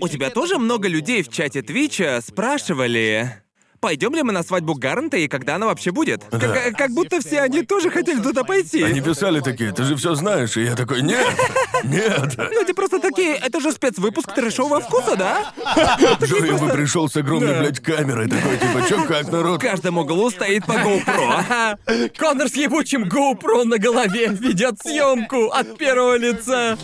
У тебя тоже много людей в чате Твича спрашивали, пойдем ли мы на свадьбу Гарнта и когда она вообще будет? Как, как будто все они тоже хотели туда пойти. Они писали такие, ты же все знаешь, и я такой, нет, нет. Люди просто такие, это же спецвыпуск трэшового вкуса, да? Джои бы пришел с огромной, блядь, камерой, такой, типа, чё, как, В народ? каждом углу стоит по GoPro. Конор с ебучим GoPro на голове ведет съемку от первого лица.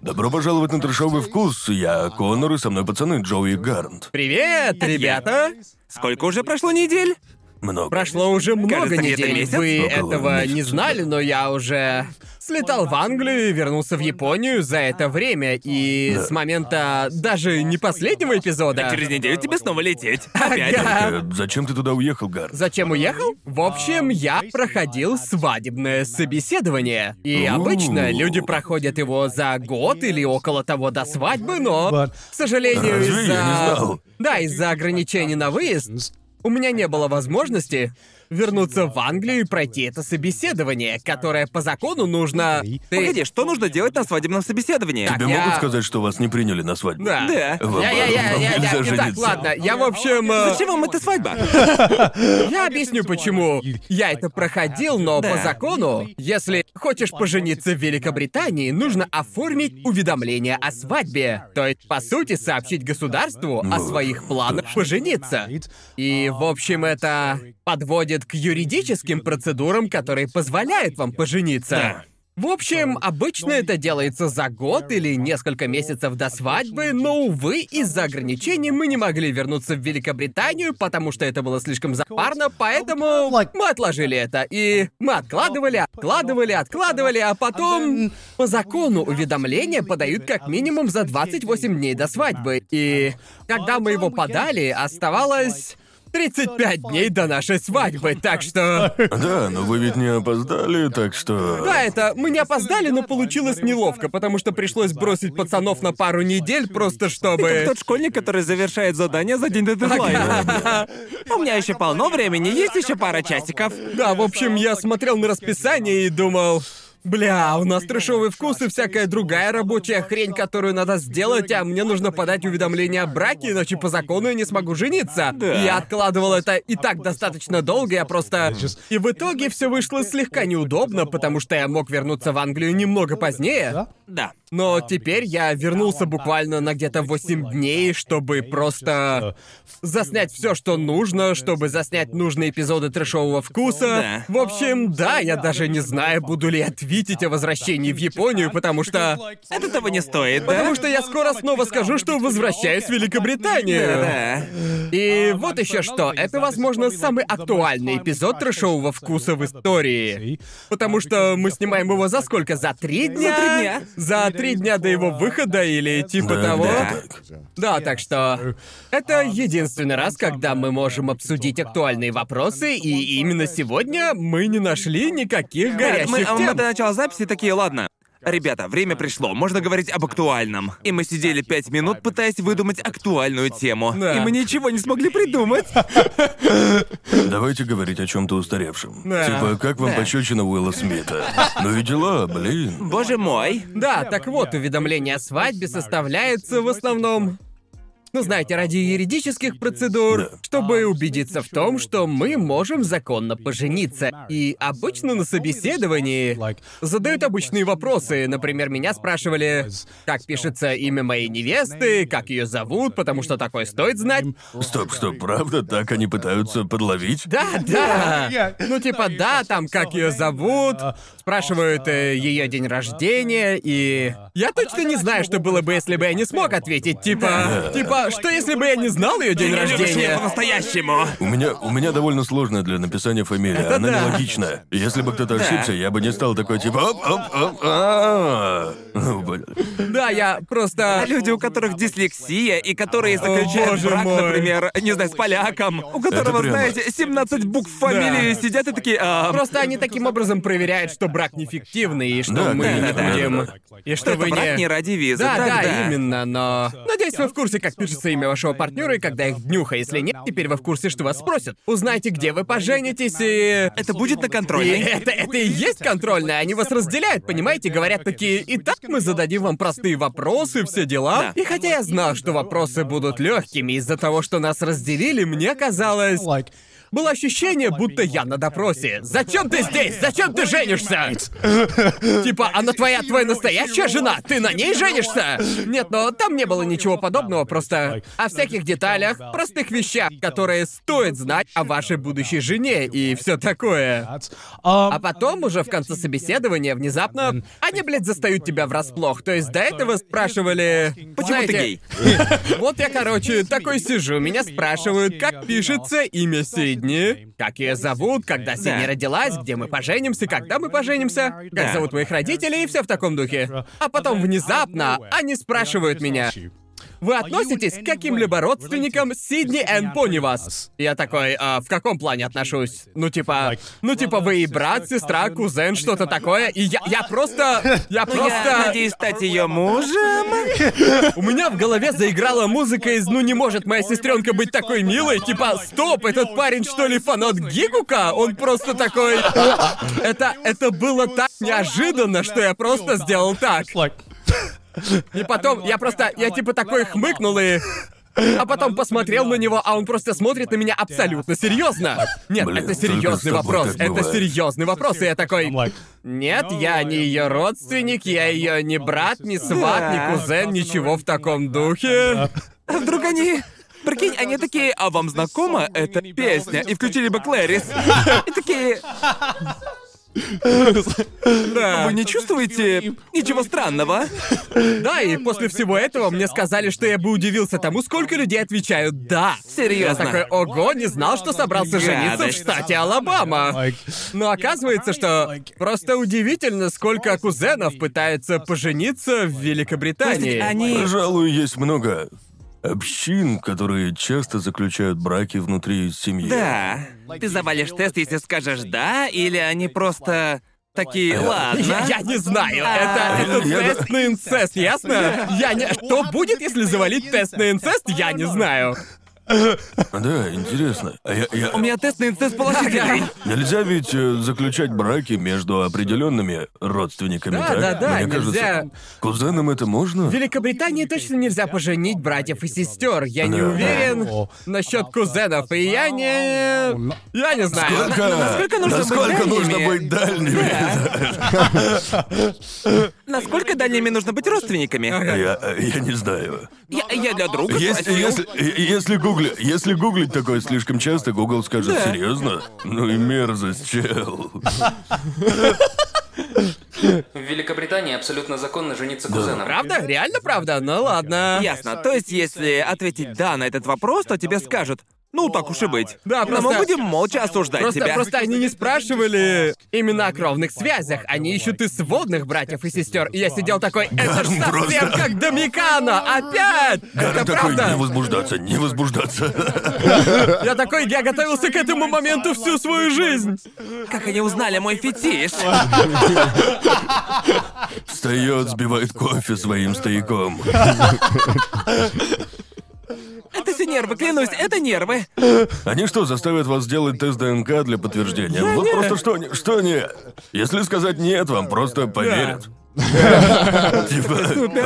Добро пожаловать на трешовый вкус. Я Конор, и со мной пацаны Джоуи Гарнт. Привет, ребята! Сколько уже прошло недель? Много. Прошло уже много Кажется, недель. месяц? Вы Около этого не месяца, знали, но я уже слетал в Англию и вернулся в Японию за это время. И Да. с момента даже не последнего эпизода. Через неделю тебе снова лететь. Опять. Ага. Э, зачем ты туда уехал, Гарнт? Зачем уехал? В общем, я проходил свадебное собеседование. И обычно люди проходят его за год или около того до свадьбы, но, к сожалению, Разве? Я из-за... не знал. Да, из-за ограничений на выезд у меня не было возможности вернуться в Англию и пройти это собеседование, которое по закону нужно... Ты- Погоди, что нужно делать на свадебном собеседовании? Так, Тебе я- могут сказать, что вас не приняли на свадьбу? Да. Да. Вам- Я, я, я, вам я, я, нельзя я- так, жениться. ладно, я, в общем... э, Зачем вам эта свадьба? Я объясню, почему я это проходил, но Да. по закону, если хочешь пожениться в Великобритании, нужно оформить уведомление о свадьбе. То есть, по сути, сообщить государству о своих планах пожениться. И, в общем, это подводит к юридическим процедурам, которые позволяют вам пожениться. Да. В общем, обычно это делается за год или несколько месяцев до свадьбы, но, увы, из-за ограничений мы не могли вернуться в Великобританию, потому что это было слишком запарно, поэтому мы отложили это. И мы откладывали, откладывали, откладывали, а потом... По закону уведомления подают как минимум за 28 дней до свадьбы. И когда мы его подали, оставалось... 35 дней до нашей свадьбы, так что... Да, но вы ведь не опоздали, так что... Да, это мы не опоздали, но получилось неловко, потому что пришлось бросить пацанов на пару недель просто Как чтобы. тот школьник, который завершает задание за день до дедлайна. У меня еще полно времени, есть еще пара часиков. Да, в общем, я смотрел на расписание и думал. Бля, у нас трешовый вкус и всякая другая рабочая хрень, которую надо сделать, а мне нужно подать уведомление о браке, иначе по закону я не смогу жениться. Да. Я откладывал это и так достаточно долго, я просто... И в итоге все вышло слегка неудобно, потому что я мог вернуться в Англию немного позднее. Да. Но теперь я вернулся буквально на где-то 8 дней, чтобы просто заснять все, что нужно, чтобы заснять нужные эпизоды трэшового вкуса. Да. В общем, да, я даже не знаю, буду ли я твитить о возвращении в Японию, потому что... Это того не стоит, да? Потому что я скоро снова скажу, что возвращаюсь в Великобританию. Да. И вот еще что, это, возможно, самый актуальный эпизод трэшового вкуса в истории. Потому что мы снимаем его за сколько? За три дня? три дня. За три дня до его выхода или типа Да, того? да, так. Да, так что это единственный раз, когда мы можем обсудить актуальные вопросы, и именно сегодня мы не нашли никаких Да, горящих мы, мы тем. до начала записи такие, ладно. Ребята, время пришло, можно говорить об актуальном. И мы сидели пять минут, пытаясь выдумать актуальную тему. Да. И мы ничего не смогли придумать. Давайте говорить о чем-то устаревшем. Да. Типа, как вам Да. пощечина Уилла Смита? Ну и дела, блин. Боже мой. Да, так вот, уведомление о свадьбе составляется в основном ну, знаете, ради юридических процедур, Да. чтобы убедиться в том, что мы можем законно пожениться. И обычно на собеседовании задают обычные вопросы. Например, меня спрашивали, как пишется имя моей невесты, как ее зовут, потому что такое стоит знать. Стоп, стоп, правда? Так они пытаются подловить? Да, да. Ну, типа, да, там, как ее зовут, спрашивают ее день рождения, и... Я точно не знаю, что было бы, если бы я не смог ответить. Типа, типа, что если бы я не знал ее день рождения? по-настоящему. У меня, у меня довольно сложная для написания фамилия, Это она да. нелогичная. Если бы кто-то ошибся, я бы не стал такой типа оп, оп, оп, а Ну, блин. Да, я просто... А люди, у которых дислексия и которые заключают боже брак, мой. например, не знаю, с поляком, у которого, знаете, 17 букв фамилии сидят и такие, а, Просто они таким образом проверяют, что брак нефиктивный, и что Да, мы не да, будем... да. И что это вы брак не... не ради визы. Да, да, именно, но... Надеюсь, вы в курсе, как слышится имя вашего партнера и когда их днюха. Если нет, теперь вы в курсе, что вас спросят. Узнайте, где вы поженитесь и... Это будет на И контрольной. это, это и есть контрольное, они вас разделяют, понимаете? Говорят такие, итак, мы зададим вам простые вопросы, все дела. Да. И хотя я знал, что вопросы будут легкими из-за того, что нас разделили, мне казалось... Было ощущение, будто я на допросе. Зачем ты здесь? Зачем ты женишься? Типа, она твоя, твоя настоящая жена? Ты на ней женишься? Нет, но там не было ничего подобного, просто о всяких деталях, простых вещах, которые стоит знать о вашей будущей жене и все такое. А потом уже в конце собеседования внезапно они, блядь, застают тебя врасплох. То есть до этого спрашивали... Почему ты гей? Вот я, короче, такой сижу, меня спрашивают, как пишется имя Сидни, как ее зовут, когда Да. родилась, где мы поженимся, когда мы поженимся, как Да. зовут моих родителей и все в таком духе. А потом внезапно они спрашивают меня, вы относитесь к каким-либо родственникам Сидни Энн Понивас? Я такой, «А, в каком плане отношусь? Ну типа, ну типа вы и брат, сестра, кузен, что-то такое, и я, я просто, я Ну, просто... надеюсь стать ее мужем. У меня в голове заиграла музыка из «Ну не может моя сестренка быть такой милой», типа «Стоп, этот парень что ли фанат Гигука?» Он просто такой... Это, это было так неожиданно, что я просто сделал так. И потом я просто, я типа такой хмыкнул и... А потом посмотрел на него, а он просто смотрит на меня абсолютно серьезно. Нет, Блин, это серьезный вопрос. Это серьезный вопрос. И я такой. Нет, я не ее родственник, я ее не брат, не сват, не кузен, ничего в таком духе. А вдруг они... Прикинь, они такие, а вам знакома эта песня? И включили бы Клэрис. И такие... Да. Вы не чувствуете ничего странного? Да, и после всего этого мне сказали, что я бы удивился тому, сколько людей отвечают «да». Я Серьезно. такой, ого, не знал, что собрался жениться в штате Алабама. Но оказывается, что просто удивительно, сколько кузенов пытаются пожениться в Великобритании. Они... Пожалуй, есть много общин, которые часто заключают браки внутри семьи. Да. Ты завалишь тест, если скажешь «да», или они просто такие «ладно». Я, я не знаю, А, это, это я- тест на инцест, ясно? Я не... Что будет, если завалить тест на инцест, я не знаю. Да, интересно. А я, я- У меня тест на инцест положительный. Нельзя ведь э, заключать браки между определенными родственниками, Да, так? да, да, Мне нельзя. кажется, кузенам это можно? В Великобритании точно нельзя поженить братьев и сестер. Я не Да. уверен насчет кузенов, и я не... Я не знаю. Сколько, насколько нужно быть насколько нужно дальними? быть дальними? Насколько дальними нужно быть родственниками? Я, я не знаю. Я, я для друга Если, если, если, гугли, если гуглить такое слишком часто, Google скажет Да. серьезно? Ну и мерзость, чел. В Великобритании абсолютно законно жениться кузеном. Правда? Реально правда? Ну ладно. Ясно. То есть, если ответить «да» на этот вопрос, то тебе скажут «ну, так уж и быть». Да, Но мы просто- будем молча осуждать Просто, тебя. просто они не спрашивали именно о кровных связях. Они ищут и сводных братьев и сестер. И я сидел такой, это ж Гарм совсем просто. как Домикана! Опять! Гарри это такой, правда! не возбуждаться, не возбуждаться. Я такой, я готовился к этому моменту всю свою жизнь. Как они узнали мой фетиш? Встает, сбивает кофе своим стояком. Это все нервы, клянусь, это нервы. Они что, заставят вас сделать тест ДНК для подтверждения? вот не- просто что, не- что нет? Если сказать нет, вам просто поверят. Типа,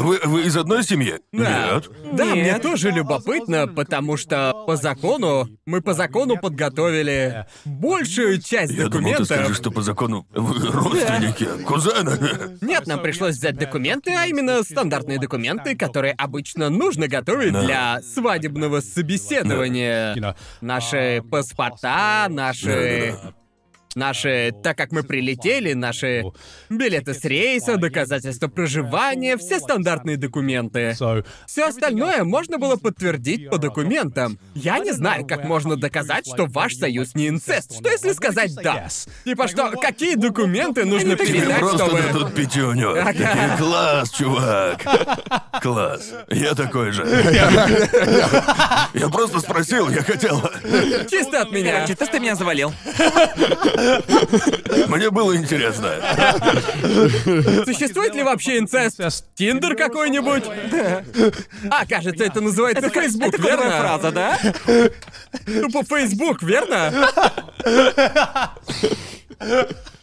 вы, вы из одной семьи? Да. Нет. Да, мне тоже любопытно, потому что по закону, мы по закону подготовили большую часть Я думал, ты документов. скажешь, что по закону вы родственники, кузены. Нет, нам пришлось взять документы, а именно стандартные документы, которые обычно нужно готовить Да. для свадебного собеседования. Наши паспорта, наши... Наши, так как мы прилетели, наши билеты с рейса, доказательства проживания, все стандартные документы. Все остальное можно было подтвердить по документам. Я не знаю, как можно доказать, что ваш союз не инцест. Что если сказать да? Типа что, какие документы нужно передать, просто чтобы... дадут пятюню. Такие, класс, чувак. Класс. Я такой же. Я просто спросил, я хотел. Чисто от меня. Короче, ты меня завалил. Мне было интересно. Существует ли вообще инцест? Тиндер какой-нибудь? А, кажется, это называется Facebook, Это верно? фраза, да? Тупо Facebook, верно?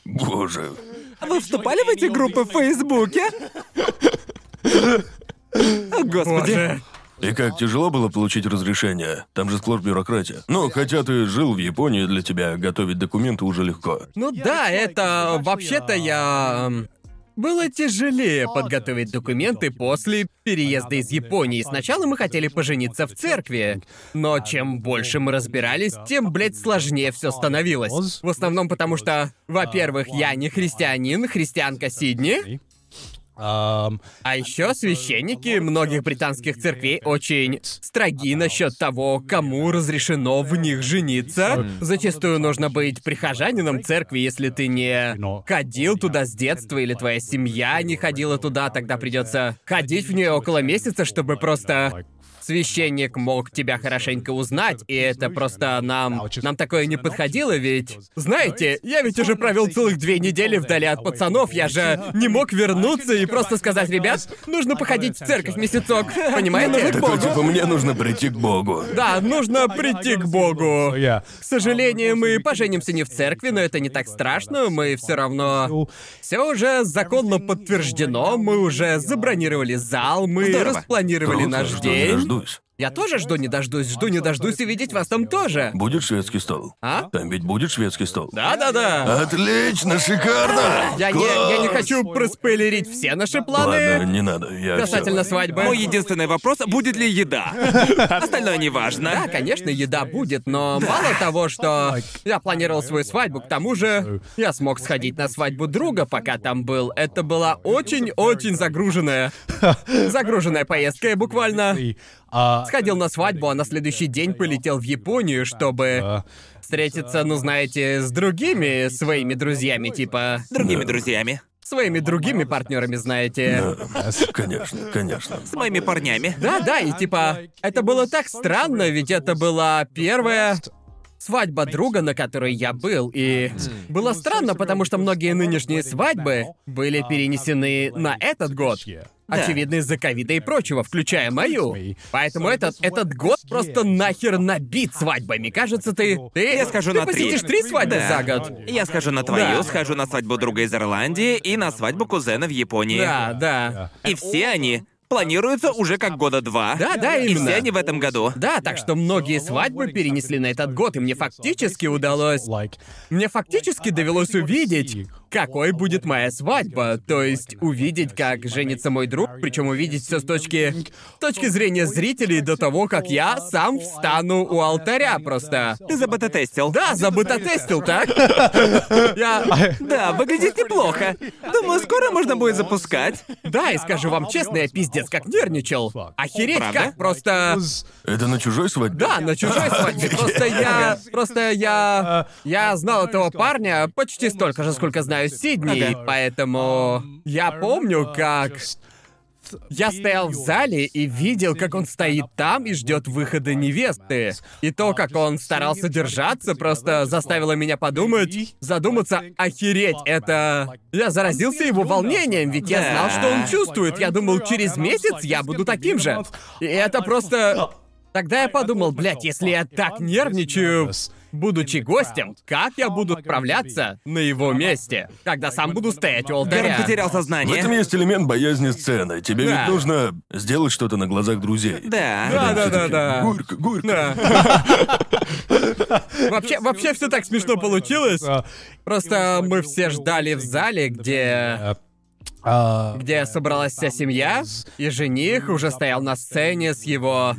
Боже. Вы вступали в эти группы в Фейсбуке? О, господи. Боже. И как тяжело было получить разрешение? Там же сплошь бюрократия. Ну, хотя ты жил в Японии, для тебя готовить документы уже легко. Ну да, это... Вообще-то я... эм, Было тяжелее подготовить документы после переезда из Японии. Сначала мы хотели пожениться в церкви, но чем больше мы разбирались, тем, блядь, сложнее все становилось. В основном потому что, во-первых, я не христианин, христианка Сидни, а еще священники многих британских церквей очень строги насчет того, кому разрешено в них жениться. Зачастую нужно быть прихожанином церкви, если ты не ходил туда с детства или твоя семья не ходила туда, тогда придется ходить в нее около месяца, чтобы просто священник мог тебя хорошенько узнать, и это просто нам... Нам такое не подходило, ведь... Знаете, я ведь уже провел целых две недели вдали от пацанов, я же не мог вернуться и просто сказать, ребят, нужно походить в церковь месяцок, понимаете? Такой, типа, мне нужно прийти к Богу. Да, нужно прийти к Богу. К сожалению, мы поженимся не в церкви, но это не так страшно, мы все равно... Все уже законно подтверждено, мы уже забронировали зал, мы Здорово. распланировали Круто, наш день. Дождусь. Я тоже жду не дождусь, жду не дождусь увидеть вас там тоже. Будет шведский стол? А? Там ведь будет шведский стол? Да-да-да. Отлично, шикарно! Я не, я не хочу проспойлерить все наши планы Ладно, не надо, я касательно всё. свадьбы. Мой единственный вопрос — будет ли еда? Остальное не важно. Да, конечно, еда будет, но мало того, что я планировал свою свадьбу, к тому же я смог сходить на свадьбу друга, пока там был. Это была очень-очень загруженная, загруженная поездка, я буквально сходил на свадьбу, а на следующий день полетел в Японию, чтобы встретиться, ну знаете, с другими своими друзьями, типа Другими друзьями. своими другими партнерами, знаете. Конечно, конечно. С моими парнями. Да, да, и типа, это было так странно, ведь это была первая свадьба друга, на которой я был, и было странно, потому что многие нынешние свадьбы были перенесены на этот год. Очевидно, из-за ковида и прочего, включая мою. Поэтому этот, этот год просто нахер набит свадьбами. Кажется, ты... Ты, Я скажу ты на три. посетишь три свадьбы Да. за год? Я схожу на твою, Да. схожу на свадьбу друга из Ирландии и на свадьбу кузена в Японии. Да, да. И все они планируются уже как года два. Да, да, И именно. все они в этом году. Да, так что многие свадьбы перенесли на этот год, и мне фактически удалось... Мне фактически довелось увидеть, какой будет моя свадьба. То есть увидеть, как женится мой друг, причем увидеть все с точки... с точки зрения зрителей до того, как я сам встану у алтаря просто. Ты забета-тестил. Да, забыто-тестил, так? Я... Да, выглядит неплохо. Думаю, скоро можно будет запускать. Да, и скажу вам честно, я пиздец как нервничал. Охереть Правда? как, просто... Это на чужой свадьбе? Да, на чужой свадьбе. Просто я... Просто я... Я знал этого парня почти столько же, сколько знаю Сидни, Ага. поэтому... Я помню, как... Я стоял в зале и видел, как он стоит там и ждет выхода невесты. И то, как он старался держаться, просто заставило меня подумать, задуматься, охереть, это... Я заразился его волнением, ведь я знал, что он чувствует. Я думал, через месяц я буду таким же. И это просто... Тогда я подумал, блядь, если я так нервничаю, будучи гостем, как я буду справляться на его месте, когда сам буду стоять у Гарн алтаря? потерял В этом есть элемент боязни сцены. Тебе Да. ведь нужно сделать что-то на глазах друзей. Да. Да, да, да, да. Горько, горько. Да. Вообще, вообще все так смешно получилось. Просто мы все ждали в зале, где uh, где собралась вся семья, и жених уже стоял на сцене с его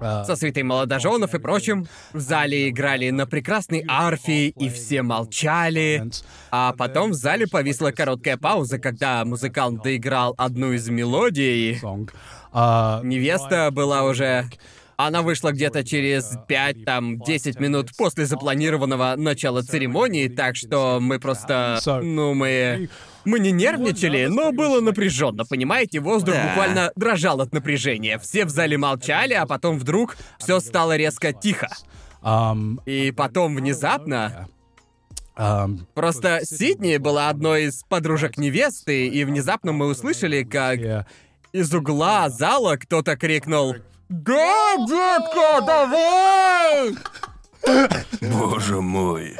со свитой молодоженов и прочим. В зале играли на прекрасной арфе, и все молчали. А потом в зале повисла короткая пауза, когда музыкант доиграл одну из мелодий. Uh, Невеста была уже... Она вышла где-то через 5, там, 10 минут после запланированного начала церемонии, так что мы просто... Ну, мы... Мы не нервничали, но было напряженно, понимаете? Воздух Да. буквально дрожал от напряжения. Все в зале молчали, а потом вдруг все стало резко тихо. И потом внезапно Просто Сидни была одной из подружек невесты, и внезапно мы услышали, как из угла зала кто-то крикнул «Да, детка, давай!» Боже мой.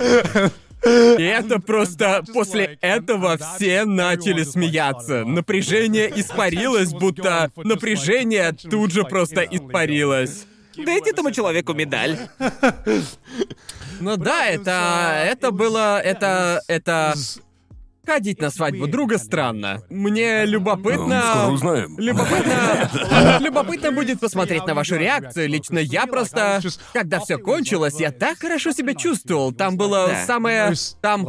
И это просто... После этого все начали смеяться. Напряжение испарилось, будто напряжение тут же просто испарилось. Дайте этому человеку медаль. Ну да, это... Это было... Это... Это... Ходить на свадьбу друга странно. Мне Ну, любопытно... скоро узнаем. Любопытно... Любопытно будет посмотреть на вашу реакцию. Лично я просто... Когда все кончилось, я так хорошо себя чувствовал. Там было самое... Там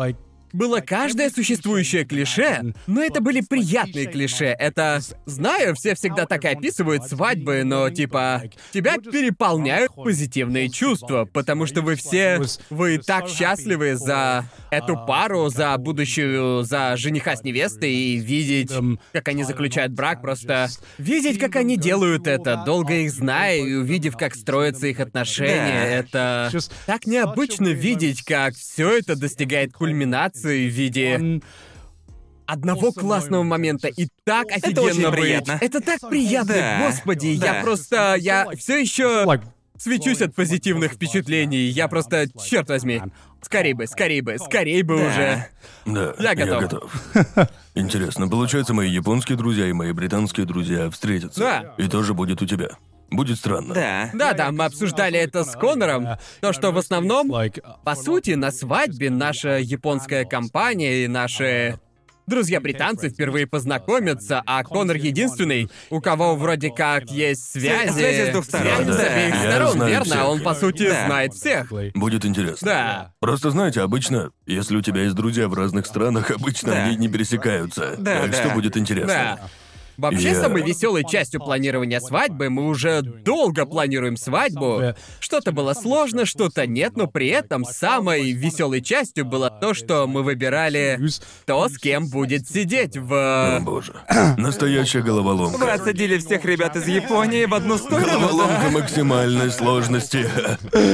было каждое существующее клише, но это были приятные клише. Это... Знаю, все всегда так и описывают свадьбы, но типа... Тебя переполняют позитивные чувства, потому что вы все... Вы так счастливы за эту пару, за будущую... за жениха с невестой и видеть, как они заключают брак, просто... Видеть, как они делают это, долго их зная и увидев, как строятся их отношения, это... Так необычно видеть, как все это достигает кульминации в виде одного классного момента и так офигенно очень быть. приятно. Это так приятно, Да, господи. Я просто, я все еще свечусь от позитивных впечатлений. Я просто, черт возьми, скорей бы, скорей бы, скорей бы уже. Да, Я готов. Интересно, получается, мои японские друзья и мои британские друзья встретятся. Да. И тоже будет у тебя. Будет странно. Да. Да, да, мы обсуждали это с Конором. То, что в основном, по сути, на свадьбе наша японская компания и наши друзья-британцы впервые познакомятся, а Конор единственный, у кого вроде как есть связи. Связи с двух сторон, связи с да. обеих Я сторон, знаю верно? всех. Он, по сути, Да. знает всех. Будет интересно. Да. Просто знаете, обычно, если у тебя есть друзья в разных странах, обычно Да. они не пересекаются. Да, так да. что будет интересно. Да. Вообще, Я- самой веселой частью планирования свадьбы мы уже долго планируем свадьбу. Что-то было сложно, что-то нет, но при этом самой веселой частью было то, что мы выбирали то, с кем будет сидеть О в... боже. Настоящая Вы головоломка. отсадили всех ребят из Японии в одну сторону. Головоломка максимальной сложности.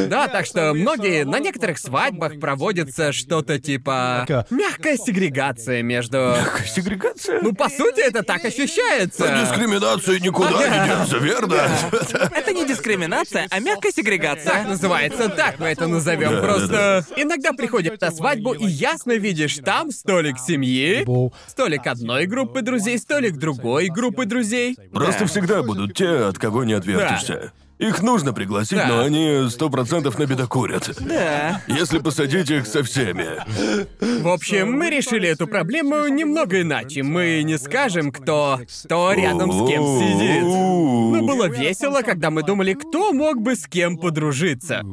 Да, так что многие на некоторых свадьбах проводится что-то типа мягкая сегрегация между. Сегрегация? Ну, по сути, это так ощущается. Дискриминация никуда не деться, верно? Это не дискриминация, а мягкая Так сегрегация. называется, так мы это назовем. Да, Просто иногда приходят на свадьбу и ясно видишь там столик семьи, столик одной группы друзей, столик другой группы друзей. Просто всегда будут те, от кого не отвертишься. Их нужно пригласить, Да. но они сто процентов набедокурят. Да. Если посадить их со всеми. В общем, мы решили эту проблему немного иначе. Мы не скажем, кто, кто рядом с кем сидит. Но было весело, когда мы думали, кто мог бы с кем подружиться.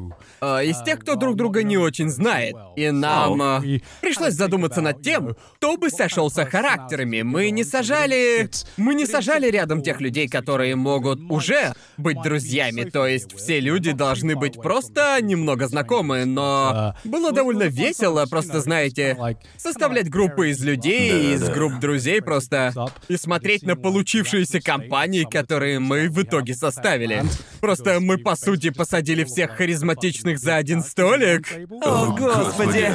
А, из тех, кто друг друга не очень знает. И нам а, пришлось задуматься над тем, кто бы сошелся характерами. Мы не сажали... Мы не сажали рядом тех людей, которые могут уже быть друзьями. То есть все люди должны быть просто немного знакомы, но было довольно весело, просто знаете, составлять группы из людей, из групп друзей просто и смотреть на получившиеся компании, которые мы в итоге составили. Просто мы, по сути, посадили всех харизматичных за один столик. О, господи.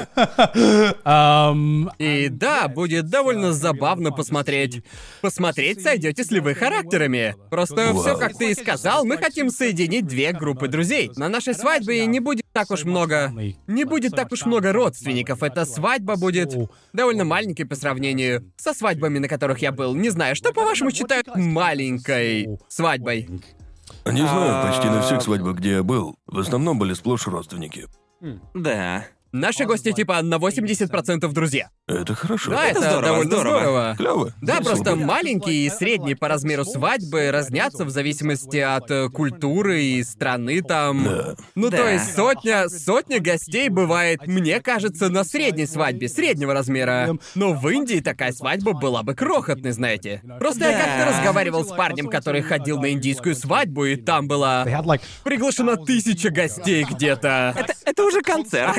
И да, будет довольно забавно посмотреть. Посмотреть, сойдетесь ли вы характерами. Просто все, как ты и сказал, мы хотим соединить две группы друзей. На нашей свадьбе не будет так уж много. Не будет так уж много родственников. Эта свадьба будет довольно маленькой по сравнению со свадьбами, на которых я был. Не знаю, что по-вашему считают маленькой свадьбой? Не знаю, почти на всех свадьбах, где я был, в основном были сплошь родственники. Да. Наши гости типа на 80% друзья. Это хорошо. Да, это, здорово, довольно здорово. здорово. Клево. Да, Весело просто маленькие и средние по размеру свадьбы разнятся в зависимости от э, культуры и страны там. Да. Ну, Да. то есть сотня, сотня гостей бывает, мне кажется, на средней свадьбе, среднего размера. Но в Индии такая свадьба была бы крохотной, знаете. Просто я Да. как-то разговаривал с парнем, который ходил на индийскую свадьбу, и там была like приглашена тысяча гостей где-то. Это, это уже концерт.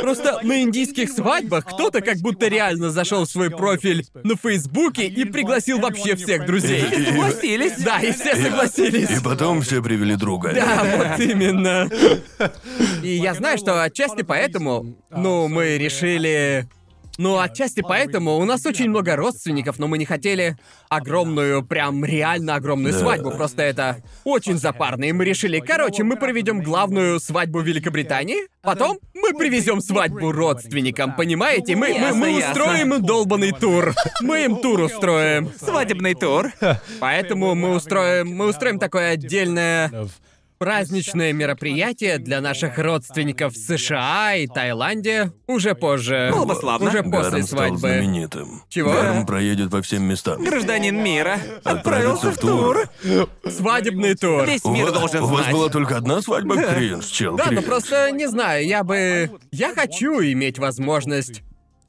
Просто на индийских свадьбах кто-то как будто реально зашел в свой профиль на Фейсбуке и пригласил вообще всех друзей. И- Согласились? Да, и все согласились. И потом все привели друга. Да, вот именно. И я знаю, что отчасти поэтому, ну, мы решили... Ну, отчасти поэтому у нас очень много родственников, но мы не хотели огромную, прям реально огромную Да. свадьбу. Просто это очень запарно. И мы решили, короче, мы проведем главную свадьбу Великобритании, потом мы привезем свадьбу родственникам, понимаете? Мы, мы, мы устроим им долбанный тур. Мы им тур устроим. Свадебный тур. Поэтому мы устроим, мы устроим такое отдельное праздничное мероприятие для наших родственников в США и Таиланде уже позже. Было бы славно. Уже после Гарм стал свадьбы. знаменитым. Чего? Гарм проедет по всем местам. Гражданин мира отправился в тур. Свадебный тур. Весь У мир вас, должен у вас знать. была только одна свадьба? Кринж, чел, Да, ну просто не знаю, я бы. Я хочу иметь возможность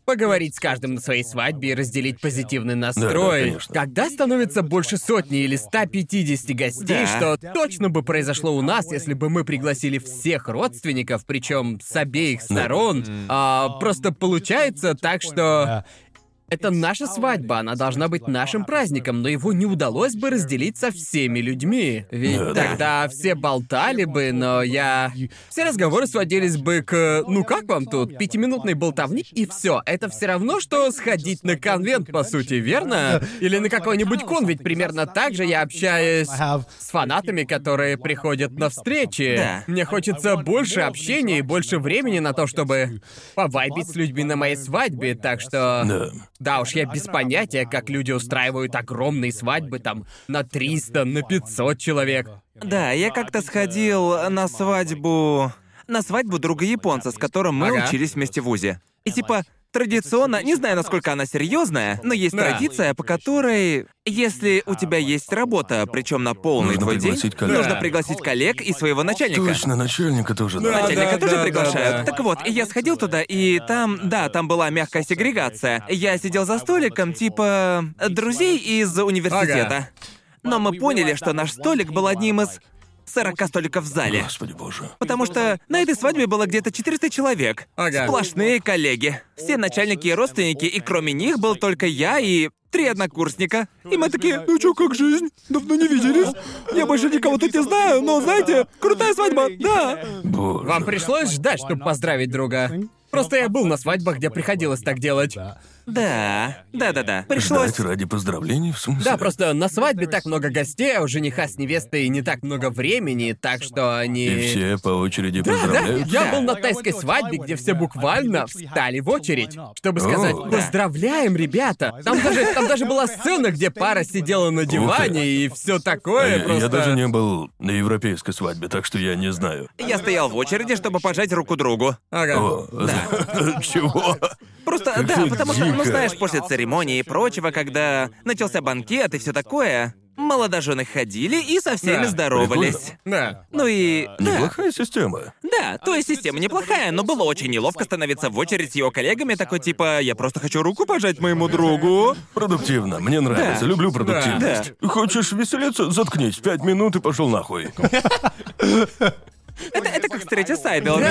поговорить с каждым на своей свадьбе и разделить позитивный настрой. конечно. Когда становится больше сотни или 150 гостей, Да. что точно бы произошло у нас, если бы мы пригласили всех родственников, причем с обеих сторон. А, просто получается так, что это наша свадьба, она должна быть нашим праздником, но его не удалось бы разделить со всеми людьми. Ведь Да, да. тогда все болтали бы, но я... Все разговоры сводились бы к... Ну как вам тут? Пятиминутной болтовни и все. Это все равно, что сходить на конвент, по сути, верно? Или на какой-нибудь кон, ведь примерно так же я общаюсь с фанатами, которые приходят на встречи. Да. Мне хочется больше общения и больше времени на то, чтобы повайбить с людьми на моей свадьбе, так что... Да. Да уж, я без понятия, как люди устраивают огромные свадьбы там на 300, на 500 человек. Да, я как-то сходил на свадьбу... На свадьбу друга японца, с которым мы Ага. учились вместе в ВУЗе. И типа, традиционно, не знаю, насколько она серьезная, но есть Да. традиция, по которой, если у тебя есть работа, причем на полный Нужно твой день, пригласить коллег. нужно Да. пригласить коллег и своего начальника. Точно, начальника тоже Да. Начальника да, тоже да, приглашают. да, да. Так вот, и я сходил туда, и там, да, там была мягкая сегрегация. Я сидел за столиком, типа, друзей из университета. Но мы поняли, что наш столик был одним из 40 столиков в зале. Господи боже. Потому что на этой свадьбе было где-то 400 человек. Ага. Сплошные коллеги. Все начальники и родственники, и кроме них был только я и три однокурсника. И мы такие, ну чё, как жизнь? Давно не виделись. Я больше никого тут не знаю, но знаете, крутая свадьба, да. Боже. Вам пришлось ждать, чтобы поздравить друга? Просто я был на свадьбах, где приходилось так делать. Да, да-да-да. Пришлось... Ждать ради поздравлений, в смысле? Да, просто на свадьбе так много гостей, а у жениха с невестой не так много времени, так что они... И все по очереди Да, да, поздравляют? я был на тайской свадьбе, где все буквально встали в очередь, чтобы сказать О, да. «Поздравляем, ребята!» Там даже, там даже была сцена, где пара сидела на диване и все А такое я, просто... я даже не был на европейской свадьбе, так что я не знаю. Я стоял в очереди, чтобы пожать руку другу. Ага. О, чего? Просто, да, потому что, ну знаешь, после церемонии и прочего, когда начался банкет и все такое, молодожены ходили и со всеми Да, здоровались. Да. Ну и... Да, Неплохая система. да, то есть система неплохая, но было очень неловко становиться в очередь с его коллегами, такой типа, я просто хочу руку пожать моему другу. Продуктивно, мне нравится, Да. люблю продуктивность. Хочешь веселиться? Заткнись, пять минут и пошел нахуй. Это, это как встреча с айдолами.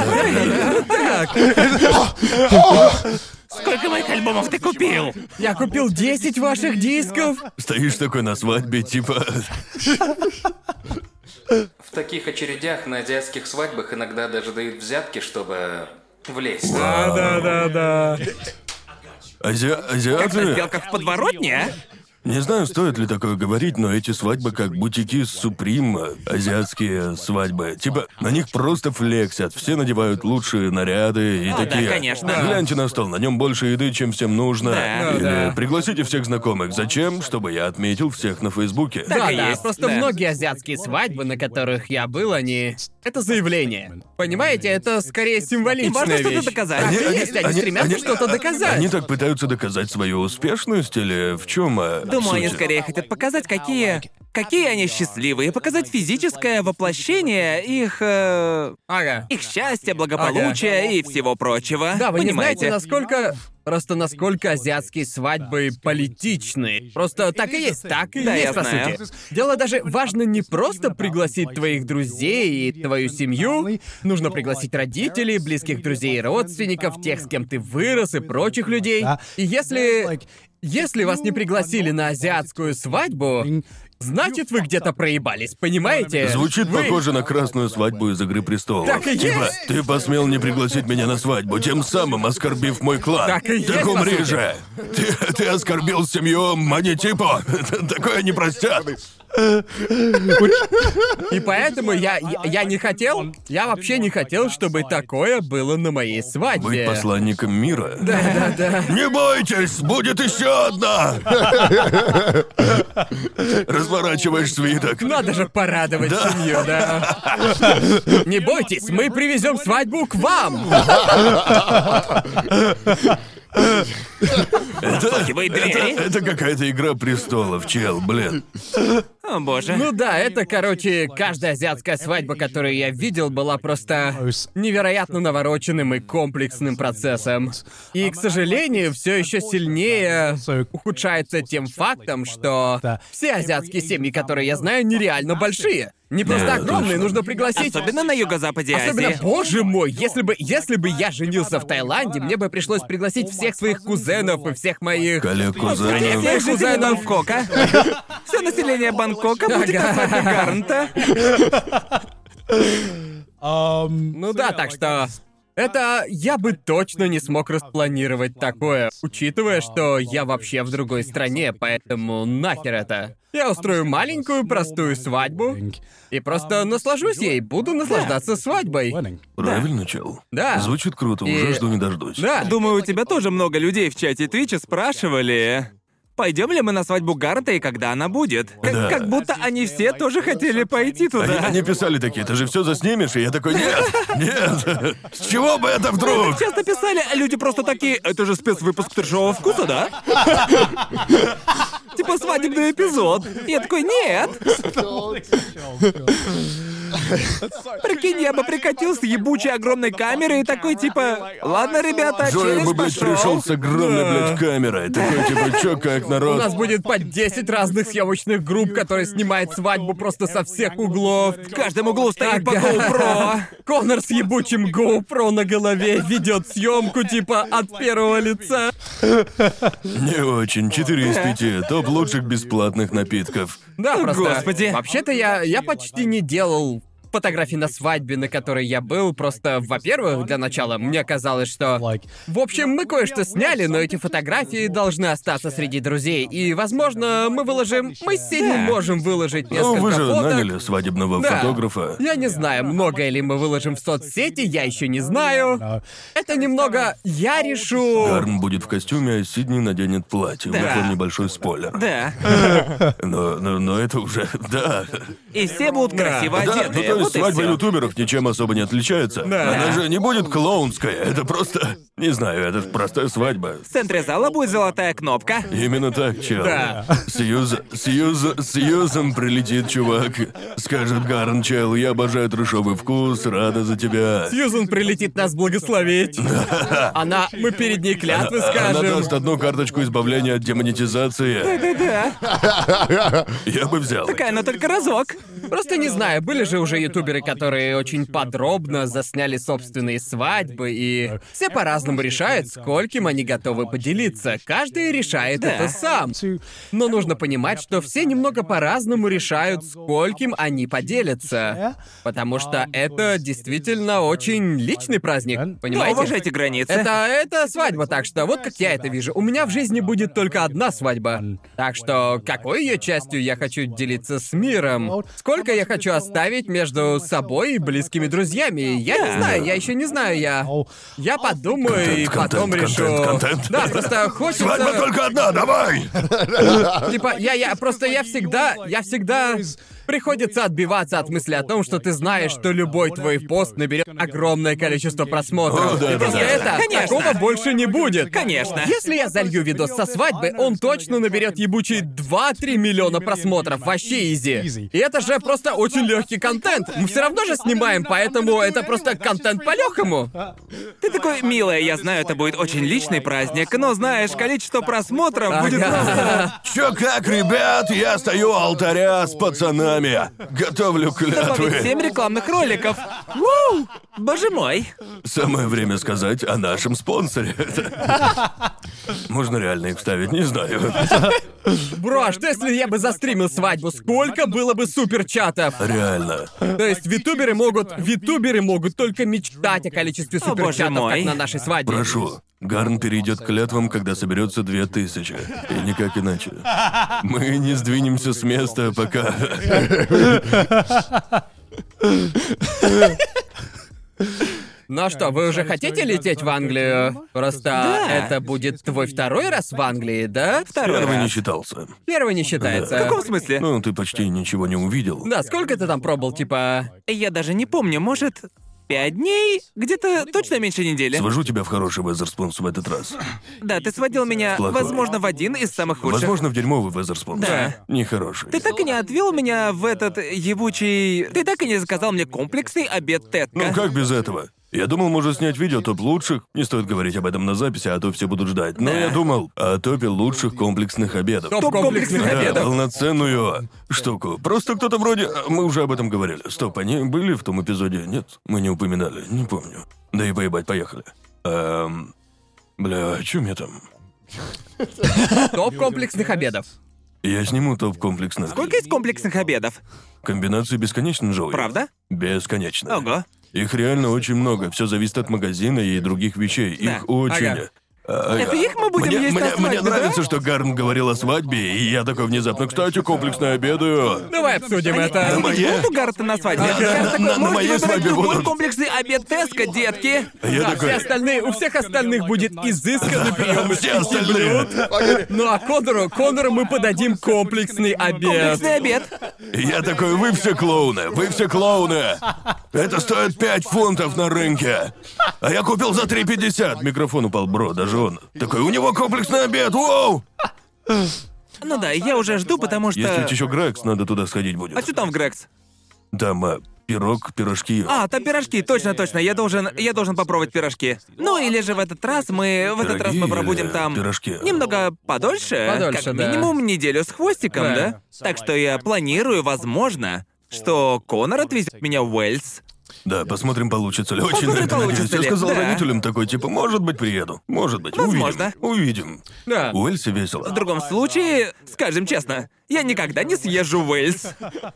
Сколько моих альбомов ты купил? Я купил 10 ваших дисков. Стоишь такой на свадьбе, типа... В таких очередях на азиатских свадьбах иногда даже дают взятки, чтобы влезть. Да-да-да. Азиа... Как на Азиаты... сделках в подворотне, а? Не знаю, стоит ли такое говорить, но эти свадьбы как бутики Суприм, азиатские свадьбы. Типа, на них просто флексят, все надевают лучшие наряды и О, да, такие. конечно. Гляньте на стол, на нем больше еды, чем всем нужно. Да. Или Да. пригласите всех знакомых. Зачем? Чтобы я отметил всех на Фейсбуке. Так Да, и да, есть, просто да. многие азиатские свадьбы, на которых я был, они... Это заявление. Понимаете, это скорее символичная Им важно что-то вещь. доказать. Так и Они- есть, они, они- стремятся они- что-то доказать. Они так пытаются доказать свою успешность или в чем? Думаю, они скорее хотят показать, какие какие они счастливые, показать физическое воплощение их... э, Ага. их счастья, благополучия и всего прочего. Да, вы не Понимаете? знаете, насколько... Просто насколько азиатские свадьбы политичны. Просто так и есть, так и Да, есть, я по знаю. сути. Дело даже важно не просто пригласить твоих друзей и твою семью. Нужно пригласить родителей, близких друзей и родственников, тех, с кем ты вырос и прочих людей. И если... Если вас не пригласили на азиатскую свадьбу, значит вы где-то проебались, понимаете? Звучит Вы- похоже на красную свадьбу из Игры престолов. Так и типа, есть. ты посмел не пригласить меня на свадьбу, тем самым оскорбив мой клан. Так и есть, по умри же! Ты, ты оскорбил семью Манитипо! Такое не простят! И поэтому я, я, я не хотел, я вообще не хотел, чтобы такое было на моей свадьбе. Быть посланником мира? Да, да, да. Не бойтесь, будет еще одна! Разворачиваешь свиток. Надо же порадовать Да. семью, да. Не бойтесь, мы привезем свадьбу к вам. Это, двери. это какая-то игра престолов, чел, блин. О боже. Ну да, это, короче, каждая азиатская свадьба, которую я видел, была просто невероятно навороченным и комплексным процессом. И, к сожалению, все еще сильнее ухудшается тем фактом, что все азиатские семьи, которые я знаю, нереально большие. Не просто Да, огромные, точно. нужно пригласить Особенно на юго-западе Особенно, Азии. боже мой, если бы, если бы я женился в Таиланде, мне бы пришлось пригласить всех своих кузенов и всех моих... Коллег Всех кузенов. жителей кузенов. Бангкока. Все население Бангкока будет Гарнта. Um, Ну да, так что... Это я бы точно не смог распланировать такое, учитывая, что я вообще в другой стране, поэтому нахер это. Я устрою маленькую простую свадьбу и просто наслажусь ей, буду наслаждаться свадьбой. Правильно, чел? Да. Звучит круто, И- уже жду не дождусь. Да. Думаю, у тебя тоже много людей в чате Твича спрашивали, пойдем ли мы на свадьбу Гарнта и когда она будет. Как, Да. как будто они все тоже хотели пойти Они, туда. они писали такие, ты же все заснимешь, и я такой, нет, нет, с чего бы это вдруг? Часто писали, а люди просто такие, это же спецвыпуск трешового вкуса, да? Типа свадебный эпизод. Я такой, нет. Прикинь, я бы прикатил с ебучей огромной камерой и такой, типа, ладно, ребята, Джой челлендж бы, блядь, пошёл». пришел с огромной, блядь, камерой. Такой, типа, чё, как У народ? нас будет по 10 разных съемочных групп, которые снимают свадьбу просто со всех углов. В каждом углу стоит по Ага. GoPro. Конор с ебучим GoPro на голове ведет съемку типа от первого лица. Не очень. Четыре из пяти. Топ лучших бесплатных напитков. Да, просто. Господи. Вообще-то я, я почти не делал фотографий на свадьбе, на которой я был, просто, во-первых, для начала, мне казалось, что... В общем, мы кое-что сняли, но эти фотографии должны остаться среди друзей. И, возможно, мы выложим... Мы с Да. можем выложить несколько Ну, вы же фоток. наняли свадебного Да. фотографа. Я не знаю, многое ли мы выложим в соцсети, я еще не знаю. Это немного... Я решу... Гарн будет в костюме, а Сидни наденет платье. Вот Да. вам небольшой спойлер. Да. Но, но, но это уже... Да. И все будут красиво Да, ну одеты. то вот свадьба ютуберов ничем особо не отличается. Да. Она же не будет клоунская. Это просто... Не знаю, это простая свадьба. В центре зала будет золотая кнопка. Именно так, чел. Да. Сьюз... Сьюз... Сьюзом прилетит чувак. Скажет Гарн, чел, я обожаю трешовый вкус, рада за тебя. Сьюзан прилетит нас благословить. Она... Мы перед ней клятвы Она скажем. даст одну карточку избавления от демонетизации. Да. Я бы взял. Такая, но только разок. Просто не знаю, были же уже ютуберы, которые очень подробно засняли собственные свадьбы, и все по-разному решают, скольким они готовы поделиться. Каждый решает Да. это сам. Но нужно понимать, что все немного по-разному решают, скольким они поделятся. Потому что это действительно очень личный праздник, Да, понимаете? уважайте границы. Это, это свадьба, так что вот как я это вижу. У меня в жизни будет только одна свадьба. Так что какой ее частью я хочу делиться с миром? Сколько я хочу оставить между собой и близкими друзьями? Я не знаю, я еще не знаю, я... Я подумаю и Контент, потом контент, решу... контент. Да, просто хочется... Свадьба только одна, давай! Типа, я, я, просто я всегда, я всегда приходится отбиваться от мысли о том, что ты знаешь, что любой твой пост наберет огромное количество просмотров. О, да, И да, просто да. это, Конечно. такого больше не будет. Конечно. Если я залью видос со свадьбы, он точно наберет ебучие 2-3 миллиона просмотров. Вообще изи. И это же просто очень легкий контент. Мы все равно же снимаем, поэтому это просто контент по-легкому. Ты такой, милая, я знаю, это будет очень личный праздник, но знаешь, количество просмотров будет Ага. просто... Чё как, ребят? Я стою у алтаря с пацанами. Готовлю Добавить клятвы. 7 рекламных роликов. Вау! Боже мой. Самое время сказать о нашем спонсоре. Можно реально их вставить, не знаю. Бро, а что если я бы застримил свадьбу? Сколько было бы суперчатов? Реально. То есть витуберы могут... Витуберы могут только мечтать о количестве О, боже суперчатов, мой. как на нашей свадьбе. Прошу. Гарн перейдет к клятвам, когда соберется две тысячи. И никак иначе. Мы не сдвинемся с места, пока... Ну что, вы уже хотите лететь в Англию? Просто Да. это будет твой второй раз в Англии, да? Второй Первый не раз. считался. Первый не считается. В каком смысле? Ну, ты почти ничего не увидел. Да, сколько ты там пробыл, типа... Я даже не помню, может, пять дней? Где-то точно меньше недели. Свожу тебя в хороший Wetherspoons в этот раз. Да, ты сводил меня, Плохой. возможно, в один из самых худших. Возможно, в дерьмовый Wetherspoons. Да. Нехороший. Ты так и не отвел меня в этот ебучий... Ты так и не заказал мне комплексный обед Tesco. Ну как без этого? Я думал, может снять видео топ лучших. Не стоит говорить об этом на записи, а то все будут ждать. Но Да. я думал о топе лучших комплексных обедов. Топ комплексных комплексных Да, обедов. полноценную штуку. Просто кто-то вроде... Мы уже об этом говорили. Стоп, они были в том эпизоде? Нет? Мы не упоминали, не помню. Да и поебать, поехали. Эм... Бля, о чем я там? Топ комплексных обедов. Я сниму топ комплексных. Сколько есть комплексных обедов? Комбинации бесконечно, Джоуи. Правда? Бесконечно. Ого. Их реально очень много. Все зависит от магазина и других вещей. Да. Их очень. Ага. Это их мы будем мне, есть мне, на свадьбе, мне да? нравится, что Гарн говорил о свадьбе, и я такой внезапно, кстати, комплексное обеду. Давай обсудим Они, это. они ведь моей- будут у Гарта на свадьбе? Ага. Я такой, На- на можете моей выбрать свадьбе любой будут. комплексный обед Теска, детки. А я Да, такой... все остальные, у всех остальных будет изысканный прием из Все пяти остальные. блюд. Ну а Конору, Конору мы подадим комплексный обед. Комплексный обед. Я такой, вы все клоуны, вы все клоуны. Это стоит 5 фунтов на рынке. А я купил за 3,50. Микрофон упал, бро, даже он. Такой, у него комплексный обед, воу! Ну да, я уже жду, потому что... Если еще Грекс, надо туда сходить будет. А что там в Грекс? Там а, пирог, пирожки. А, там пирожки, точно, точно. Я должен, я должен попробовать пирожки. Ну или же в этот раз мы, в этот раз мы пробудем там пирожки? немного подольше, Подольше, как да. минимум неделю с хвостиком, Да. да? Так что я планирую, возможно, что Конор отвезет меня в Уэльс. Да, посмотрим, получится ли. Очень на это надеюсь. получится Я ли. сказал Да. родителям такой, типа, может быть, приеду. Может быть. Возможно. Увидим. Увидим. Да. У Эльси весело. В другом случае, скажем честно, я никогда не съезжу в Уэльс.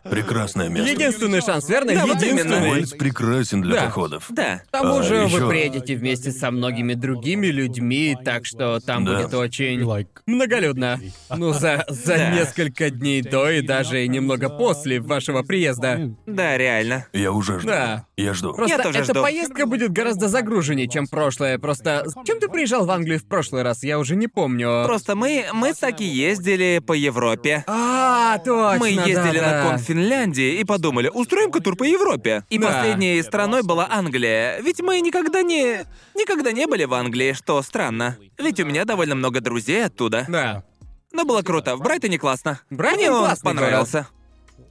Прекрасное место. Единственный шанс, верно? Да, вот Единственный. Уэльс прекрасен для Да. походов. Да. К тому А, же ещё- вы приедете вместе со многими другими людьми, так что там Да. будет очень многолюдно. Ну, за, за Да. несколько дней до и даже немного после вашего приезда. Да, реально. Я уже жду. Да. Я жду. Просто тоже эта жду. поездка будет гораздо загруженнее, чем прошлое. Просто чем ты приезжал в Англию в прошлый раз? Я уже не помню. Просто мы, мы с Аки ездили по Европе. А, точно. Мы ездили да, на да. кон Финляндии и подумали, устроим-ка тур по Европе. И Да. последней страной была Англия. Ведь мы никогда не... Никогда не были в Англии, что странно. Ведь у меня довольно много друзей оттуда. Да. Но было круто. В Брайтоне классно. Брайтон Мне он классный понравился.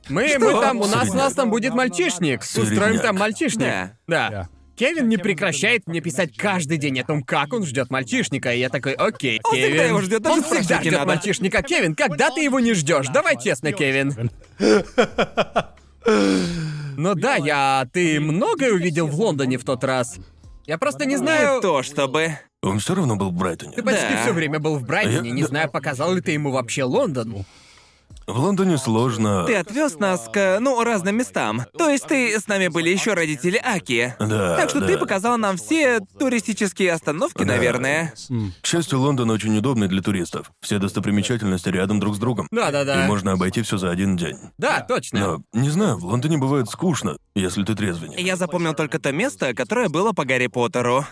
Мы, мы там, у нас, у нас там будет мальчишник. Устроим там мальчишник. Да. Да. Кевин не прекращает мне писать каждый день о том, как он ждет мальчишника, и я такой, окей, Он Кевин. всегда его ждёт, даже Он всегда ждет надо. мальчишника. Кевин, когда ты его не ждешь? Давай честно, Кевин. Ну да, я... Ты многое увидел в Лондоне в тот раз. Я просто не знаю... Не то чтобы... Он все равно был в Брайтоне. Ты почти Да. все время был в Брайтоне, Я- не знаю, показал ли ты ему вообще Лондон. В Лондоне сложно. Ты отвез нас к, ну, разным местам. То есть ты с нами были еще родители Аки. Да, Так что да. ты показал нам все туристические остановки, Да. наверное. К счастью, Лондон очень удобный для туристов. Все достопримечательности рядом друг с другом. Да-да-да. И можно обойти все за один день. Да, точно. Но, не знаю, в Лондоне бывает скучно, если ты трезвенник. Я запомнил только то место, которое было по Гарри Поттеру.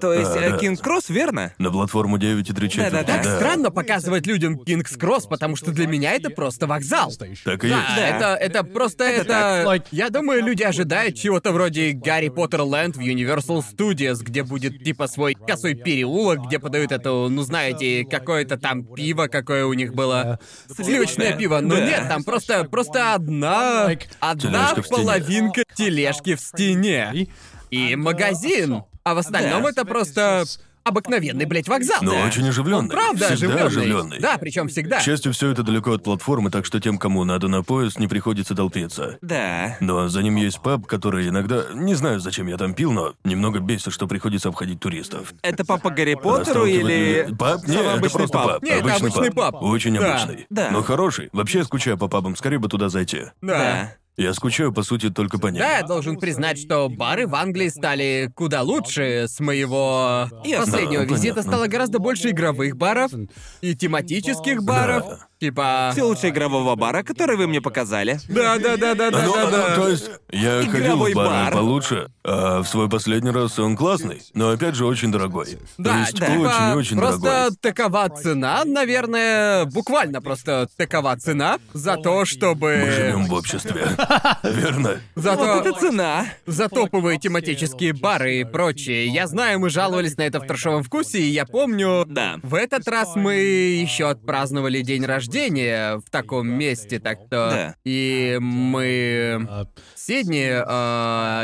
То есть А, э, да. Кинг Кросс, верно? На платформу 9 и 3 четверти. Да-да-да. Так странно показывать людям Кингс Кросс, потому что для меня это просто вокзал. Так и Да, есть. Да. это, это просто это. так. Я думаю, люди ожидают чего-то вроде Гарри Поттер Ленд в Universal Studios, где будет типа свой косой переулок, где подают эту, ну знаете, какое-то там пиво, какое у них было. Сливочное пиво. Но Да. нет, там просто, просто одна, одна Тележка в стене. половинка тележки в стене. И магазин. А в остальном Да. это просто обыкновенный, блядь, вокзал. Но Да. очень оживленный. Правда, Всегда оживленный. оживленный. Да, причем всегда. К счастью, все это далеко от платформы, так что тем, кому надо на поезд, не приходится толпиться. Да. Но за ним есть паб, который иногда... Не знаю, зачем я там пил, но немного бесит, что приходится обходить туристов. Это папа Гарри Поттеру или... Паб? Нет, это обычный просто паб. Не, это обычный паб. Очень Да. обычный. Да. Но хороший. Вообще я скучаю по пабам, скорее бы туда зайти. Да. Я скучаю, по сути, только по ним. Да, я должен признать, что бары в Англии стали куда лучше с моего Ясно. последнего Да, визита. понятно. Стало гораздо больше игровых баров и тематических баров. Да. Типа. Все лучше игрового бара, который вы мне показали. Да, да, да, да, да, Ну, да, да. то есть, я ходил Игровой в бары бар. получше, а в свой последний раз он классный, но опять же очень дорогой. Да, то есть типа, очень-очень просто дорогой. такова цена, наверное, буквально просто такова цена за то, Мы чтобы... живем в обществе. Верно? За Вот то... это цена. За топовые тематические бары и прочее. Я знаю, мы жаловались на это в трешовом вкусе, и я помню... Да. В этот раз мы еще отпраздновали день рождения в таком месте, так что... Да. И мы... Сидни,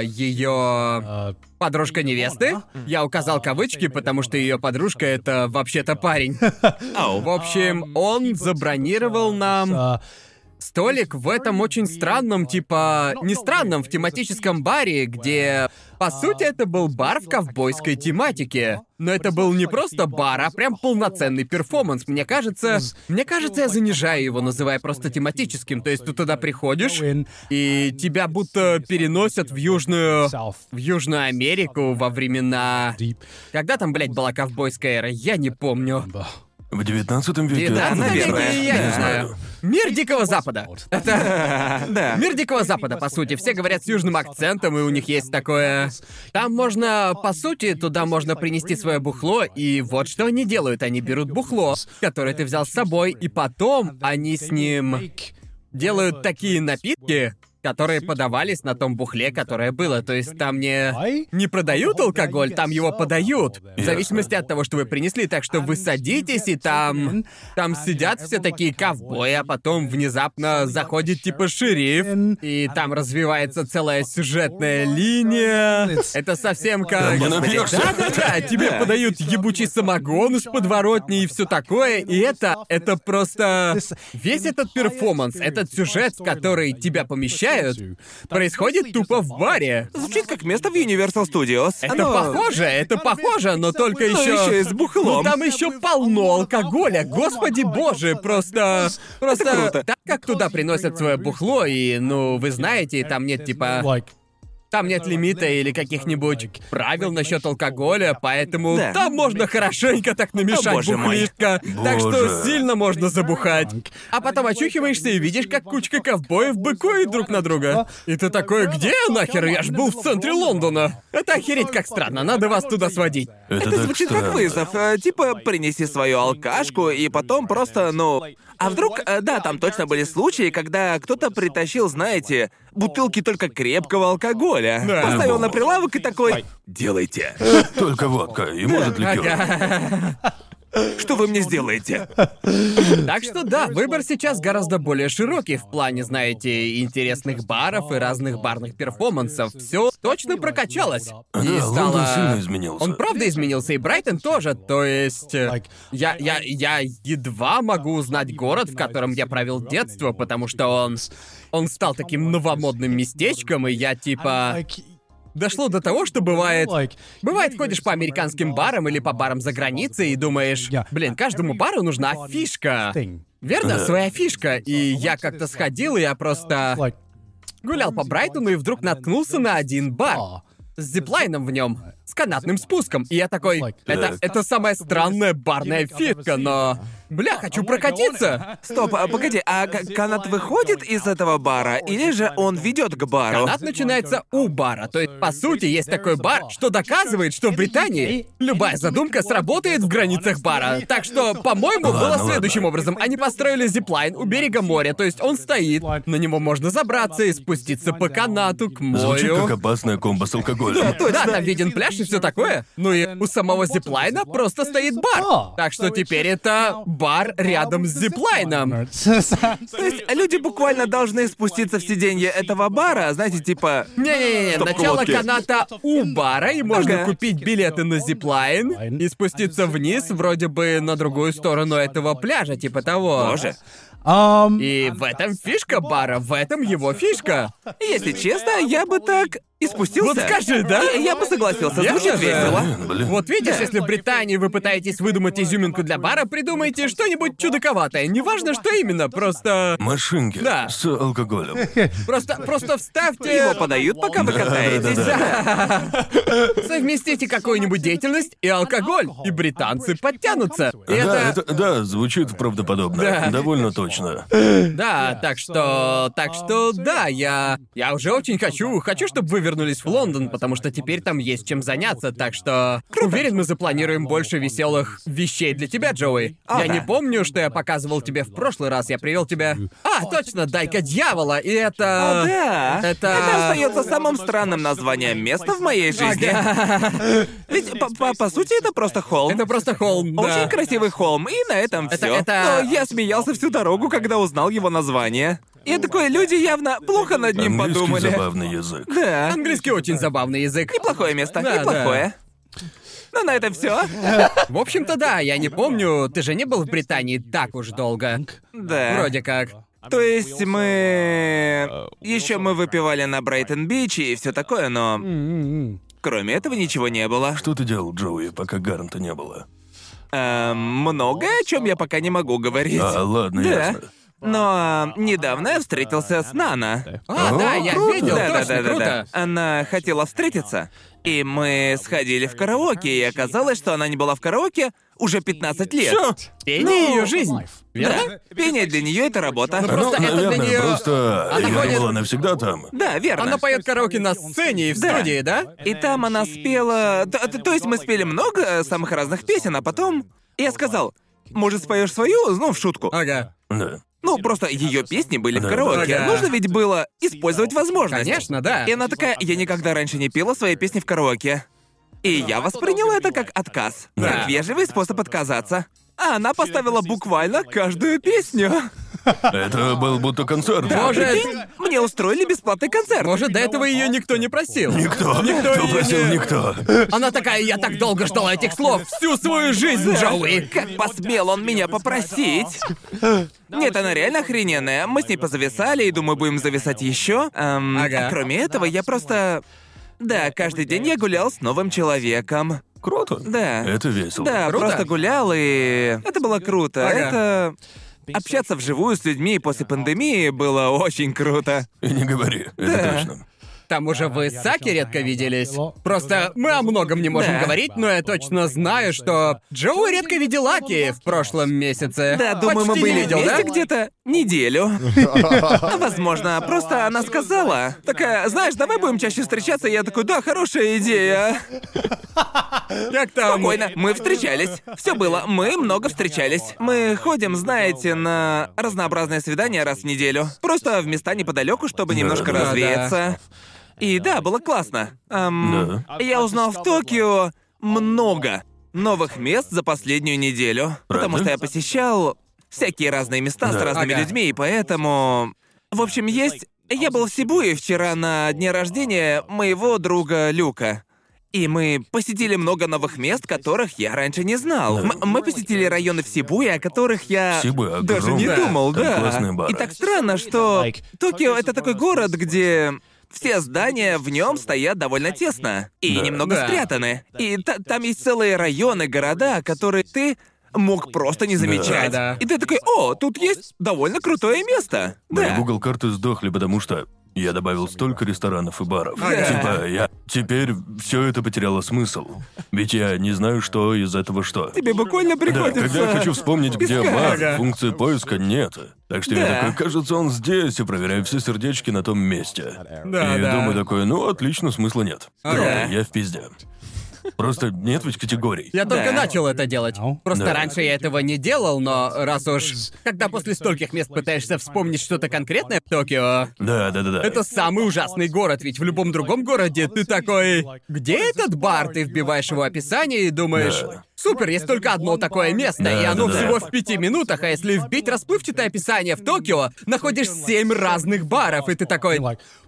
ее подружка невесты. Я указал кавычки, потому что ее подружка это вообще-то парень. В общем, он забронировал нам столик в этом очень странном, типа, не странном, в тематическом баре, где, по сути, это был бар в ковбойской тематике. Но это был не просто бар, а прям полноценный перформанс. Мне кажется, мне кажется, я занижаю его, называя просто тематическим. То есть ты туда приходишь, и тебя будто переносят в Южную... в Южную Америку во времена... Когда там, блядь, была ковбойская эра, я не помню. В 19 веке. Да, Да, наверное. я Не знаю. Мир Дикого Запада. Это Да. мир Дикого Запада, по сути. Все говорят с южным акцентом, и у них есть такое... Там можно, по сути, туда можно принести свое бухло, и вот что они делают. Они берут бухло, которое ты взял с собой, и потом они с ним делают такие напитки, которые подавались на том бухле, которое было. То есть там не... Не продают алкоголь, там его подают. В зависимости от того, что вы принесли. Так что вы садитесь, и там... Там сидят все такие ковбои, а потом внезапно заходит типа шериф, и там развивается целая сюжетная линия. Это совсем как... Да-да-да, тебе подают ебучий самогон из подворотни и все такое, и это... Это просто... Весь этот перформанс, этот сюжет, который тебя помещают, происходит тупо в баре. Звучит как место в Universal Studios. Это Оно- похоже, это похоже, но только Но еще. еще и с бухлом. Ну там еще полно алкоголя, господи боже, просто. Просто круто. так как туда приносят свое бухло, и ну вы знаете, там нет типа. Там нет лимита или каких-нибудь правил насчет алкоголя, поэтому Да. там можно хорошенько так намешать О, боже мой. бухлишко. Так что Боже. сильно можно забухать. А потом очухиваешься и видишь, как кучка ковбоев быкует друг на друга. И ты такой, где я нахер? Я ж был в центре Лондона. Это охереть как странно, надо вас туда сводить. Это так звучит как странно. вызов. э, Типа, принеси свою алкашку и потом просто, ну... А вдруг, э, да, там точно были случаи, когда кто-то притащил, знаете, бутылки только крепкого алкоголя. Да. Поставил на прилавок и такой... Делайте. Только водка и, может, ликер. Ага. Что вы мне сделаете? Так что да, выбор сейчас гораздо более широкий в плане, знаете, интересных баров и разных барных перформансов. Все точно прокачалось. И Да, стало... Лондон сильно изменился. Он правда изменился, и Брайтон тоже, то есть... э, Я, я, я едва могу узнать город, в котором я провел детство, потому что он... Он стал таким новомодным местечком, и я типа... Дошло до того, что бывает... Бывает, ходишь по американским барам или по барам за границей и думаешь, блин, каждому бару нужна фишка. Верно? Своя фишка. И я как-то сходил, и я просто гулял по Брайтону и вдруг наткнулся на один бар. с зиплайном в нем, с канатным спуском. И я такой, это, это самая странная барная фишка, но... Бля, хочу прокатиться! Стоп, а погоди, а к- канат выходит из этого бара, или же он ведет к бару? Канат начинается у бара. То есть, по сути, есть такой бар, что доказывает, что в Британии любая задумка сработает в границах бара. Так что, по-моему, было Ладно, следующим образом. Они построили зиплайн у берега моря, то есть он стоит, на него можно забраться и спуститься по канату к Звучит морю. как опасная комбо с алкоголем. Да, там виден пляж и все такое. Ну и у самого зиплайна просто стоит бар. Так что теперь это бар рядом с зиплайном. То есть люди буквально должны спуститься в сиденье этого бара, знаете, типа... Не-не-не, начало каната у бара, и можно купить билеты на зиплайн и спуститься вниз, вроде бы на другую сторону этого пляжа, типа того. Боже. Um, И в этом фишка бара, в этом его фишка. Если честно, я бы так и спустился. Вот скажи, да? Я, я бы согласился, Я звучит тоже. весело. Блин, блин. Вот видишь, если в Британии вы пытаетесь выдумать изюминку для бара, придумайте что-нибудь чудаковатое. Неважно, что именно, просто... Машинки Да. с алкоголем. Просто, просто вставьте... Его подают, пока вы катаетесь. Совместите какую-нибудь деятельность и алкоголь, и британцы подтянутся. И Да, это... это, да, звучит правдоподобно. Да. Довольно точно. Да, так что... Так что, да, я... Я уже очень хочу... Хочу, чтобы вы вернулись в Лондон, потому что теперь там есть чем заняться, так что... Уверен, мы запланируем больше веселых вещей для тебя, Джоуи. О, я да. не помню, что я показывал тебе в прошлый раз. Я привел тебя... А, точно, Дай-ка дьявола, и это... О, да. Это... остается самым странным названием места в моей жизни. Ведь по, по- по сути это просто холм. Это просто холм, да. Очень красивый холм, и на этом Это- все. это- Но я смеялся всю дорогу, когда узнал его название. Я такой, люди явно плохо над ним Английский подумали. забавный язык. Да. Английский очень забавный язык. Неплохое место, Да, неплохое. Ну, на этом все. В общем-то, да, я не помню, ты же не был в Британии так уж долго. Да. Вроде как. То есть мы... Еще мы выпивали на Брайтон-Бич и все такое, но... Кроме этого ничего не было. Что ты делал, Джоуи, пока Гарнта не было? Эм, многое, о чем я пока не могу говорить. А, ладно, Да. ясно. Но э, недавно я встретился с Нана. А, О, да, я круто. видел, да, да, точно, да, да, круто. да. Она хотела встретиться. И мы сходили в караоке, и оказалось, что она не была в караоке уже 15 лет. Чё? Пение ее жизнь. Да? Пение для нее это работа. Ну, просто ну, это для наверное, неё- просто Она я ходит- была навсегда там. Да, верно. Она поет караоке на сцене и в Да. студии, да? И там она спела... То, то- то есть мы спели много самых разных песен, а потом... Я сказал, может, споешь свою? Ну, в шутку. Ага. Да. Ну, просто ее песни были в караоке. да. Нужно ведь было использовать возможность. Конечно, да. И она такая, я никогда раньше не пела свои песни в караоке. И я воспринял это как отказ. Да. Как вежливый способ отказаться. А она поставила буквально каждую песню. Это был будто концерт. Может, Прикинь, мне устроили бесплатный концерт. может, до этого ее никто не просил. Никто. Никто Кто её просил, не- никто. Она такая, я так долго ждала этих слов всю свою жизнь, Джоуи. Как посмел он меня попросить? Нет, она реально охрененная. Мы с ней позависали и думаю, будем зависать еще. Ага. Кроме этого, я просто. Да, каждый день я гулял с новым человеком. Круто. Да. Это весело. Да, Круто. просто гулял и. Это было круто. Ага. Это. Общаться вживую с людьми после пандемии было очень круто. И не говори. Это Да. точно. Там уже вы с Саки редко виделись. Просто мы о многом не можем Да. говорить, но я точно знаю, что Джоуи редко видел Аки в прошлом месяце. Да, думаю, мы Почти были не видел, да? вместе где-то неделю. Возможно, просто она сказала. Такая, знаешь, давай будем чаще встречаться. Я такой, да, хорошая идея. Как там? Спокойно, мы встречались. Все было, мы много встречались. Мы ходим, знаете, на разнообразные свидания раз в неделю. Просто в места неподалеку, чтобы немножко да. развеяться. И да, было классно. Эм, Да. Я узнал в Токио много новых мест за последнюю неделю. Потому что я посещал всякие разные места с Да. разными Ага. людьми, и поэтому... В общем, есть... Я был в Сибуе вчера на дне рождения моего друга Люка. И мы посетили много новых мест, которых я раньше не знал. М- мы посетили районы в Сибуе, о которых я Сибуя даже не думал, да. бары. И так странно, что Токио это такой город, где все здания в нем стоят довольно тесно и Да. немного Да. спрятаны. И та- там есть целые районы, города, которые ты мог просто не замечать. Да, да. И ты такой, о, тут есть довольно крутое место. Мои Да. Google карты сдохли, потому что я добавил столько ресторанов и баров. Ага. Типа, я... Теперь все это потеряло смысл. Ведь я не знаю, что из этого что. Тебе буквально Да, приходится... когда я хочу вспомнить, где бар, Ага. функции поиска нет. Так что я Да. такой, кажется, он здесь, и проверяю все сердечки на том месте. Да, и да. думаю такой, ну, отлично, смысла нет. Круто, я в пизде. Просто нет ведь категорий. Я только Да. начал это делать. Просто Да. раньше я этого не делал, но раз уж... Когда после стольких мест пытаешься вспомнить что-то конкретное в Токио, Да, да, да, да. это самый ужасный город, ведь в любом другом городе ты такой... Где этот бар? Ты вбиваешь его описание и думаешь... Да. Супер, есть только одно такое место, Да, и оно да, да. всего в пяти минутах, а если вбить расплывчатое описание в Токио, находишь семь разных баров, и ты такой...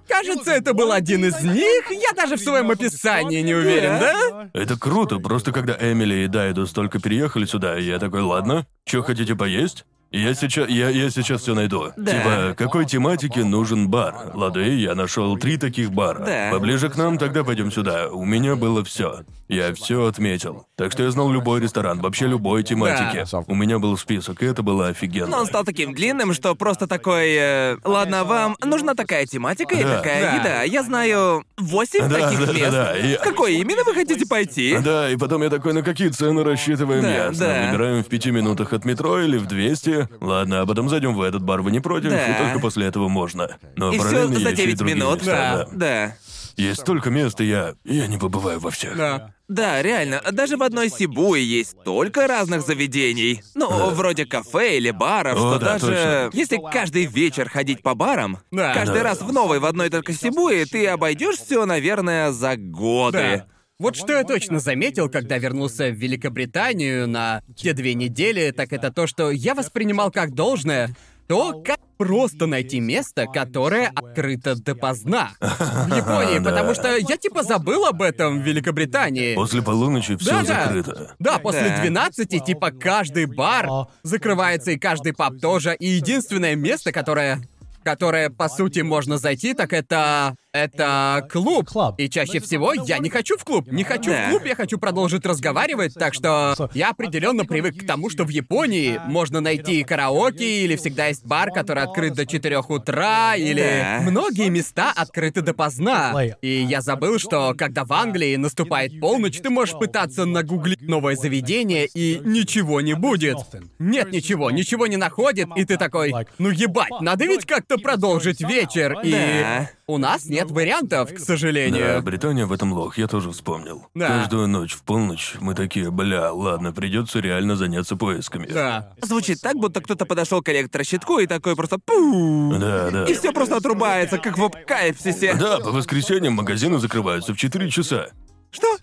Кажется, это был один из них. Я даже в своем описании не уверен, да? Это круто, просто когда Эмили и Дайдус только переехали сюда, я такой, ладно, что хотите поесть? Я сейчас, я, я сейчас все найду. Да. Типа, какой тематике нужен бар? Лады, я нашел три таких бара. Да. Поближе к нам, тогда пойдем сюда. У меня было все. Я все отметил. Так что я знал любой ресторан, вообще любой тематики. Да. У меня был список, и это было офигенно. Но он стал таким длинным, что просто такой... э, Ладно, вам нужна такая тематика и Да. такая Да. еда. Я знаю восемь Да, таких да, да, мест. да, В какое именно вы хотите пойти? Да, и потом я такой, на какие цены рассчитываем Да, ясно. да. Выбираем в пяти минутах от метро или в 200. Ладно, а потом зайдем в этот бар, вы не против? Да. И только после этого можно. Но И все параллельно за есть и 9 другие минут. места, да. Да. Есть столько мест, и я... Я не побываю во всех. Да. Да, реально, даже в одной Сибуе есть столько разных заведений. Ну, вроде кафе или баров, О, что да, даже точно. если каждый вечер ходить по барам, Да. каждый Да. раз в новой в одной только Сибуе, ты обойдешь все, наверное, за годы. Да. Вот что я точно заметил, когда вернулся в Великобританию на те две недели, так это то, что я воспринимал как должное то, как просто найти место, которое открыто допоздна. В Японии, потому что я типа забыл об этом в Великобритании. После полуночи все Да, да. закрыто. Да, после Да. 12, типа, каждый бар закрывается, и каждый паб тоже. И единственное место, которое которое, по сути, можно зайти, так это... Это клуб. Клуб. И чаще всего я не хочу в клуб. Не хочу Да. в клуб, я хочу продолжить разговаривать, так что я определенно привык к тому, что в Японии можно найти караоке, или всегда есть бар, который открыт до 4 утра, или... Да. Многие места открыты допоздна. И я забыл, что когда в Англии наступает полночь, ты можешь пытаться нагуглить новое заведение, и ничего не будет. Нет ничего, ничего не находит, и ты такой, ну ебать, надо ведь как-то продолжить вечер, и... Да. У нас нет вариантов, к Да, сожалению. Британия в этом лох, я тоже вспомнил. Да. Каждую ночь в полночь мы такие, бля, ладно, придется реально заняться поисками. Да. Звучит так, будто кто-то подошел к электрощитку и такой просто пу. Да, да. И все просто отрубается, как в апокалипсисе. Да, по воскресеньям магазины закрываются в 4 часа. Что?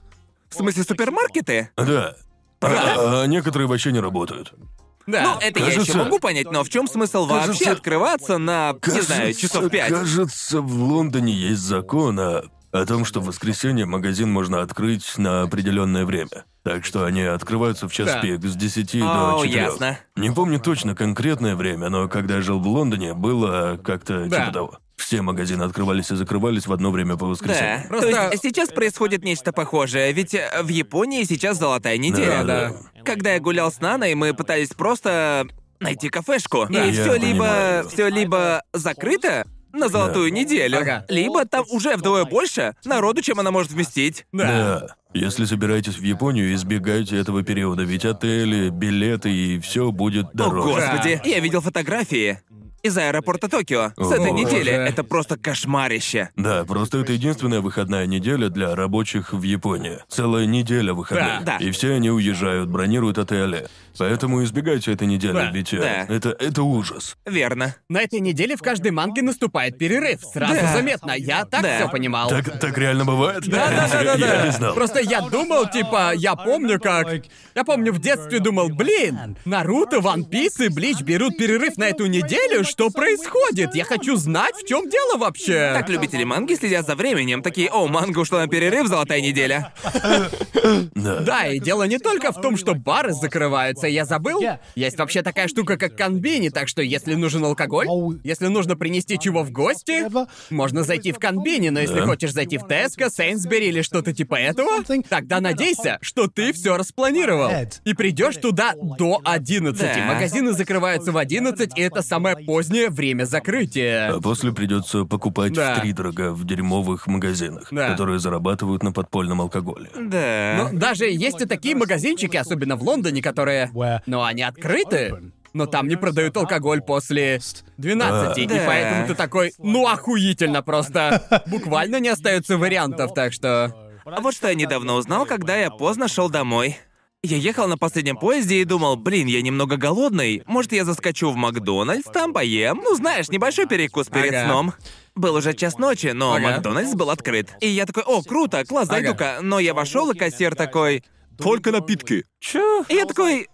В смысле супермаркеты? Да. А, а некоторые вообще не работают. Да. Ну, это я еще Кажется- могу понять, но в чем смысл вообще Кажется- открываться на, не знаю, часов пять? Кажется, в Лондоне есть закон о, о том, что в воскресенье магазин можно открыть на определенное время. Так что они открываются в час Да. пик с 10 О, до 4. ясно. Не помню точно конкретное время, но когда я жил в Лондоне, было как-то Да. типа того. Все магазины открывались и закрывались в одно время по Да. воскресеньям. Просто- То есть сейчас происходит нечто похожее, ведь э, в Японии сейчас золотая неделя. Да, да. Когда я гулял с Наной, мы пытались просто найти кафешку. Да. и Я все либо все либо закрыто на золотую неделю, Ага. либо там уже вдвое больше народу, чем она может вместить. Да. Да. Если собираетесь в Японию, избегайте этого периода, ведь отели, билеты и все будет О, дороже. господи, я видел фотографии из аэропорта Токио с этой О, недели. боже. Это просто кошмарище. Да, просто это единственная выходная неделя для рабочих в Японии. Целая неделя выходных. Да, да. И все они уезжают, бронируют отели. Поэтому избегайте этой недели, Да, ведь э, да. это, это ужас. Верно. На этой неделе в каждой манге наступает перерыв. Сразу Да. заметно. Я так Да. все понимал. Так, так реально бывает? Да, да, да, да, Я да. не знал. Просто я думал, типа, я помню как. Я помню в детстве думал, блин, Наруто, Ван Пис и Блич берут перерыв на эту неделю. Что происходит? Я хочу знать, в чем дело вообще. Так любители манги следят за временем, такие, о, манга ушла на перерыв, золотая неделя. Да. И дело не только в том, что бары закрываются, я забыл. Есть вообще такая штука, как конбини, так что если нужен алкоголь, если нужно принести чего в гости, можно зайти в конбини, но если хочешь зайти в Теско, Сейнсбери или что-то типа этого, тогда надейся, что ты все распланировал. И придешь туда до 11. Да. Магазины закрываются в 11, и это самое позднее позднее время закрытия. А после придется покупать Да. втридорога в дерьмовых магазинах, Да. которые зарабатывают на подпольном алкоголе. Да. Но даже есть и такие магазинчики, особенно в Лондоне, которые... Но они открыты. Но там не продают алкоголь после 12, и Да. поэтому ты такой, ну охуительно просто. Буквально не остается вариантов, так что... А вот что я недавно узнал, когда я поздно шел домой. Я ехал на последнем поезде и думал, блин, я немного голодный. Может, я заскочу в Макдональдс, там поем? Ну, знаешь, небольшой перекус перед Ага. сном. Был уже час ночи, но Ага. Макдональдс был открыт. И я такой, о, круто, класс, зайду-ка. Но я вошел, и кассир такой, только напитки. Чё? И я такой,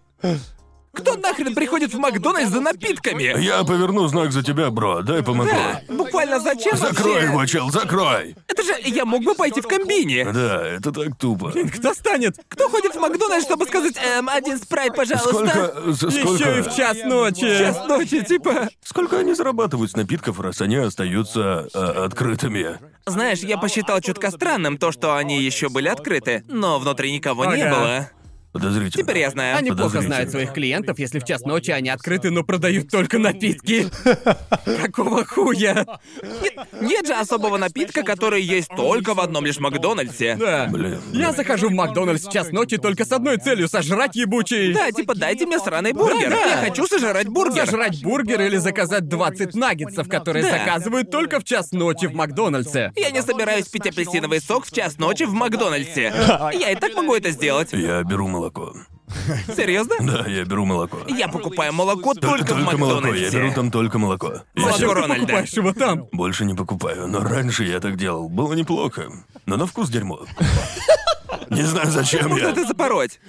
кто нахрен приходит в Макдональдс за напитками? Я поверну знак за тебя, бро, дай помогу. Да, буквально зачем Закрой вообще? его, чел, закрой! Это же я мог бы пойти в комбине. Да, это так тупо. Кто станет? Кто ходит в Макдональдс, чтобы сказать, эм, один спрайт, пожалуйста? Сколько... за Еще и Сколько... в час ночи. Час ночи, типа. Сколько они зарабатывают с напитков, раз они остаются а, открытыми? Знаешь, я посчитал чутка странным то, что они еще были открыты, но внутри никого не Ага. было. Подозрительно. Теперь я знаю. Они плохо Подозрительно. знают своих клиентов, если в час ночи они открыты, но продают только напитки. Какого хуя? Нет, нет же особого напитка, который есть только в одном лишь Макдональдсе. Да. Блин. Я захожу в Макдональдс в час ночи только с одной целью — сожрать ебучий... Да, типа дайте мне сраный бургер. Да-да. Я хочу сожрать бургер. Сожрать бургер или заказать 20 наггетсов, которые Да. заказывают только в час ночи в Макдональдсе. Я не собираюсь пить апельсиновый сок в час ночи в Макдональдсе. Я и так могу это сделать. Я беру молоко. Серьезно? Да, я беру молоко. Я покупаю молоко только, в молоко, я беру там только молоко. Я Молоко Ты Рональда. покупаешь его там. больше не покупаю, но раньше я так делал. Было неплохо. Но на вкус дерьмо. Не знаю, зачем я. это запороть?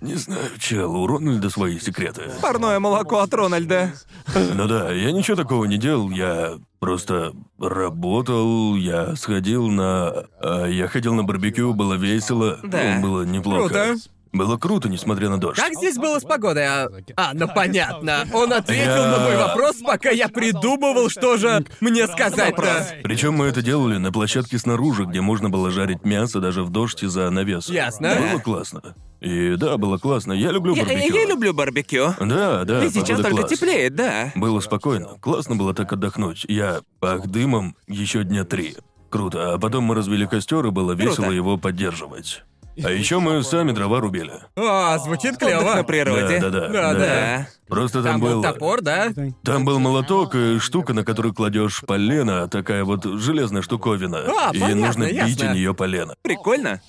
Не знаю, чел, у Рональда свои секреты. Парное молоко от Рональда. Ну да, я ничего такого не делал, я просто работал, я сходил на... а, я ходил на барбекю, было весело, Да. ну, было неплохо. Круто. Было круто, несмотря на дождь. Как здесь было с погодой? А, а ну понятно. Он ответил на мой вопрос, пока я придумывал, что же мне сказать-то. Причем мы это делали на площадке снаружи, где можно было жарить мясо даже в дождь из-за навеса. Ясно. Было классно. И да, было классно. Я люблю Я, барбекю. я люблю барбекю. Да, да, И сейчас погода только класс. теплеет, да. Было спокойно. Классно было так отдохнуть. Я пах дымом еще дня три. Круто. А потом мы развели костер, и было весело его поддерживать. А еще мы сами дрова рубили. А, звучит клево. на природе. Да, да, да. Да, Да. Просто там, Там был был топор, да? Там был молоток и штука, на которую кладешь полено, такая вот железная штуковина. А, и понятно, нужно бить ясно. о нее полено. Прикольно.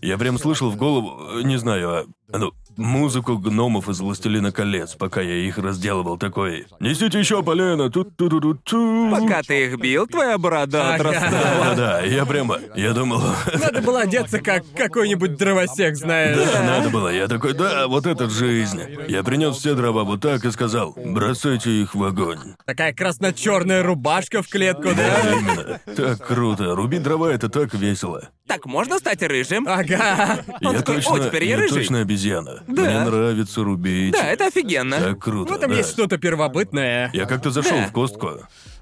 Я прям слышал в голову, э, не знаю, а, ну, музыку гномов из «Властелина колец», пока я их разделывал такой. Несите еще полено, тут ту ту ту ту Пока ты их бил, твоя борода отрастала. Да, да, я прямо, я думал, Надо было одеться как какой-нибудь дровосек, знаешь. да, надо было. Я такой, да, вот это жизнь. Я принес все дрова вот так и сказал, бросайте их в огонь. Такая красно-черная рубашка в клетку, да? Именно. Так круто. Рубить дрова это так весело. Так можно стать рыжим? Ага. Он я такой, точно, «О, теперь я я рыжий». точно обезьяна. Да. Мне нравится рубить. Да, это офигенно. Так круто. В этом да. есть что-то первобытное. Я как-то зашел Да. в Костку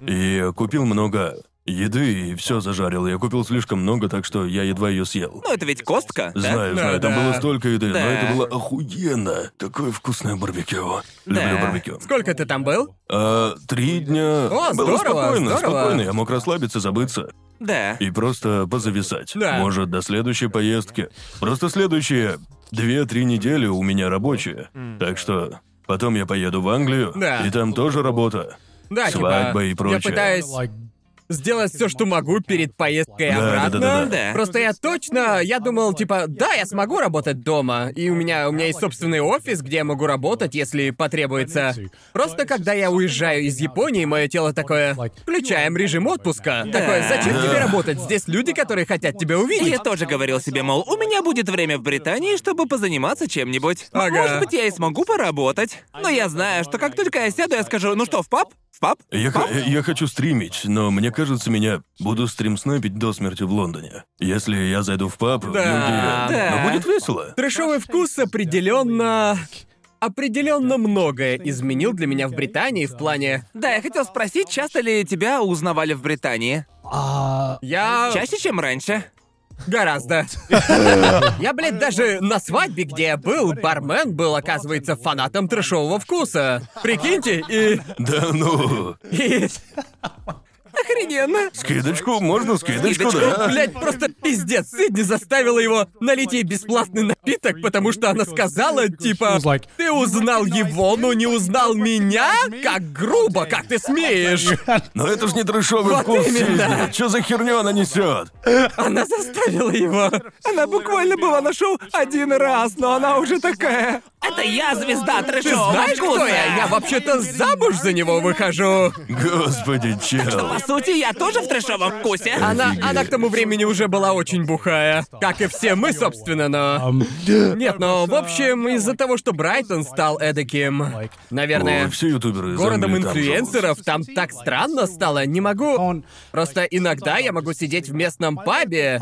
и купил много еды и все зажарил. Я купил слишком много, так что я едва ее съел. Ну, это ведь костка, да? Знаю, Да, знаю, там да. было столько еды, но Да. это было охуенно. Такое вкусное барбекю. Люблю Да. барбекю. Сколько ты там был? А, три дня. О, было здорово, спокойно, здорово. спокойно. Я мог расслабиться, забыться Да. и просто позависать. Да. Может, до следующей поездки. Просто следующие две-три недели у меня рабочие. Так что потом я поеду в Англию, Да. и там тоже работа. Да, Свадьба типа, и прочее. Я пытаюсь Like, сделать все, что могу перед поездкой Да, обратно. да, да, да. Да. Просто я точно, я думал, типа, да, я смогу работать дома, и у меня у меня есть собственный офис, где я могу работать, если потребуется. Просто когда я уезжаю из Японии, мое тело такое, включаем режим отпуска. Такое, зачем тебе работать? Здесь люди, которые хотят тебя увидеть. я тоже говорил себе, мол, у меня будет время в Британии, чтобы позаниматься чем-нибудь. Ага. Может быть, я и смогу поработать. Но я знаю, что как только я сяду, я скажу, ну что, в паб? В паб? Я, х- я хочу стримить, но мне кажется, меня буду стрим-снайпить до смерти в Лондоне. Если я зайду в паб. Да. Да. Но будет весело. Трэшовый вкус определенно определенно многое изменил для меня в Британии в плане. Да, я хотел спросить, часто ли тебя узнавали в Британии? uh, Я. Чаще, чем раньше? Гораздо. Я, блядь, даже на свадьбе, где я был, бармен был, оказывается, фанатом трешового вкуса. Прикиньте, и... Да ну. и... Охрененно. Скидочку? Можно скидочку, Скидочку? да? Блять, просто пиздец. Сидни заставила его налить ей бесплатный напиток, потому что она сказала, типа, ты узнал его, но не узнал меня? Как грубо, как ты смеешь? Но это ж не трешовый Вот вкус, именно. Сидни. Чё за херню она несет? Она заставила его. Она буквально была на шоу один раз, но она уже такая. Это я звезда Ты трэшового знаешь, кто вкуса. я? Я вообще-то замуж за него выхожу. Господи, чел. По сути, я тоже в трэшовом вкусе. Она, она к тому времени уже была очень бухая. Как и все мы, собственно, но... Нет, но, в общем, из-за того, что Брайтон стал эдаким... Наверное... Ой, все ютуберы Городом инфлюенсеров там так странно стало, не могу... Просто иногда я могу сидеть в местном пабе,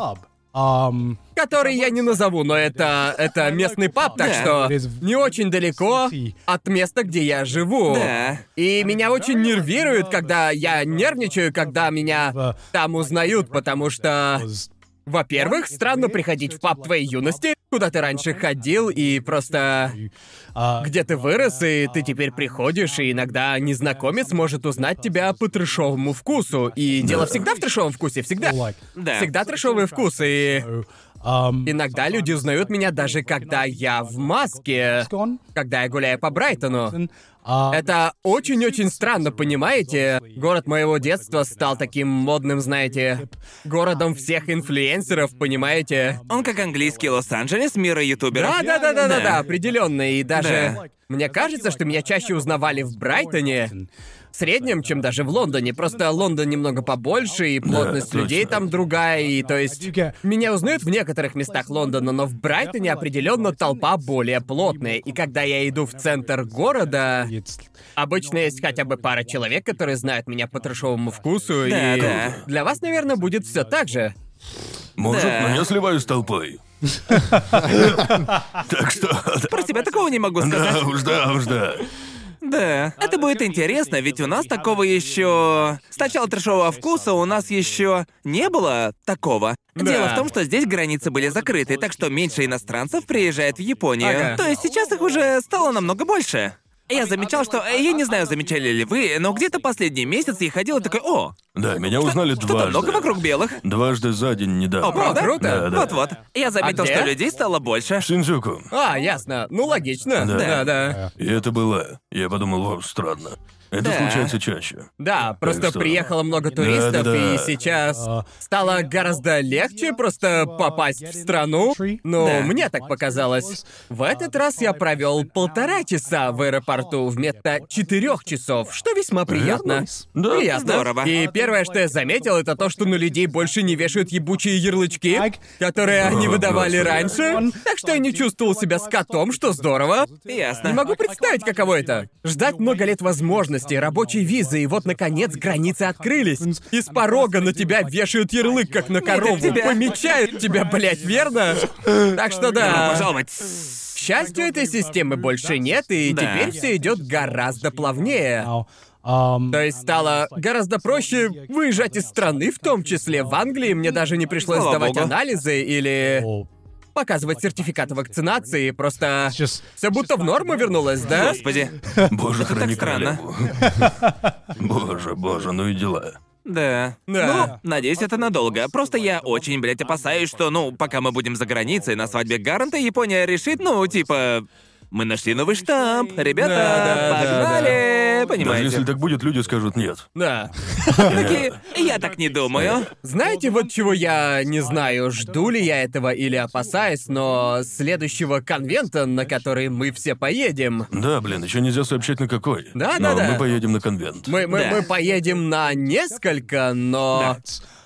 Um, который я не назову, но это, это местный паб, так Да. что не очень далеко от места, где я живу. Да. И меня очень нервирует, когда я нервничаю, когда меня там узнают, потому что... Во-первых, странно приходить в паб твоей юности, куда ты раньше ходил, и просто... uh, Где ты вырос, и ты теперь приходишь, и иногда незнакомец может узнать тебя по трешовому вкусу. И дело всегда в трешовом вкусе, всегда. Да. Всегда трешовый вкус, и um, иногда люди узнают меня даже когда я в маске, когда я гуляю по Брайтону. Uh, Это очень-очень странно, понимаете? Город моего детства стал таким модным, знаете, городом всех инфлюенсеров, понимаете? Он как английский Лос-Анджелес мира ютуберов. Да, да, да, да, да, да, Да. определенно. И даже Да. мне кажется, что меня чаще узнавали в Брайтоне. В среднем, чем даже в Лондоне. Просто Лондон немного побольше, и плотность точно. людей там другая, и то есть... Меня узнают в некоторых местах Лондона, но в Брайтоне определенно толпа более плотная. И когда я иду в центр города, обычно есть хотя бы пара человек, которые знают меня по трешовому вкусу, Да, и... да. Для вас, наверное, будет все так же. Может, Да. но я сливаюсь с толпой. Так что... Про тебя такого не могу сказать. Да уж, да уж, да. Да, это будет интересно, ведь у нас такого еще. Сначала трешового вкуса у нас еще не было такого. Да. Дело в том, что здесь границы были закрыты, так что меньше иностранцев приезжает в Японию. Ага. То есть сейчас их уже стало намного больше. Я замечал, что... э, Я не знаю, замечали ли вы, но где-то последний месяц я ходил и такой, о, Да, меня узнали что-то дважды. много вокруг белых. Дважды за день недавно. О, правда? круто. Да, да. Вот-вот. Я заметил, А где? что людей стало больше. В Синдзюку. А, ясно. Ну, логично. Да. Да, да. И это было... Я подумал, странно. Это Да. случается чаще. Да, просто что- приехало много туристов, Да-да-да. и сейчас стало гораздо легче просто попасть в страну. Ну, Да. мне так показалось. В этот раз я провел полтора часа в аэропорту вместо четырех часов, что весьма приятно. Да. Приятно. Здорово. И первое, что я заметил, это то, что на людей больше не вешают ебучие ярлычки, которые они О, выдавали господи. раньше. Так что я не чувствовал себя скотом, что здорово. Ясно. Не могу представить, каково это. Ждать много лет возможностей, рабочей визы, и вот, наконец, границы открылись. И с порога на тебя вешают ярлык, как на корову. тебя. Помечают тебя, блядь, верно? Так что да. пожаловать. К счастью, этой системы больше нет, и Да. теперь все идет гораздо плавнее. Um, То есть стало гораздо проще выезжать из страны, в том числе в Англии. Мне даже не пришлось Слава сдавать богу. анализы или oh, показывать сертификаты вакцинации. Просто все будто в норму вернулось, да? Господи. Боже, храни странно. королеву. Боже, боже, ну и дела. Да. Да. Ну, надеюсь, это надолго. Просто я очень, блядь, опасаюсь, что, ну, пока мы будем за границей на свадьбе Гаранта, Япония решит, ну, типа... Мы нашли новый штамп, ребята, Да, да, да, погнали, Даже понимаете? если так будет, люди скажут нет. Да. Такие, я так не думаю. Знаете, вот чего я не знаю, жду ли я этого или опасаюсь, но следующего конвента, на который мы все поедем, Да, блин, еще нельзя сообщать на какой. Да, да, да. мы поедем на конвент. мы, мы, мы поедем на несколько, но...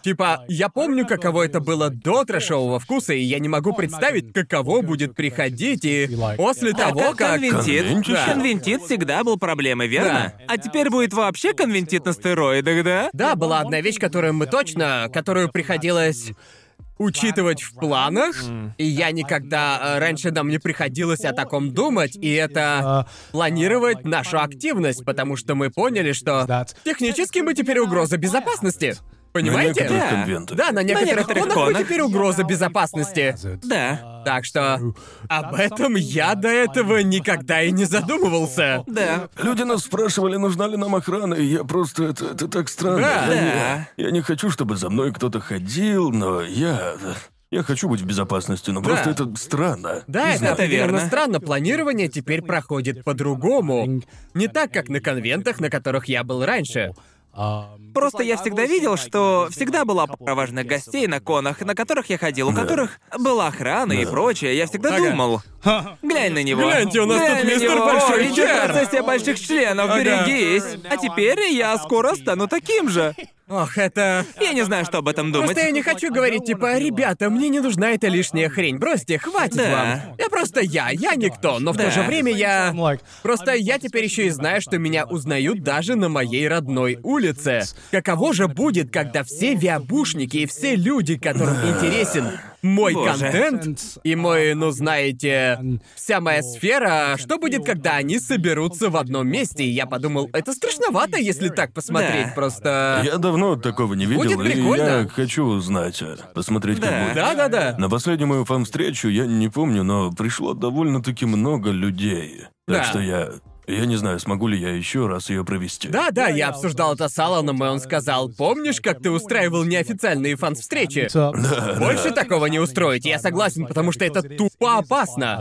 Типа, я помню, каково это было до трэшового вкуса, и я не могу представить, каково будет приходить, и после Да, того, как конвентит. Конвентище? Конвентит всегда был проблемой, верно? А теперь будет вообще конвентит на стероидах, да? Да, была одна вещь, которую мы точно... которую приходилось учитывать в планах, и я никогда э, раньше нам не приходилось о таком думать, и это планировать нашу активность, потому что мы поняли, что технически мы теперь угроза безопасности. Понимаете? некоторых Да. конвентах. Да, на некоторых, некоторых конах теперь угроза безопасности. Да, Так что об этом я до этого никогда и не задумывался. да. Люди нас спрашивали, нужна ли нам охрана, и я просто... Это, это так странно. Да. я, Да. Не, я не хочу, чтобы за мной кто-то ходил, но я... Я хочу быть в безопасности, но просто это странно. Да, это, Это определенно верно. странно. Планирование теперь проходит по-другому. Не так, как на конвентах, на которых я был раньше. Просто я всегда видел, что всегда была пара важных гостей на конах, на которых я ходил, у которых была охрана и прочее. Я всегда Ага. думал. Глянь на него. Гляньте, у нас тут на мистер него. Большой Ой, Чар. процессия больших членов, Ага. берегись. А теперь я скоро стану таким же. Ох, это... Я не знаю, что об этом думать. Просто я не хочу говорить, типа, ребята, мне не нужна эта лишняя хрень, бросьте, хватит Да. вам. Я просто я, я никто, но в то Да. же время я... Просто я теперь еще и знаю, что меня узнают даже на моей родной улице. Каково же будет, когда все виабушники и все люди, которым интересен мой Боже. контент и мой, ну знаете, вся моя сфера, что будет, когда они соберутся в одном месте? И я подумал, это страшновато, если так посмотреть, Да. просто... Я давно такого не видел, Будет и прикольно. я хочу узнать, э, посмотреть, Да. как будет. Да-да-да. На последнюю мою фан-встречу я не помню, но пришло довольно-таки много людей. Так Да. что я... Я не знаю, смогу ли я еще раз ее провести. Да, да, я обсуждал это с Аланом, и он сказал, помнишь, как ты устраивал неофициальные фан-встречи? up. Больше такого не устроить, я согласен, потому что это тупо опасно.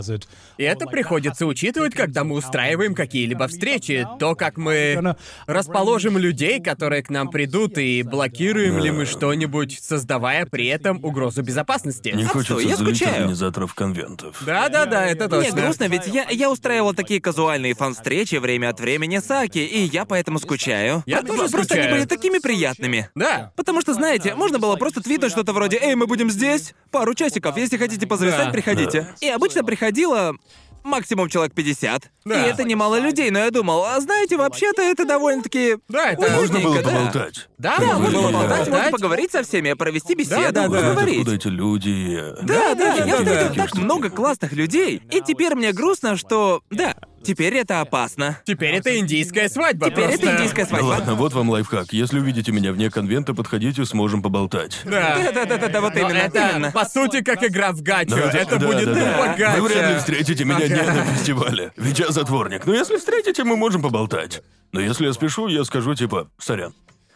И это приходится учитывать, когда мы устраиваем какие-либо встречи. То, как мы расположим людей, которые к нам придут, и блокируем ли мы что-нибудь, создавая при этом угрозу безопасности. Не хочется я злить скучаю. организаторов конвентов. Да-да-да, это Мне точно. грустно, ведь я, я устраивал такие казуальные фан-встречи время от времени с Аки, и я поэтому скучаю. Я тоже Просто они были такими приятными. Да. Потому что, знаете, можно было просто твитнуть что-то вроде «Эй, мы будем здесь, пару часиков, если хотите позависать, Да. приходите». И обычно приходило максимум человек 50. Да. И это немало людей, но я думал, а знаете, вообще-то это довольно-таки... Да, это... Можно было Уютненько, да. поболтать. Да, да, можно было Поболтать, болтать. можно поговорить со всеми, провести беседу, да, да. Поговорить. откуда эти люди. э, Да, да, я да, встретил да. так много классных людей, и теперь мне грустно, что... Да, теперь это опасно. Теперь это индийская свадьба. Теперь просто. это индийская Ну свадьба. ладно, вот вам лайфхак. Если увидите меня вне конвента, подходите, сможем поболтать. Да. Да-да-да, вот Но именно, это, именно. по сути, как игра в гачу. Ну, это да, будет да, да. тупо гача. Вы вряд ли встретите меня не Ага. на фестивале. Ведь я затворник. Но если встретите, мы можем поболтать. Но если я спешу, я скажу типа «сорян».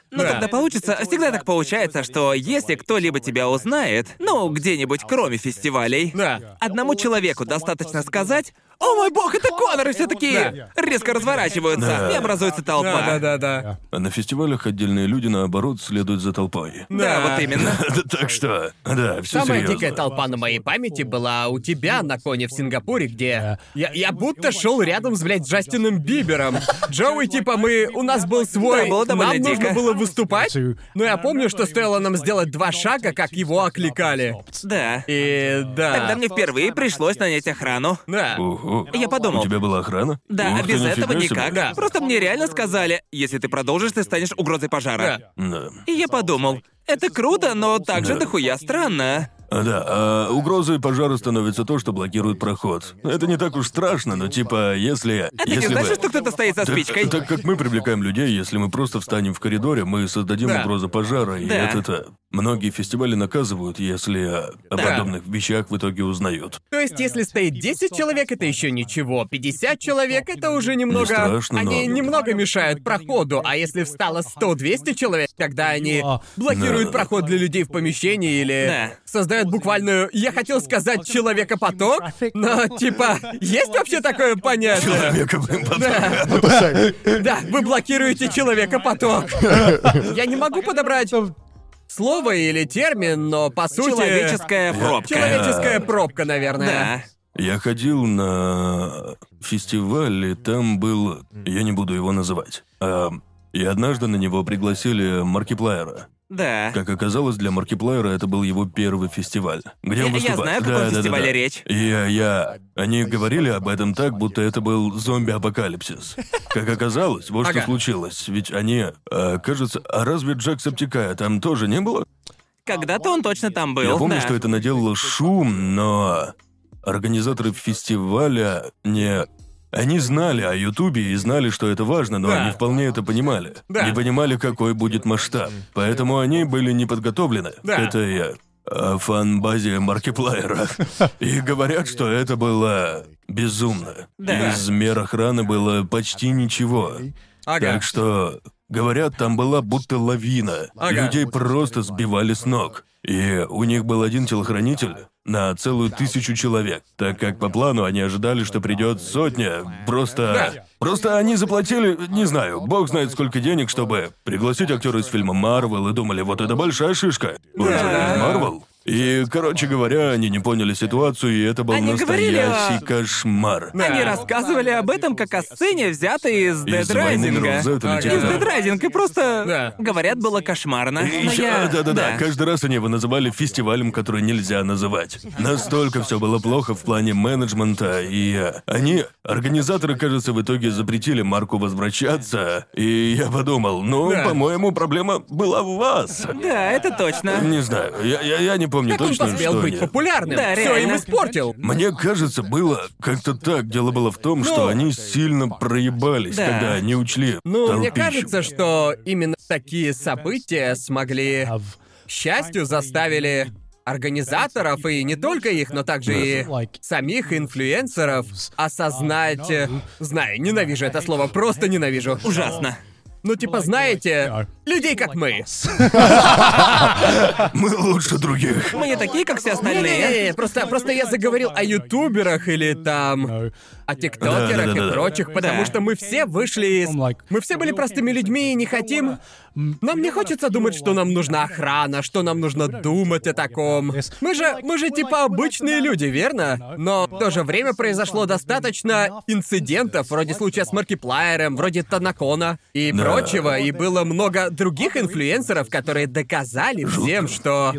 Ну, Да. тогда получится, всегда так получается, что если кто-либо тебя узнает, ну, где-нибудь кроме фестивалей, Да. одному человеку достаточно сказать «О мой бог, это Конор!» и все такие резко разворачиваются, Да. и образуется толпа. Да, да, да, да. А на фестивалях отдельные люди, наоборот, следуют за толпой. Да, вот именно. Так что, да, все Самая серьезно. дикая толпа на моей памяти была у тебя на коне в Сингапуре, где я, я будто шел рядом с, блядь, Джастином Бибером. Джоуи, типа, мы... У нас был свой... Да, нам нужно дико. было выступать, но я помню, что стоило нам сделать два шага, как его окликали. Да. И да. Тогда мне впервые пришлось нанять охрану. Да. Ого. Я подумал. У тебя была охрана? Да, Ух а ты, без нифига этого себе. никак. Да. Просто мне реально сказали, если ты продолжишь, ты станешь угрозой пожара. Да. И я подумал, это круто, но также Да. дохуя странно. А, да, а угрозой пожара становится то, что блокирует проход. Это не так уж страшно, но типа, если... А ты не если знаешь, бы- что кто-то стоит Так- спичкой? Так, как мы привлекаем людей, если мы просто встанем в коридоре, мы создадим Да. угрозу пожара, и Да. это... Многие фестивали наказывают, если о, о Да. подобных вещах в итоге узнают. То есть, если стоит 10 человек, это еще ничего. 50 человек, это уже немного... страшно, но- Они немного мешают проходу. А если встало 100-200 человек, тогда они блокируют да. проход для людей в помещении или Да. создают буквальную... Я хотел сказать человека-поток, но типа... Есть вообще такое понятие? Человека, блин, потом- Да, вы блокируете человека-поток. Я не могу подобрать слово или термин, но по сути... Человеческая пробка. Человеческая пробка, наверное. Да. Я ходил на фестиваль, и там был... Я не буду его называть. А, и однажды на него пригласили Маркиплеера. Да. Как оказалось, для Маркиплеера это был его первый фестиваль. Где он Я- я выступал. знаю, о каком Да, да, да, фестивале да. речь. Я, я... Они говорили об этом так, будто это был зомби-апокалипсис. Как оказалось, вот что Ага. случилось. Ведь они... а, кажется... А разве Джек Септикая там тоже не было? Когда-то он точно там был. Я помню, да. что это наделало шум, но организаторы фестиваля не Они знали о Ютубе и знали, что это важно, но Да. они вполне это понимали. Да. Не понимали, какой будет масштаб. Поэтому они были не подготовлены Да. к этой э, э, фан-базе Маркиплайера. И говорят, что это было безумно. Да. Из мер охраны было почти ничего. Ага. Так что, говорят, там была будто лавина. Ага. Людей просто сбивали с ног. И у них был один телохранитель на целую тысячу человек, так как по плану они ожидали, что придет сотня. Просто... Да. Просто они заплатили, не знаю, бог знает сколько денег, чтобы пригласить актера из фильма Марвел и думали, вот это большая шишка. Он же из Марвел. И, короче говоря, они не поняли ситуацию, и это был Они говорили настоящий кошмар. Они рассказывали об этом как о сцене, взятой из Dead Из «Войны Rising. миров Z» или Ага. типа Из. Dead Rising, и просто Да. говорят, было кошмарно. И ещё- я... да-да-да, каждый раз они его называли фестивалем, который нельзя называть. Настолько все было плохо в плане менеджмента, и они, организаторы, кажется, в итоге запретили Марку возвращаться, и я подумал, ну, Да. по-моему, проблема была в вас. Да, это точно. Не знаю, я, я, я не помню Как он точно, посмел что быть они- популярным? Да, Все им испортил. Мне кажется, было как-то так. Дело было в том, что Ну. они сильно проебались, Да. когда они учли Ну, мне кажется, что именно такие события смогли, к счастью, заставили организаторов, и не только их, но также и самих инфлюенсеров осознать... э, Знаю, ненавижу это слово, просто ненавижу. Ужасно. Ну, типа, знаете, людей как мы. Мы лучше других. Мы не такие, как все остальные. Просто, просто я заговорил о ютуберах или там... о тиктокерах и прочих, потому что мы все вышли из... Мы все были простыми людьми и не хотим... Нам не хочется думать, что нам нужна охрана, что нам нужно думать о таком. Мы же, мы же типа обычные люди, верно? Но в то же время произошло достаточно инцидентов, вроде случая с Маркиплайером, вроде Танакона и прочего, и было много других инфлюенсеров, которые доказали всем, что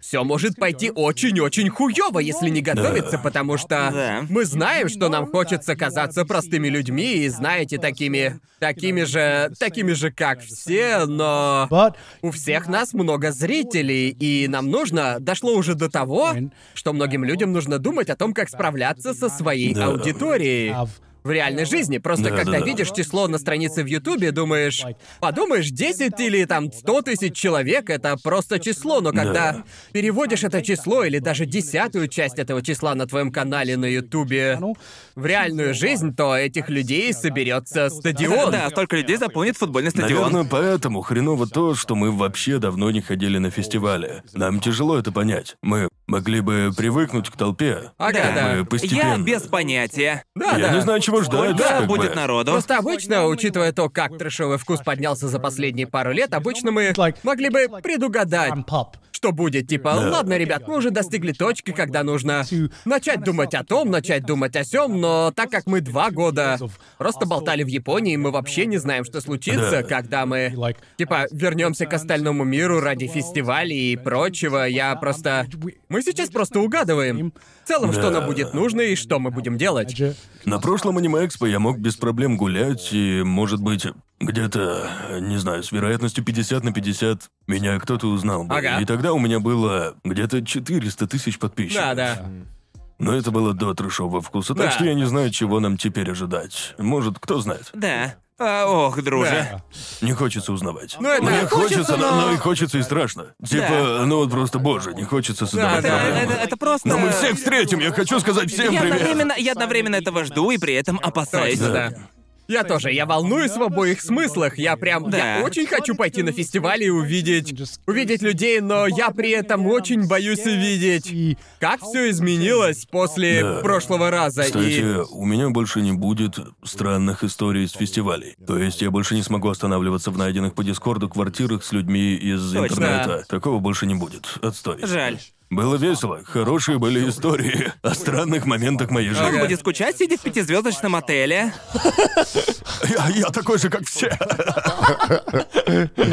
все может пойти очень-очень хуёво, если не готовиться, потому что Да. мы знаем, что нам хочется казаться простыми людьми и, знаете, такими... такими же... такими же, как все, но... У всех нас много зрителей, и нам нужно... Дошло уже до того, что многим людям нужно думать о том, как справляться со своей аудиторией. В реальной жизни. Просто Да, когда да, да. видишь число на странице в Ютубе, думаешь, подумаешь, 10 или там 100 тысяч человек — это просто число, но когда Да. переводишь это число или даже десятую часть этого числа на твоем канале на Ютубе в реальную жизнь, то этих людей соберется стадион. Да, столько людей заполнит футбольный стадион. Наверное, поэтому хреново то, что мы вообще давно не ходили на фестивале. Нам тяжело это понять. Мы могли бы привыкнуть к толпе. Ага, да. бы постепенно. Я без понятия. Да, Я да. не знаю, чего Сколько как будет бы. народу? Просто обычно, учитывая то, как трэшовый вкус поднялся за последние пару лет, обычно мы могли бы предугадать. Что будет. Типа, ладно, ребят, мы уже достигли точки, когда нужно начать думать о том, начать думать о сём, но так как мы два года просто болтали в Японии, мы вообще не знаем, что случится, Да. когда мы... Типа, вернемся к остальному миру ради фестивалей и прочего. Я просто... Мы сейчас просто угадываем. В целом, что нам будет нужно и что мы будем делать. На прошлом аниме-экспо я мог без проблем гулять, и, может быть, где-то, не знаю, с вероятностью 50 на 50 меня кто-то узнал бы. Ага. И тогда у меня было где-то 400 тысяч подписчиков. Да, да. Но это было до трешового вкуса, Да. так что я не знаю, чего нам теперь ожидать. Может, кто знает. Да. А, ох, друже. Да. Не хочется узнавать. Ну, это- Мне Хочется, хочется, но... но- и хочется и страшно. Типа, ну вот просто, боже, не хочется создавать Да, да, Это, проблемы. это- это просто... Но мы всех встретим, я хочу сказать всем я привет. одновременно, я одновременно этого жду и при этом опасаюсь. Точно, да. Я тоже, я волнуюсь в обоих смыслах. Я прям, Да. я очень хочу пойти на фестиваль и увидеть, увидеть людей, но я при этом очень боюсь увидеть, как все изменилось после Да. прошлого раза. Кстати, И у меня больше не будет странных историй с фестивалей. То есть я больше не смогу останавливаться в найденных по Дискорду квартирах с людьми из Точно. интернета. Такого больше не будет. Отстой. Жаль. Было весело. Хорошие были истории о странных моментах моей Он жизни. будет скучать, сидя в пятизвездочном отеле. Я, я такой же, как все.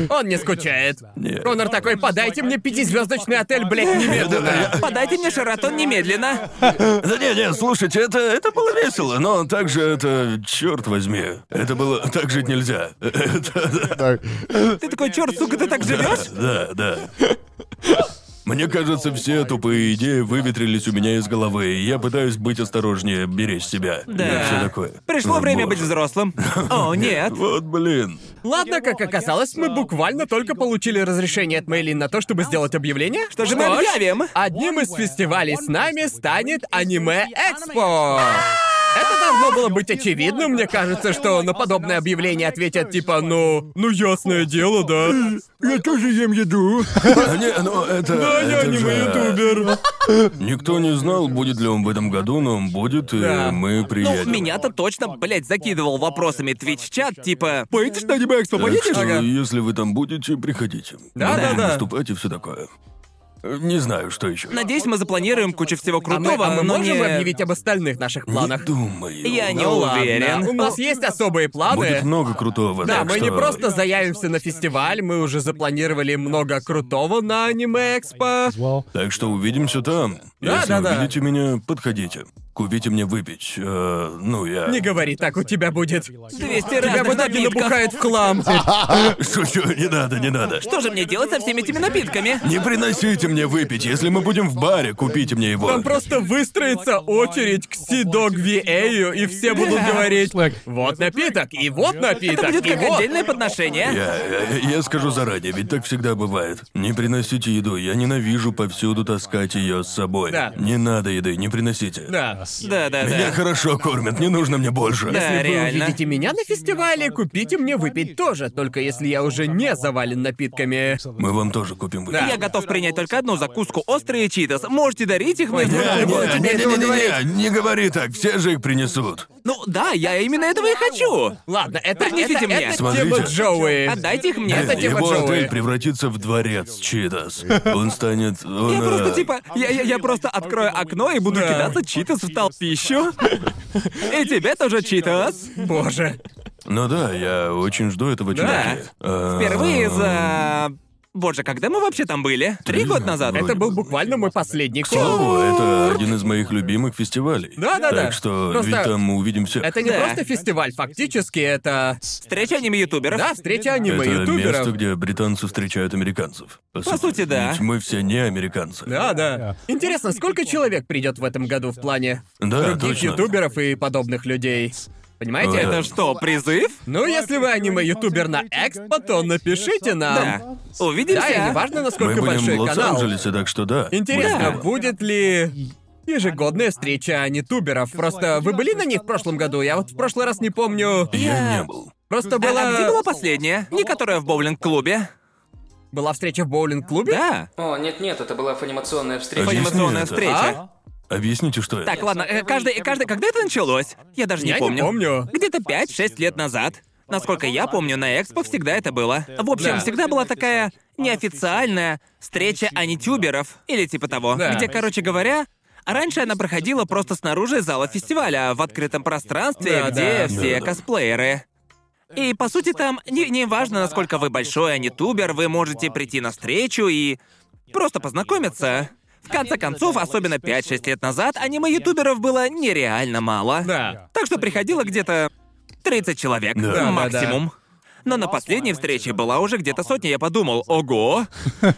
он не скучает. Нет. Конор такой, подайте мне пятизвездочный отель, блядь, немедленно. Подайте мне Шератон немедленно. Да не, не, слушайте, это, это было весело, но также это, черт возьми, это было, так жить нельзя. Это, Ты такой, черт, сука, ты так живешь? да, да. Мне кажется, все тупые идеи выветрились у меня из головы, и я пытаюсь быть осторожнее, беречь себя. Да. И все такое. Пришло О, время боже. быть взрослым. О, нет. Вот блин. Ладно, как оказалось, мы буквально только получили разрешение от Мэйлин на то, чтобы сделать объявление. Что же мы объявим? Одним из фестивалей с нами станет Аниме Экспо. Это должно было быть очевидно, мне кажется, что на подобное объявление ответят типа, ну, ну ясное дело, да. Я тоже ем еду. Не, ну это... Да, я это же- аниме-ютубер. Никто не знал, будет ли он в этом году, но он будет, и Да. мы Ну, приедем. меня-то точно, блядь, закидывал вопросами Twitch-чат, типа, «Поедешь на аниме экспо, поедешь?» Ага. если вы там будете, приходите. Да, да, да. выступать и все такое. Не знаю, что еще. Надеюсь, мы запланируем кучу всего А мы, крутого, а мы но можем не... объявить об остальных наших планах? Не думаю. Я не Ну ладно, уверен. У нас есть особые планы. Будет много крутого, Да, так мы что... не просто заявимся на фестиваль, мы уже запланировали много крутого на аниме Экспо. Well, Так что увидимся там. Да, Если да, да. увидите меня, подходите. Купите мне выпить. Э, ну, я... Не говори так, у тебя будет. 200 Тебя в разных итоге напитков. набухает в хлам. Шучу, не надо, не надо. Что же мне делать со всеми этими напитками? Не приносите мне выпить. Если мы будем в баре, купите мне его. Там просто выстроится очередь к Сидок Виэю, и все будут говорить «Вот напиток, и вот напиток, Это будет и как вот». отдельное подношение. Я, я, я скажу заранее, ведь так всегда бывает. Не приносите еду, я ненавижу повсюду таскать ее с собой. Да. Не надо еды, не приносите. Да. Да, да, Меня да. хорошо кормят, не нужно мне больше. Да. Если вы реально. увидите меня на фестивале, купите мне выпить тоже, только если я уже не завален напитками. Мы вам тоже купим выпить. Да. Я готов принять только одну закуску острые читос. Можете дарить их мне. Не, Не не, не, не, не, не говори так, все же их принесут. Ну да, я именно этого и хочу. Ладно, это, Принесите это, мне. это Смотрите. тема Джоуи. Отдайте их мне. Это тема Его Джоуи. отель превратится в дворец Читас. Он станет... Он, Я просто э, типа, я, я, я просто открою окно и буду Да. кидаться читос в толпищу. И тебе тоже читос. Боже. Ну да, я очень жду этого чувака. Э, Впервые за... Боже, когда мы вообще там были? Три года назад? Это был буквально мой последний К слову, это один из моих любимых фестивалей. Да-да-да. Так что, Просто- ведь там мы увидим всех. Это не Да. просто фестиваль, фактически это... Встреча аниме-ютуберов. Да, встреча Это аниме-ютуберов. место, где британцы встречают американцев. По, сути, да. Ведь мы все не американцы. Да, да. Интересно, сколько человек придет в этом году в плане Да, других точно. ютуберов и подобных людей? Понимаете? Это что, призыв? Ну, если вы аниме-ютубер на Экспо, то напишите нам. Да. Увидимся. Да, и неважно, Мы насколько будем большой в канал. Лос-Анджелесе, так что да. Интересно, Да. будет ли ежегодная встреча анитуберов? Просто вы были на них в прошлом году? Я вот в прошлый раз не помню. Я не был. Просто А, была... а где была последняя? Не которая в боулинг-клубе? Была встреча в боулинг-клубе? Да. О, нет-нет, это была анимационная встреча. Анимационная это. встреча. А? Объясните, что это. Так, ладно, э, каждый, каждый, когда это началось? Я даже не Я не помню. помню. Где-то 5-6 лет назад. Насколько я помню, на Экспо всегда это было. В общем, Да. всегда была такая неофициальная встреча анитюберов, или типа того, Да. где, короче говоря, раньше она проходила просто снаружи зала фестиваля, в открытом пространстве, Да, где да. все Да. косплееры. И, по сути, там не, не важно, насколько вы большой анитубер, вы можете прийти на встречу и просто познакомиться. В конце концов, особенно 5-6 лет назад, аниме-ютуберов было нереально мало. Да. Так что приходило где-то 30 человек Да. Да, да, максимум. Но на последней встрече была уже где-то сотня, я подумал, ого,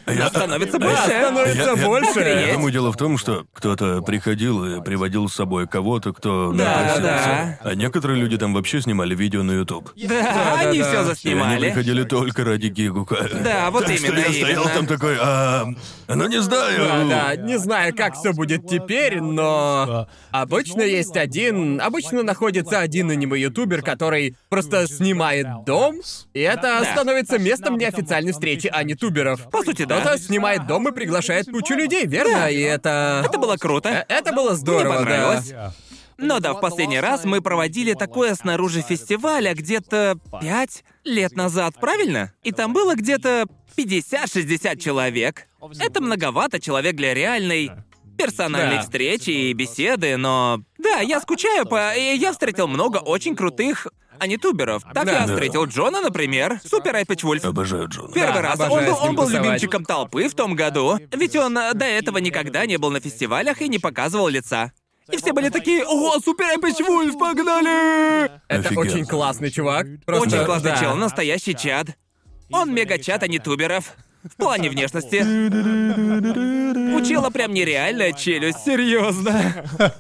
нас становится больше. становится больше. Я Охренеть. думаю, дело в том, что кто-то приходил и приводил с собой кого-то, кто Да, напросился. А некоторые люди там вообще снимали видео на YouTube. Да, они все И они заснимали. приходили только ради гигука. Да, вот так именно, что я стоял именно. там такой, а, ну не знаю. Да, да, не знаю, как все будет теперь, но обычно есть один, обычно находится один аниме-ютубер, который просто снимает дом, и это Да. становится местом неофициальной встречи анитуберов. По сути, да. Кто-то снимает дом и приглашает кучу людей, верно? И это... Это было круто. Э, Это было здорово, Мне да. понравилось. yeah. Но да, в последний раз мы проводили такое снаружи фестиваля где-то пять лет назад, правильно? И там было где-то 50-60 человек. Это многовато человек для реальной персональной Да. встречи и беседы, но... Да, я скучаю по... и я встретил много очень крутых анитуберов. Так Да. я Да. встретил Джона, например, Супер Эпич Вульф. Обожаю Джона. Первый Да, раз. Он обожаю был, с ним он был тусовать. любимчиком толпы в том году. Ведь он э, до этого никогда не был на фестивалях и не показывал лица. И все были такие, о, супер Эпич Вульф, погнали! Это Офигенно. очень классный чувак. Просто, Очень классный да. чел, настоящий чат. Он мега чат, а не туберов. В плане внешности. У чела прям нереальная челюсть, серьезно.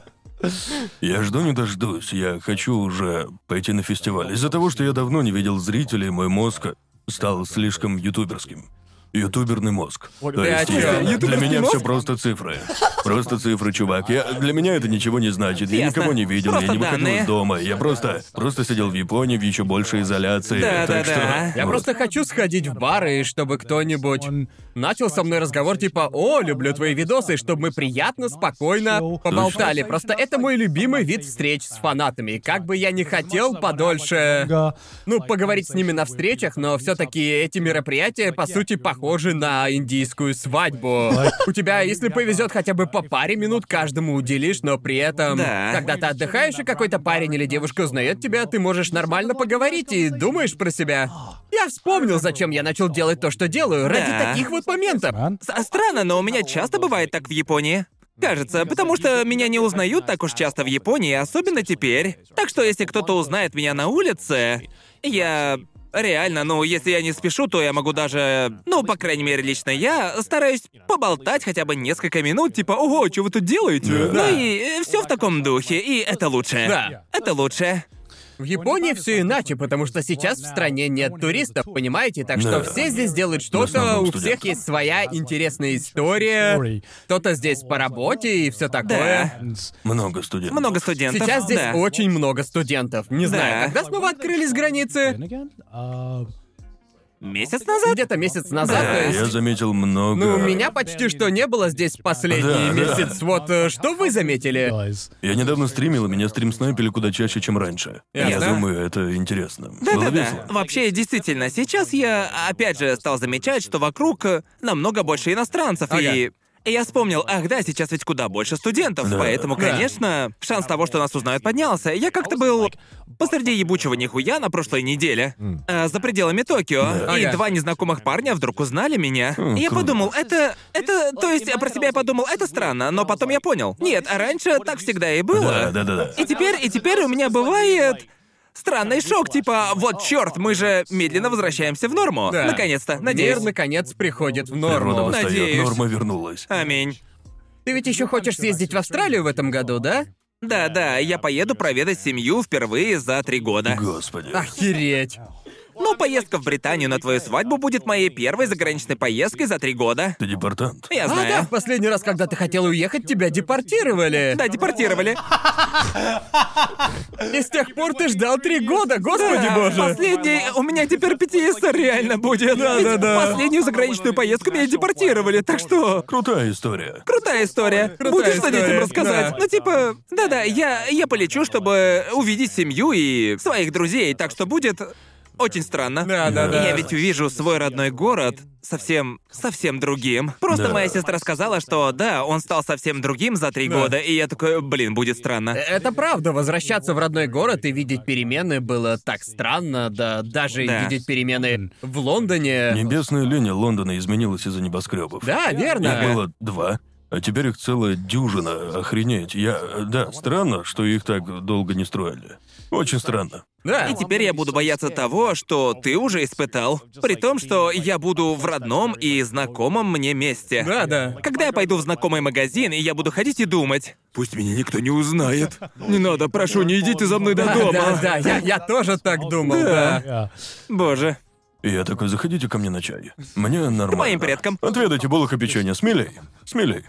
Я жду не дождусь. Я хочу уже пойти на фестиваль. Из-за того, что я давно не видел зрителей, мой мозг стал слишком ютуберским. Ютуберный мозг. То есть я- для Ютуберский меня мозг? все просто цифры. Просто цифры, чувак. Я, для меня это ничего не значит. Я Ясно. никого не видел, Просто я не выходил данные. из дома. Я просто, просто сидел в Японии в еще большей изоляции. Да, так да, что, да. Я вот. просто хочу сходить в бар, и чтобы кто-нибудь начал со мной разговор типа «О, люблю твои видосы», чтобы мы приятно, спокойно поболтали. Просто это мой любимый вид встреч с фанатами. Как бы я не хотел подольше... Ну, поговорить с ними на встречах, но все таки эти мероприятия, по сути, похожи на индийскую свадьбу. У тебя, если повезет, хотя бы по паре минут каждому уделишь, но при этом, Да. когда ты отдыхаешь, и какой-то парень или девушка узнает тебя, ты можешь нормально поговорить и думаешь про себя. Я вспомнил, зачем я начал делать то, что делаю, ради Да. таких вот моментов. С- Странно, но у меня часто бывает так в Японии. Кажется, потому что меня не узнают так уж часто в Японии, особенно теперь. Так что если кто-то узнает меня на улице, я реально, ну, если я не спешу, то я могу даже, ну, по крайней мере, лично я стараюсь поболтать хотя бы несколько минут, типа, ого, что вы тут делаете? Да. Ну и все в таком духе, и это лучше. Да. Это лучше. В Японии все иначе, потому что сейчас в стране нет туристов, понимаете? Так что Да. все здесь делают что-то, у всех есть своя интересная история. Кто-то здесь по работе и все такое. And Много студентов. Много студентов. Сейчас здесь да. очень много студентов. Не знаю, Да. когда снова открылись границы? Месяц назад? Где-то месяц назад, Да. то есть. Я заметил много... Ну, меня почти что не было здесь последний Да, да. месяц. Вот э, что вы заметили? Я недавно стримил, и меня стрим снайпили куда чаще, чем раньше. Я Ясно. думаю, это интересно. Было Да-да-да. весело. Вообще, действительно, сейчас я опять же стал замечать, что вокруг э, намного больше иностранцев, и... и я вспомнил, ах да, сейчас ведь куда больше студентов, Да. поэтому, Да. конечно, шанс того, что нас узнают, поднялся. Я как-то был посреди ебучего нихуя на прошлой неделе, э, за пределами Токио, и Ага. два незнакомых парня вдруг узнали меня. И я подумал, это... это... То есть, про себя я подумал, это странно, но потом я понял. Нет, а раньше так всегда и было. Да, да, да, да. И теперь, и теперь у меня бывает странный шок, типа, вот черт, мы же медленно возвращаемся в норму. Да. Наконец-то, надеюсь. Мир наконец приходит в Природа норму. восстает, Надеюсь. норма вернулась. Аминь. Ты ведь еще хочешь съездить в Австралию в этом году, да? Да, да, я поеду проведать семью впервые за три года. Господи. Охереть. Ну, поездка в Британию на твою свадьбу будет моей первой заграничной поездкой за три года. Ты депортант. Я А, да, знаю. в последний раз, когда ты хотел уехать, тебя депортировали. Да, депортировали. И с тех пор ты ждал три года, господи Да, боже. Последний, у меня теперь ПТС реально будет. Да, да, да. Последнюю заграничную поездку меня депортировали, так что... Крутая история. Крутая история. Крутая Будешь что история, детям рассказать? да. Ну, типа, да-да, я, я полечу, чтобы увидеть семью и своих друзей, так что будет очень странно. Да, да, да. Я ведь увижу свой родной город совсем, совсем другим. Просто Да. моя сестра сказала, что да, он стал совсем другим за три года, и я такой, блин, будет странно. Это правда, возвращаться в родной город и видеть перемены было так странно, да даже Да. видеть перемены в Лондоне. Небесная линия Лондона изменилась из-за небоскребов. Да, верно. Их было два, а теперь их целая дюжина. Охренеть. Я... Да, странно, что их так долго не строили. Очень странно. Да. И теперь я буду бояться того, что ты уже испытал. При том, что я буду в родном и знакомом мне месте. Да, да. Когда я пойду в знакомый магазин, и я буду ходить и думать, пусть меня никто не узнает. Не надо, прошу, не идите за мной до Да, дома. да, да, я, я тоже так думал, да. Yeah. Боже. И я такой, заходите ко мне на чай. Мне нормально. моим предкам. Отведайте булок и печенье. Смелей. Смелей.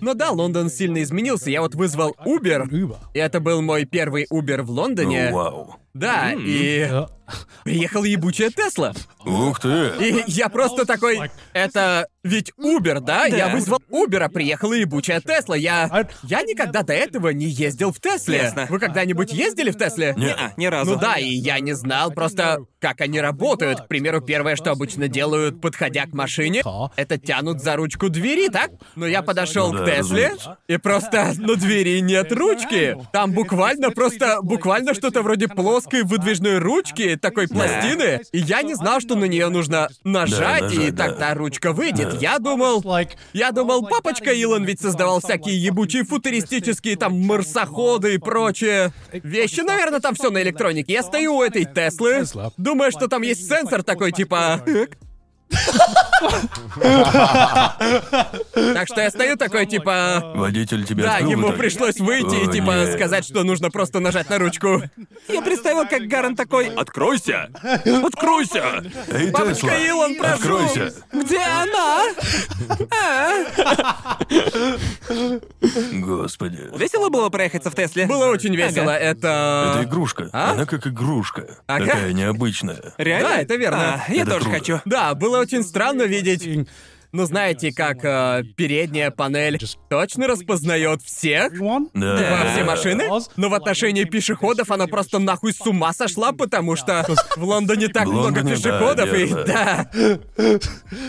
Но да, Лондон сильно изменился. Я вот вызвал Uber, и это был мой первый Uber в Лондоне. О, вау. Да, и. Приехала ебучая Тесла. Ух ты. И я просто такой, это ведь Uber, да? Я вызвал Uber, а приехала ебучая Тесла. Я... Я никогда до этого не ездил в Тесле. Ясно. Вы когда-нибудь ездили в Тесле? Не. Ни разу. Ну да, и я не знал просто, как они работают. К примеру, первое, что обычно делают, подходя к машине, это тянут за ручку двери, так? Но я подошел Ну к да, Тесле, и просто на двери нет ручки. Там буквально просто, буквально что-то вроде плоской выдвижной ручки, такой пластины. И я не знал, что на нее нужно нажать, Да, и нажать, да. тогда ручка выйдет. Я думал... Я думал, папочка Илон ведь создавал всякие ебучие футуристические там марсоходы и прочее вещи. Наверное, там все на электронике. Я стою у этой Теслы, думаю, что там есть сенсор такой типа... Так что я стою такой, типа... Водитель тебя Да, открыл ему пришлось выйти О, и, типа, нет. сказать, что нужно просто нажать на ручку. Я представил, как Гарн такой «Откройся! Откройся! Эй, Бабушка Тесла, Илон, прошу! откройся. Где она?» Господи. Весело было проехаться в Тесле? Было очень весело, Ага. это... Это игрушка. А? Она как игрушка. Ага. Такая необычная. Реально? Да, это верно. А, я Это тоже круто. хочу. Да, было очень странно видеть... Ну, знаете, как э, передняя панель точно распознает всех? Да. во все машины, но в отношении пешеходов она просто нахуй с ума сошла, потому что в Лондоне так В много Лондоне, да, пешеходов, и да.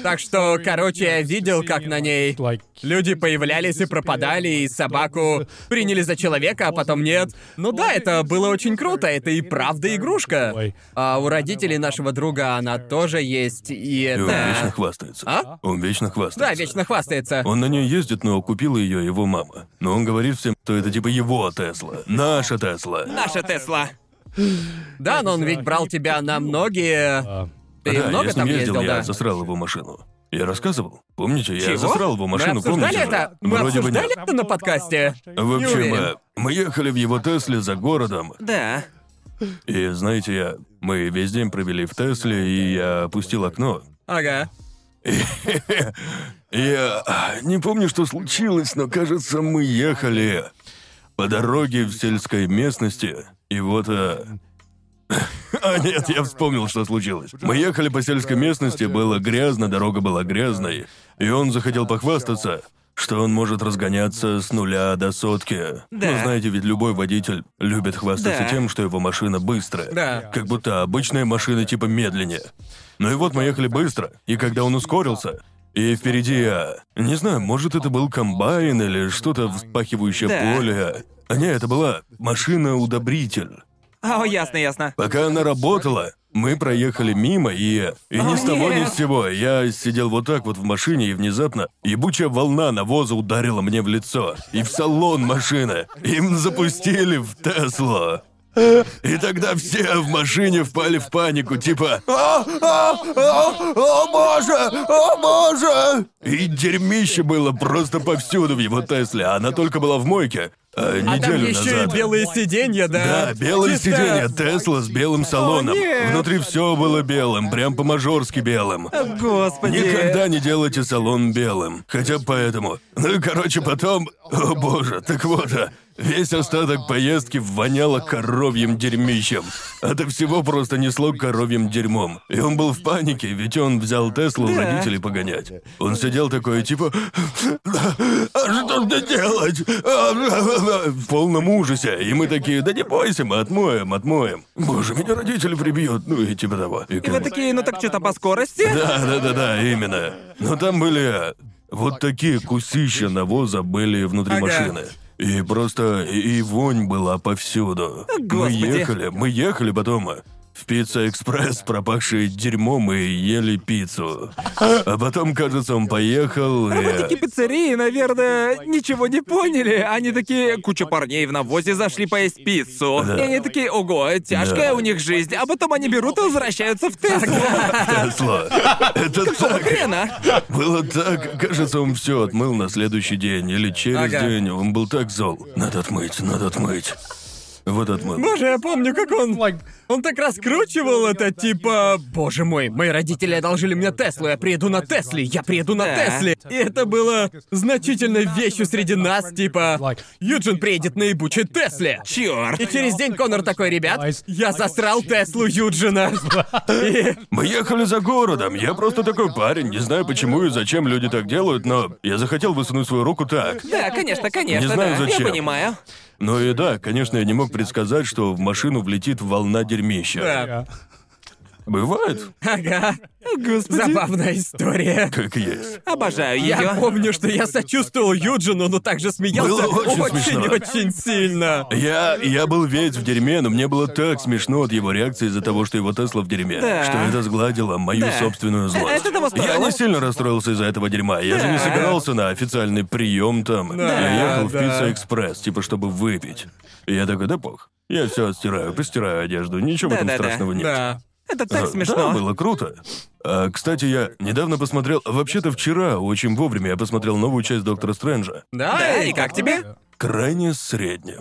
Так что, короче, я видел, как на ней люди появлялись и пропадали, и собаку приняли за человека, а потом нет. Ну да, это было очень круто, это и правда игрушка. А у родителей нашего друга она тоже есть, и И он это... вечно хвастается. А? Он вечно хвастается. Да, вечно хвастается. Он на ней ездит, но купила ее его мама. Но он говорит всем, что это типа его Тесла. Наша Тесла. Наша Тесла. Да, но он ведь брал тебя на многие... Ты да, много я с ним там ездил, ездил, я да? засрал его машину. Я рассказывал? Помните, я Чего? засрал его Мы машину, обсуждали помните? же? это? Мы Вроде бы обсуждали нет. это на подкасте? В Не общем, уверен. э, мы ехали в его Тесле за городом, Да. и знаете, я... Мы весь день провели в Тесле, и я опустил окно. Ага. Я а, не помню, что случилось, но кажется, мы ехали по дороге в сельской местности, и вот... а, А нет, я вспомнил, что случилось. Мы ехали по сельской местности, было грязно, дорога была грязной, и он захотел похвастаться, что он может разгоняться с нуля до сотки. Да. Ну, знаете, ведь любой водитель любит хвастаться Да. тем, что его машина быстрая. Да. Как будто обычная машина типа медленнее. Ну и вот мы ехали быстро, и когда он ускорился, и впереди я... Не знаю, может это был комбайн или что-то вспахивающее Да. поле. А не, это была машина-удобритель. О, ясно, ясно. Пока она работала, мы проехали мимо, и... И ни О, с того, ни нет. с сего. Я сидел вот так вот в машине, и внезапно ебучая волна навоза ударила мне в лицо. И в салон машины. Им запустили в Теслу. И тогда все в машине впали в панику, типа «О, о, о, о, боже, о, боже!» И дерьмище было просто повсюду в его Тесле, а она только была в мойке. А, А там неделю еще назад. и белые сиденья, да? Да, белое Чисто- сиденье, Тесла с белым салоном. нет. Внутри все было белым, прям по-мажорски белым. О, Господи. Никогда не делайте салон белым. Хотя бы поэтому. Ну и короче потом... О боже, так вот, а, весь остаток поездки воняло коровьим дерьмищем. От всего просто несло коровьим дерьмом. И он был в панике, ведь он взял Теслу у родителей погонять. Он сидел такой, типа... А что мне делать? В полном ужасе. И мы такие, да не бойся, мы отмоем, отмоем. Боже, меня родители прибьют. Ну и типа того. И И вы такие, ну так что-то по скорости? Да, да, да, да, именно. Но там были вот такие кусища навоза были внутри Ага. машины. И просто и, вонь была повсюду. Мы Господи. ехали, мы ехали потом в пицца экспресс, пропахший дерьмом, и ели пиццу. А потом, кажется, он поехал Работники и... пиццерии, наверное, ничего не поняли. Они такие, куча парней в навозе зашли поесть пиццу. Да. И они такие, ого, тяжкая Да. у них жизнь. А потом они берут и возвращаются в Теслу. Тесло. Это так. Хрена. Было так. Кажется, он все отмыл на следующий день или через Ага. день. Он был так зол. Надо отмыть, надо отмыть. Вот отмыл. Боже, я помню, как он... Он так раскручивал это, типа... Боже мой, мои родители одолжили мне Теслу, я приеду на Тесле, я приеду на. Тесле. И это было значительной вещью среди нас, типа... Юджин приедет на ебучей Тесле. Черт. И через день Конор такой, ребят, я засрал Теслу Юджина. И... Мы ехали за городом. Я просто такой парень. Не знаю почему и зачем люди так делают, но я захотел высунуть свою руку так. Да, конечно, конечно, Не знаю, да. зачем. Я понимаю. Ну и да, конечно, я не мог предсказать, что в машину влетит волна дерьмища. Да. Бывает, Ага. Господи. Забавная история. как есть. Обожаю Я ее. помню, что я сочувствовал Юджину, но также смеялся Было очень смешно. очень сильно. Я, я был весь в дерьме, но мне было так смешно от его реакции из-за того, что его Тесла в дерьме, Да. что это сгладило мою Да. собственную злость. Это того Я стоило. не сильно расстроился из-за этого дерьма. Я же не Да. собирался на официальный прием там. Да, я ехал в да. Пицца Экспресс, типа, чтобы выпить. И я такой, да пох. Я все отстираю, постираю одежду, ничего в этом Да-да-да. страшного нет. Да. Это так А, смешно. Да, было круто. А, кстати, я недавно посмотрел, вообще-то вчера, очень вовремя я посмотрел новую часть Доктора Стрэнджа. Да, Да, и как тебе? Крайне средне.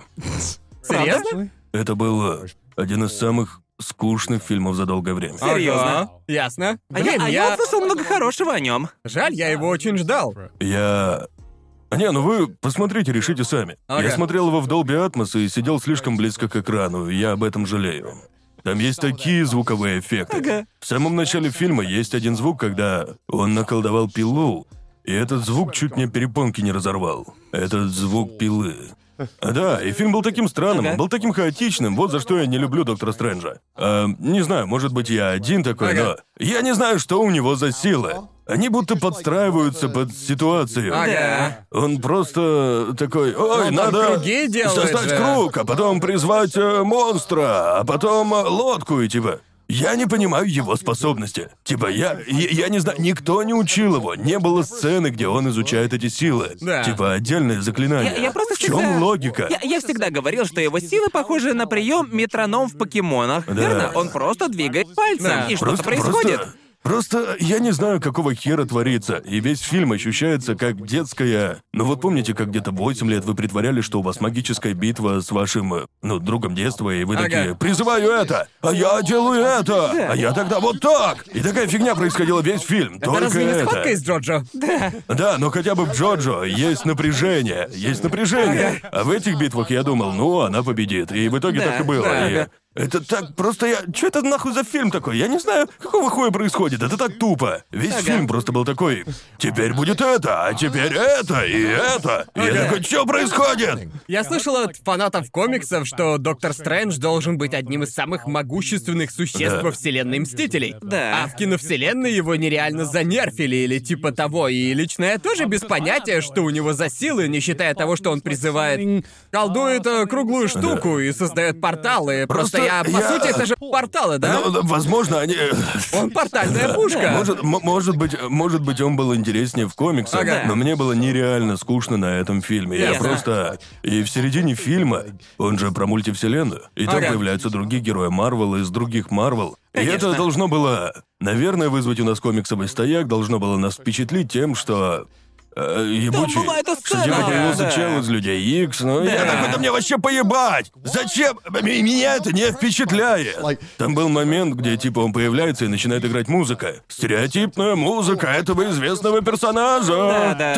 Серьезно? Это был э, один из самых скучных фильмов за долгое время. Серьезно? Ясно. А я, Блин, а я я... услышал много хорошего о нем. Жаль, я его очень ждал. Я... Не, ну вы посмотрите, решите сами. Ага. Я смотрел его в Dolby Atmos и сидел слишком близко к экрану, я об этом жалею. Там есть такие звуковые эффекты. Ага. В самом начале фильма есть один звук, когда он наколдовал пилу, и этот звук чуть мне перепонки не разорвал. Этот звук пилы. А, Да, и фильм был таким странным, Ага. он был таким хаотичным, вот за что я не люблю Доктора Стрэнджа. А, не знаю, может быть, я один такой, Ага. но я не знаю, что у него за силы. Они будто подстраиваются под ситуацию. Ага. Он просто такой, ой, там надо круги делает создать же». круг, а потом призвать э, монстра, а потом э, лодку и типа. Я не понимаю его способности. Типа, я, я, я не знаю, никто не учил его. Не было сцены, где он изучает эти силы. Да. Типа, отдельные заклинания. Я, я просто В чем всегда- логика? Я, я всегда говорил, что его силы похожи на прием метроном в покемонах. Верно? Он просто двигает пальцем, Да. и что-то происходит. Просто, просто я не знаю, какого хера творится, и весь фильм ощущается как детская... Ну вот помните, как где-то 8 лет вы притворяли, что у вас магическая битва с вашим, э, ну, другом детства, и вы Ага. такие, призываю это, а я делаю это, а я тогда вот так. И такая фигня происходила весь фильм, Это только разве не это. из Джоджо? Да, но хотя бы в Джоджо есть напряжение, есть напряжение. А в этих битвах я думал, ну, она победит. И в итоге Да, так и было. да, И да. Это так, просто я... Что это нахуй за фильм такой? Я не знаю, какого хуя происходит. Это так тупо. Весь фильм просто был такой... Теперь будет это, а теперь это и это. И я такой, что происходит? Я слышал от фанатов комиксов, что Доктор Стрэндж должен быть одним из самых могущественных существ Да. во вселенной Мстителей. Да. А в киновселенной его нереально занерфили или типа того. И лично я тоже без понятия, что у него за силы, не считая того, что он призывает... Колдует э, круглую штуку и создает порталы. Просто, Просто я... По я- сути, это же порталы, да? Ну, возможно, они... Он портальная пушка. Может, может быть, может быть, он был интереснее в комиксах, Ага. но мне было нереально скучно на этом фильме. Я Ясно. просто... И в середине фильма, он же про мультивселенную, и там Ага. появляются другие герои Марвел из других Марвел. И это должно было, наверное, вызвать у нас комиксовый стояк, должно было нас впечатлить тем, что... э, ебучий, была эта что сцена, типа появился да. чел из Людей Икс, ну я Да. такой, да мне вообще поебать! Зачем? Меня это не впечатляет! Там был момент, где типа он появляется и начинает играть музыка. Стереотипная музыка этого известного персонажа. Да, да,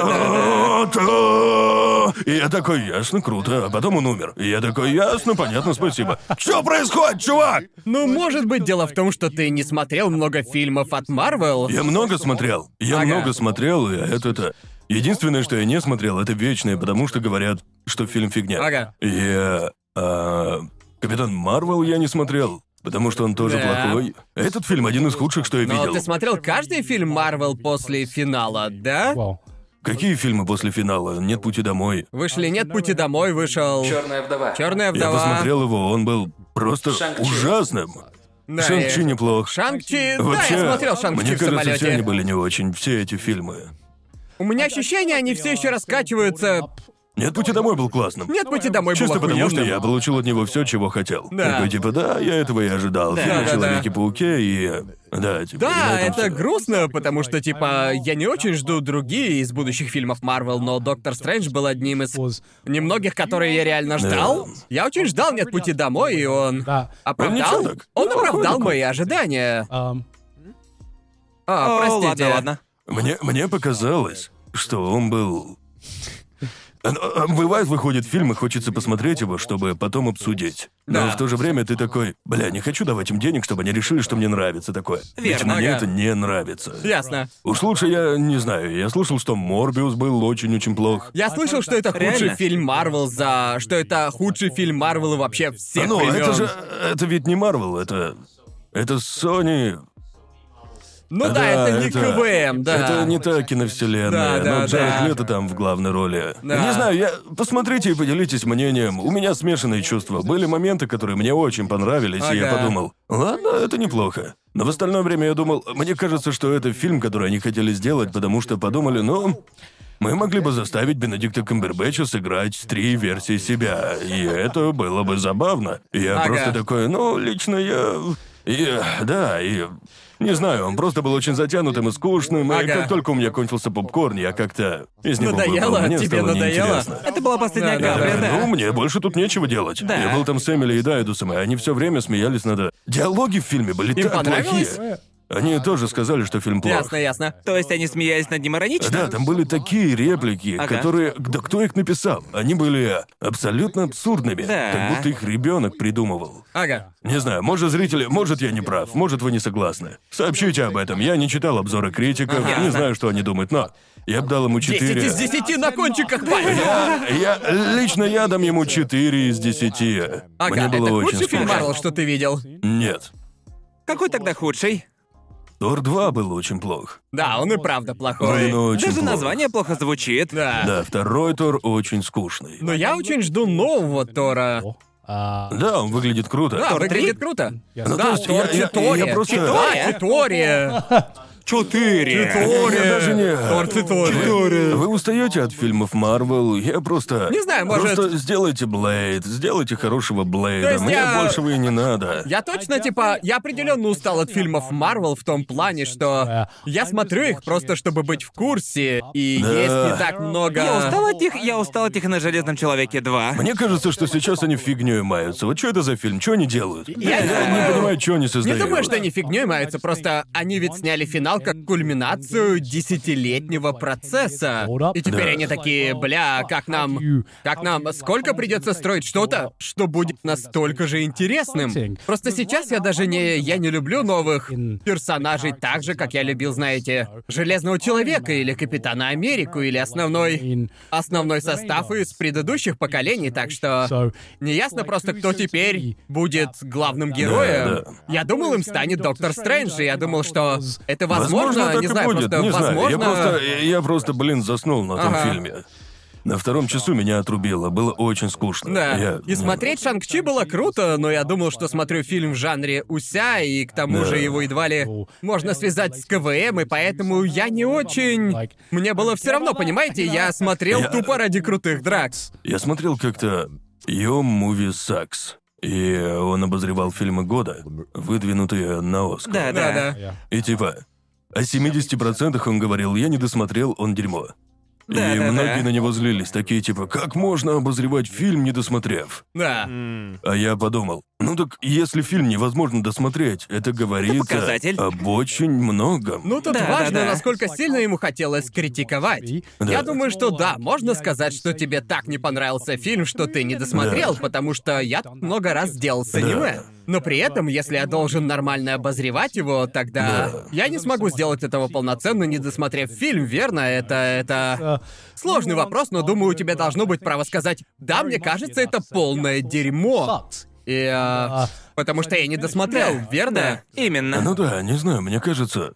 Та-та. И я такой, ясно, круто. А потом он умер. И я такой, ясно, понятно, спасибо. Что происходит, чувак? Ну, может быть, дело в том, что ты не смотрел много фильмов от Марвел. Я много смотрел. Я Ага. много смотрел, и это... Единственное, что я не смотрел, это вечное, потому что говорят, что фильм фигня. Ага. Я... а, Капитан Марвел я не смотрел, потому что он тоже Да. плохой. Этот фильм один из худших, что я Но видел. ты смотрел каждый фильм Марвел после финала, да? Какие фильмы после финала? Нет пути домой. Вышли «Нет пути домой», вышел... Черная вдова. Черная Я вдова. посмотрел его, он был просто Шанг-Чи. ужасным. Да, Шанг-Чи и- неплох. Шанг-Чи... Вообще, Да, я смотрел Шанг-Чи мне в кажется, самолете. все они были не очень, все эти фильмы. У меня ощущение, они все еще раскачиваются. Нет пути домой был классным. «Нет пути домой» был Чисто потому, что охуенным. я получил от него все, чего хотел. Да. Такой типа, да, я этого и ожидал. Да, Фильм о да, да. Человеке-пауке и... Да, типа, и на Да, этом это всё. грустно, потому что, типа, я не очень жду другие из будущих фильмов Марвел, но Доктор Стрэндж был одним из немногих, которые я реально ждал. Да. Я очень ждал «Нет пути домой», и он... that. Оправдал? ничего так. Он Ну, оправдал мои ожидания. Um, А, О, простите. ладно, ладно. Мне, мне показалось, что он был... А, Бывает, выходит фильм, и хочется посмотреть его, чтобы потом обсудить. Но Да. в то же время ты такой, бля, не хочу давать им денег, чтобы они решили, что мне нравится такое. Ведь Верно, мне ага. это не нравится. Ясно. Уж лучше я не знаю. Я слышал, что Морбиус был очень-очень плох. Я слышал, что это худший Реально? фильм Марвел за... Что это худший фильм Марвел вообще всех ну, времен. это же... Это ведь не Марвел, это... Это Sony... Ну да, это не КВМ, да. Это не та киновселенная, Да, да, но Джаред. Лето там в главной роли. Не знаю, я... Посмотрите и поделитесь мнением. У меня смешанные чувства. Были моменты, которые мне очень понравились, и я подумал, ладно, это неплохо. Но в остальное время я думал, мне кажется, что это фильм, который они хотели сделать, потому что подумали, ну... Мы могли бы заставить Бенедикта Камбербэтча сыграть три версии себя, и это было бы забавно. Я Ага. просто такой, ну, лично я... И, да, и... Не знаю, он просто был очень затянутым и скучным, и Ага. как только у меня кончился попкорн, я как-то из него Надоело? выпал. Мне Тебе стало надоело? неинтересно. Это была последняя Да, капля, да. Ну, мне больше тут нечего делать. Да. Я был там с Эмили и Дайдусом, и они все время смеялись над... Диалоги в фильме были Им так понравилось? Они тоже сказали, что фильм плох. Ясно, ясно. То есть они смеялись над ним иронично? Да, там были такие реплики, Ага. которые... Да кто их написал? Они были абсолютно абсурдными. Да. Как будто их ребенок придумывал. Ага. Не знаю, может, зрители... Может, я не прав, может, вы не согласны. Сообщите об этом. Я не читал обзоры критиков, Ага. не знаю, что они думают, но... Я бы дал ему 10 4. из 10 на кончиках пальцев. Я, я... Лично я дам ему 4 из 10. Ага, Мне было это очень худший фильм скучно. Марвел, что ты видел? Нет. Какой тогда худший? Тор 2 был очень плох. Да, он и правда плохой. Он очень Даже плох. название плохо звучит. Да. Да, второй Тор очень скучный. Но я очень жду нового Тора. Uh, Да, он выглядит круто. Да, Тор выглядит круто. Ну, то Да, есть Тор я- я- Читория. я просто- Да, Читория. Четыре. Я даже не... Тор Читория. Вы устаете от фильмов Марвел? Я просто... Не знаю, может- Просто сделайте Блейд, сделайте хорошего Блейда. Мне я- большего и не надо. Я точно, типа, я определенно устал от фильмов Марвел в том плане, что я смотрю их просто, чтобы быть в курсе, и Да. есть не так много... Я устал от них, я устал от них на Железном Человеке 2. Мне кажется, что сейчас они фигней маются. Вот что это за фильм? Что они делают? Я не думаю- понимаю, что они Не создают. думаю, что они фигней маются, просто они ведь сняли финал как кульминацию десятилетнего процесса. И теперь Да. они такие, бля, как нам... Как нам... Сколько придется строить что-то, что будет настолько же интересным? Просто сейчас я даже не... Я не люблю новых персонажей так же, как я любил, знаете, Железного Человека или Капитана Америку или основной... Основной состав из предыдущих поколений, так что... Неясно просто, кто теперь будет главным героем. да. Я думал, им станет Доктор Стрэндж, и я думал, что это возможно, так не и знаю, будет. просто не знаю. возможно. Я просто, я, просто, блин, заснул на том Ага. фильме. На втором часу меня отрубило. Было очень скучно. Да. Я- И смотреть Шанг-Чи было круто, но я думал, что смотрю фильм в жанре Уся, и к тому Да. же его едва ли можно связать с КВМ, и поэтому я не очень. Мне было все равно, понимаете, я смотрел Я- тупо ради крутых драк. Я смотрел как-то Yo Movie Sucks. И он обозревал фильмы года, выдвинутые на Оскар. Да, да. Да-да. И типа, о 70% он говорил, я не досмотрел, он дерьмо. Да, и да, многие да. на него злились, такие типа, как можно обозревать фильм, не досмотрев? Да. А я подумал, ну так если фильм невозможно досмотреть, это говорит показатель. об очень многом. Ну тут Да, да, важно, да. насколько сильно ему хотелось критиковать. Да. Я думаю, что да, можно сказать, что тебе так не понравился фильм, что ты не досмотрел, потому что я много раз делал с аниме. Но при этом, если я должен нормально обозревать его, тогда Да. я не смогу сделать этого полноценно, не досмотрев фильм, верно? Это это сложный вопрос, но думаю, у тебя должно быть право сказать, да, мне кажется, это полное дерьмо. И а, потому что я не досмотрел, верно? Именно. Ну да, не знаю, мне кажется,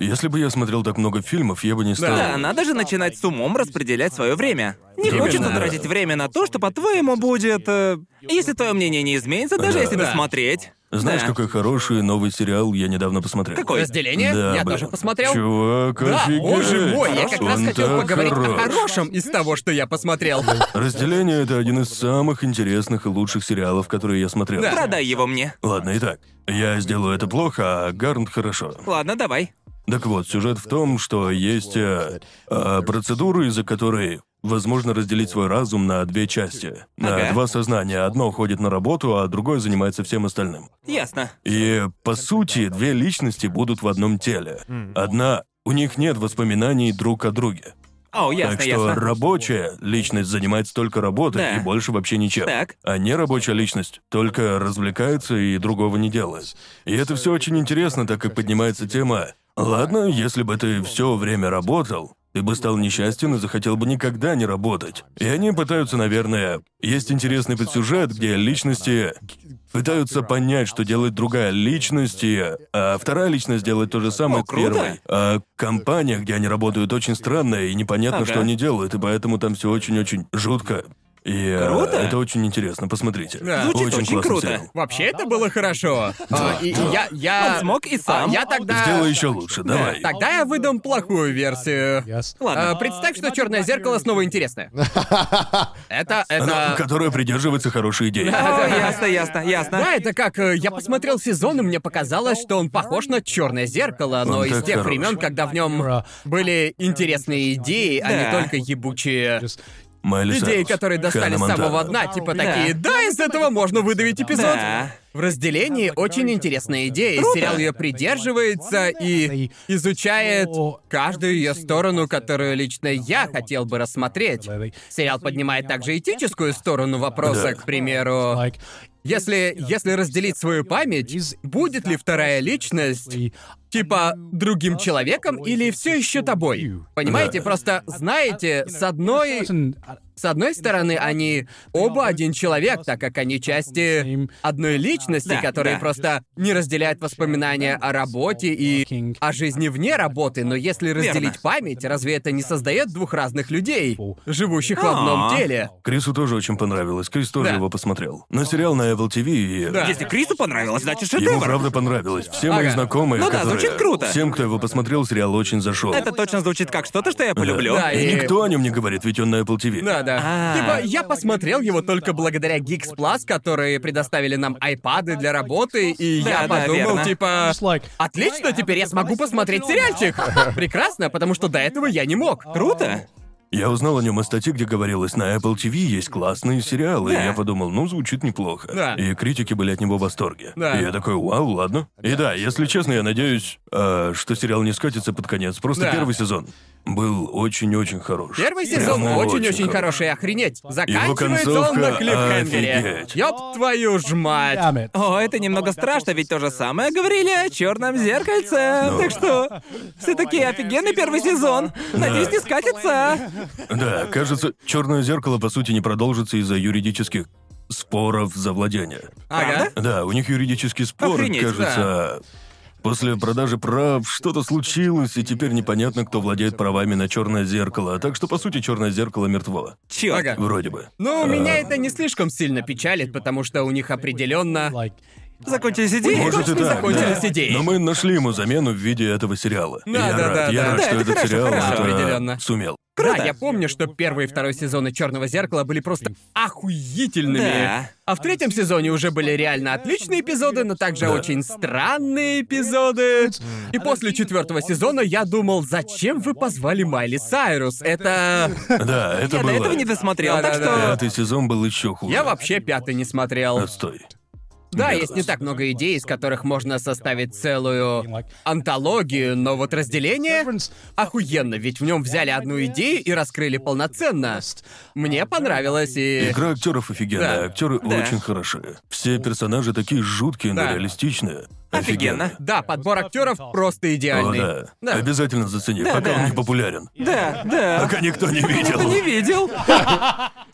если бы я смотрел так много фильмов, я бы не стал... Да, надо же начинать с умом распределять свое время. Не Именно. хочется тратить время на то, что, по-твоему, будет... э, Если твое мнение не изменится, даже Да. если Да. досмотреть. Знаешь, Да. какой хороший новый сериал я недавно посмотрел? Какой? Разделение? Да, я блин. тоже посмотрел. Чувак, Да, офигеть. боже мой, я как раз Он хотел так поговорить хорош. о хорошем из того, что я посмотрел. Разделение — это один из самых интересных и лучших сериалов, которые я смотрел. Да. Продай его мне. Ладно, итак, я сделаю это плохо, а Гарнт хорошо. Ладно, давай. Так вот, сюжет в том, что есть э, э, процедуры, из-за которой возможно разделить свой разум на две части. На Ага. два сознания. Одно уходит на работу, а другое занимается всем остальным. Ясно. И, по сути, две личности будут в одном теле. Одна, у них нет воспоминаний друг о друге. О, ясно, так что ясно. рабочая личность занимается только работой Да. и больше вообще ничем. Так. А нерабочая личность только развлекается и другого не делает. И это все очень интересно, так как поднимается тема. Ладно, если бы ты все время работал, ты бы стал несчастен и захотел бы никогда не работать. И они пытаются, наверное... Есть интересный подсюжет, где личности пытаются понять, что делает другая личность, и, а вторая личность делает то же самое О, с первой. А компания, где они работают, очень странная, и непонятно, Ага. что они делают, и поэтому там все очень-очень жутко. И э, Круто. это очень интересно, посмотрите. Да. Звучит очень, очень круто. сериал. Вообще это было хорошо. А, и, и я, я... Он смог и сам. А, я тогда... Сделай еще лучше, давай. Тогда я выдам плохую версию. Yes. Ладно. А, представь, что черное зеркало снова интересное. Это, это. которая придерживается хорошей идеи. Ясно, ясно, ясно. Да, это как э, я посмотрел сезон, и мне показалось, что он похож на черное зеркало, но Он из тех хорош. времен, когда в нем были интересные идеи, а не Да. только ебучие Майли Сайрус, которые достали Ханна с самого Монтана. дна, типа Да. такие, да, из этого можно выдавить эпизод. Да. В разделении очень интересная идея. Круто. Сериал ее придерживается и изучает каждую ее сторону, которую лично я хотел бы рассмотреть. Сериал поднимает также этическую сторону вопроса, Да. к примеру. Если, если разделить свою память, будет ли вторая личность типа другим человеком или все еще тобой? Понимаете, просто знаете, с одной с одной стороны, они оба один человек, так как они части одной личности, Да, которые да. просто не разделяют воспоминания о работе и о жизни вне работы. Но если разделить Верно. память, разве это не создает двух разных людей, живущих в одном А. теле? Крису тоже очень понравилось. Крис тоже Да. его посмотрел. На сериал на Apple TV и... Да. Если Крису понравилось, значит Ему шедевр. правда понравилось. Все мои Ага. знакомые, Ну да, которые... звучит круто. Всем, кто его посмотрел, сериал очень зашел. Это точно звучит как что-то, что я полюблю. Да, И и- никто о нем не говорит, ведь он на Apple TV. Да, да. А. Типа, я посмотрел его только благодаря Geeks Plus, которые предоставили нам айпады для работы, и Да, я да, подумал, верно. типа... Отлично, теперь я смогу посмотреть сериальчик. Прекрасно, потому что до этого я не мог. Круто. Я узнал о нем из статьи, где говорилось, на Apple TV есть классные сериалы, и я подумал, ну, звучит неплохо. Да. И критики были от него в восторге. Да. И я такой, вау, ладно. И да, если честно, я надеюсь, э, что сериал не скатится под конец. Просто Да. первый сезон был очень-очень хорош. Первый сезон Прямо очень-очень хороший, охренеть. Заканчивается он на концовка клиффхенгере. офигеть. Ёб твою ж мать. damn it. О, это немного страшно, ведь то же самое говорили о черном зеркальце. Так что все таки офигенный первый сезон. Надеюсь, не скатится. Да, кажется, черное зеркало, по сути, не продолжится из-за юридических споров за владение. Ага. Да, у них юридический спор, Охренеть, кажется. После продажи прав что-то случилось, и теперь непонятно, кто владеет правами на черное зеркало. Так что, по сути, черное зеркало мертво. Черт. Ага. Вроде бы. Ну, меня это не слишком сильно печалит, потому что у них определенно Закончились идеи? Может и так, закончились да. идеи. Но мы нашли ему замену в виде этого сериала. И Да, я да, рад, да, я да. рад, Да, что это этот хорошо, сериал хорошо, это определенно. Сумел. Да, я помню, что первый и второй сезоны Черного зеркала были просто охуительными. Да. А в третьем сезоне уже были реально отличные эпизоды, но также Да. очень странные эпизоды. И после четвертого сезона я думал, зачем вы позвали Майли Сайрус? Это. Да, это Я было... до этого не досмотрел, так Да-да-да. что... Пятый сезон был еще хуже. Я вообще пятый не смотрел. Отстой. Да, есть не так много идей, из которых можно составить целую антологию, но вот разделение охуенно, ведь в нем взяли одну идею и раскрыли полноценно. Мне понравилось и... Игра актеров офигенная, Да. актеры Да. очень хорошие. Все персонажи такие жуткие, но Да. реалистичные. Офигенно. Да, подбор актеров просто О, идеальный. да. Да. Обязательно зацени, Да, пока да. он не популярен. Да, да. Пока никто не Кто видел. не видел.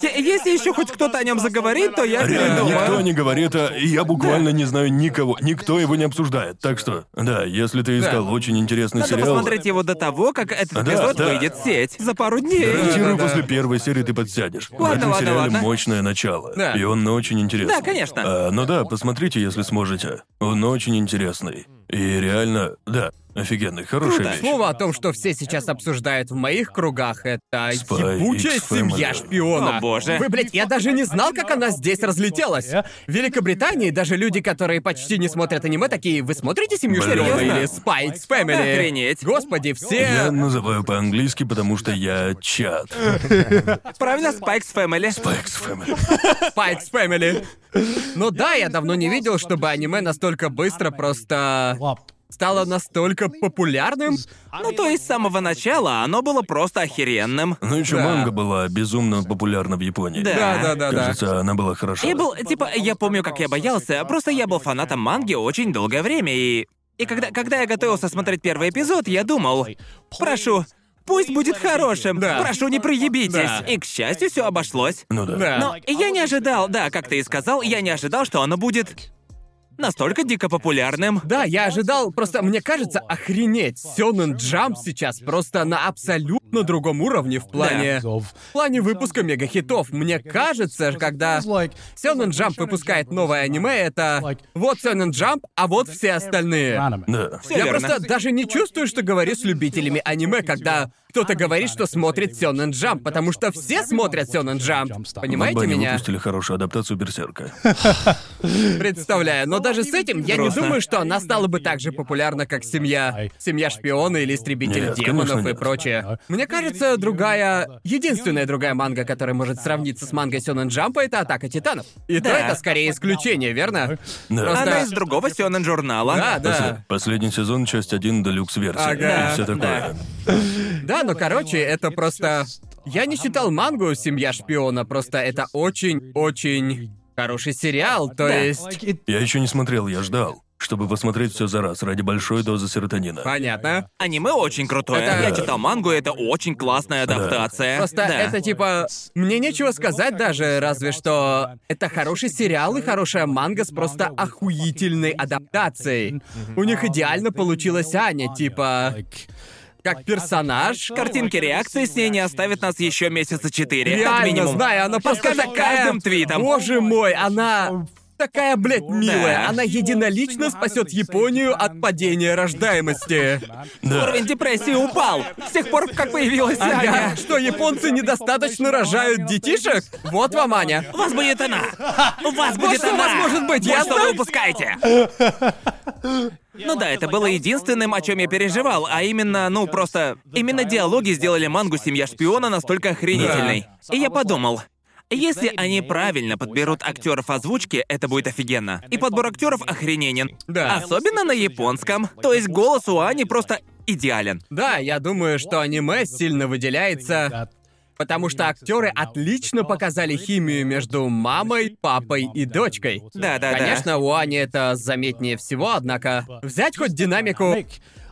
Если еще хоть кто-то о нем заговорит, то я Реально, передумаю. никто не говорит, а и я буквально не знаю никого. Никто его не обсуждает. Так что, да, если ты искал очень интересный Надо сериал... посмотреть его до того, как этот Да, эпизод да. выйдет в сеть. За пару дней. Гарантирую, после первой серии ты подсядешь. в Ладно, этом ладно, сериале ладно. мощное начало. Да. И он очень интересный. Да, конечно. А, ну да, посмотрите, если сможете. Он очень интересный. И реально, да, офигенный, хорошая Круто. вещь. Слово о том, что все сейчас обсуждают в моих кругах, это Spy ебучая X Family. семья шпиона. О, боже. Вы, блядь, я даже не знал, как она здесь разлетелась. В Великобритании даже люди, которые почти не смотрят аниме, такие, вы смотрите «Семью Блин. шпиона» или «Spy X Family»? Охренеть. Господи, Я все... называю по-английски, потому что я чат. Правильно, Spikes Family. Спайкс Family. X Family. Ну да, я давно не видел, чтобы аниме настолько быстро просто. Стало настолько популярным. Ну, то есть с самого начала оно было просто охеренным. Ну еще Да. манга была безумно популярна в Японии. Да. Да, да, да, да. Кажется, она была хороша. Я был, типа, я помню, как я боялся, просто я был фанатом манги очень долгое время, и... И когда, когда я готовился смотреть первый эпизод, я думал, прошу, пусть будет хорошим, Да. прошу, не проебитесь. Да. И, к счастью, все обошлось. Ну да. Да. Но я не ожидал, да, как ты и сказал, я не ожидал, что оно будет настолько дико популярным. Да, я ожидал, просто мне кажется, охренеть, Сёнэн Джамп сейчас просто на абсолютно другом уровне в плане... of В плане выпуска мегахитов. Мне кажется, когда Сёнэн Джамп выпускает новое аниме, это вот Сёнэн Джамп, а вот все остальные. Да. Я верно. просто даже не чувствую, что говорю с любителями аниме, когда кто-то говорит, что смотрит Сёнэн Джамп, потому что все смотрят Сёнэн Джамп. Понимаете Бабани меня? выпустили хорошую адаптацию Берсерка. Представляю. Но даже с этим я не думаю, что она стала бы так же популярна, как семья. Семья шпиона или истребитель Нет, демонов конечно, и нет. прочее. Мне кажется, другая. Единственная другая манга, которая может сравниться с мангой Сёнэн Джампа, это Атака Титанов. И то Да. это скорее исключение, верно? Да. Просто- Она из другого Сёнэн журнала. Да, да. Последний сезон, часть 1, делюкс версия. Ага, И все такое. Да, но короче, это просто. Я не читал мангу Семья шпиона, просто это очень-очень хороший сериал. То есть. Я еще не смотрел, я ждал. Чтобы посмотреть все за раз, ради большой дозы серотонина. Понятно. Аниме очень крутое. Это- Я читал мангу, и это очень классная адаптация. Просто Да. это типа... Мне нечего сказать даже, разве что... Это хороший сериал и хорошая манга с просто охуительной адаптацией. У них идеально получилась Аня, типа... Как персонаж. Картинки реакции с ней не оставят нас еще месяца четыре. как Реально, минимум. знаю, она просто Просто такая... каждым твитом. Боже мой, она... Такая, блядь, милая. Да. Она единолично спасет Японию от падения рождаемости. Уровень депрессии упал. С тех пор, как появилась Ага, Аня. что, японцы недостаточно рожают детишек? Вот вам Аня. У вас будет она! У вас будет что у она! вас может быть, Вот ясно? что вы упускаете! Ну да, это было единственным, о чем я переживал, а именно, ну просто... Именно диалоги сделали мангу «Семья шпиона» настолько охренительной. И я подумал, если они правильно подберут актеров озвучки, это будет офигенно. И подбор актеров охрененен. Да. Особенно на японском. То есть голос у Ани просто идеален. Да, я думаю, что аниме сильно выделяется, потому что актеры отлично показали химию между мамой, папой и дочкой. Да-да-да. Конечно, у Ани это заметнее всего, однако взять хоть динамику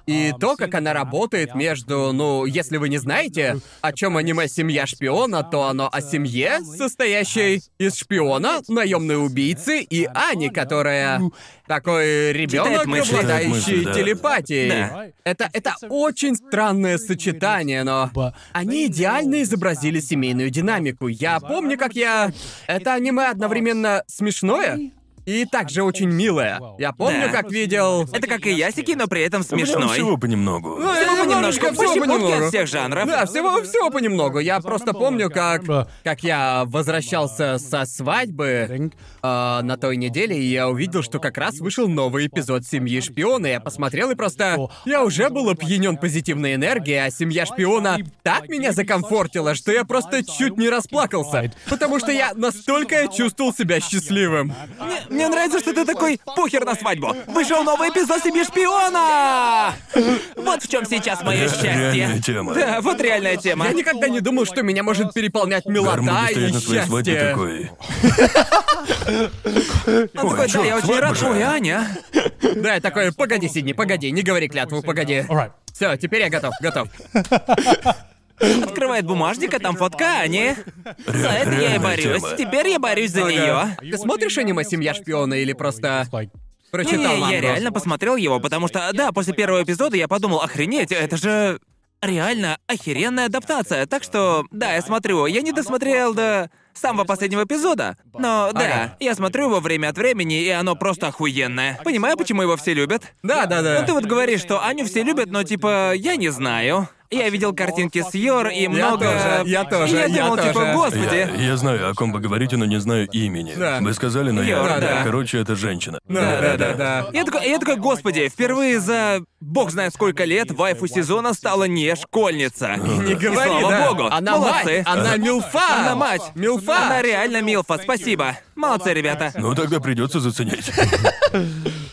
и то, как она работает между, ну, если вы не знаете, о чем аниме «Семья шпиона», то оно о семье, состоящей из шпиона, наемной убийцы и Ани, которая такой ребенок, мысли. обладающий мысли, да. телепатией. Да. Это, это очень странное сочетание, но они идеально изобразили семейную динамику. Я помню, как я... Это аниме одновременно смешное и также очень милое. Я помню, Да. как видел... Это как и ясики, но при этом нем смешной. всего понемногу. Ну, Всего понемножку, немножко, по всего щепотке понемногу. от всех жанров. Да, всего, всего понемногу. Я просто помню, как, как я возвращался со свадьбы а, на той неделе, и я увидел, что как раз вышел новый эпизод «Семьи шпиона». Я посмотрел и просто... Я уже был опьянен позитивной энергией, а «Семья шпиона» так меня закомфортила, что я просто чуть не расплакался. Потому что я настолько чувствовал себя счастливым. Мне, мне нравится, что ты такой похер на свадьбу. Вышел новый эпизод «Семьи шпиона!» Вот в чем сейчас мое Реальная счастье. тема. Да, вот реальная тема. Я никогда не думал, что меня может переполнять милота и на своей свадьбе счастье. такой. Он такой, да, чёрт, я очень свадьба рад. же. Ой, Аня. Да, я такой, погоди, Сидни, погоди, не говори клятву, погоди. Все, теперь я готов, готов. Открывает бумажник, а там фотка Ани. За это я и борюсь. Теперь я борюсь за нее. Ты смотришь аниме «Семья шпиона» или просто прочитал Не, я реально посмотрел его, потому что, да, после первого эпизода я подумал, охренеть, это же реально охеренная адаптация. Так что, да, я смотрю. Я не досмотрел до самого последнего эпизода, но да, Ага. я смотрю его время от времени, и оно просто охуенное. Понимаю, почему его все любят. Да, да, да. Ну ты вот говоришь, что Аню все любят, но типа, я не знаю. Я видел картинки с Йор и много... тоже, я тоже, И я я думал, типа, тоже. господи. Я, я знаю, о ком вы говорите, но не знаю имени. Да. Вы сказали, но я... Йор, да. Короче, это женщина. Да, да, да, да. Я такой, я такой, господи, впервые за бог знает сколько лет вайфу сезона стала не школьница. Не И говори, слава да. богу. Она Молодцы. мать, она милфа. Она мать. Милфа. Она реально милфа, спасибо. Молодцы, ребята. Ну тогда придется заценить.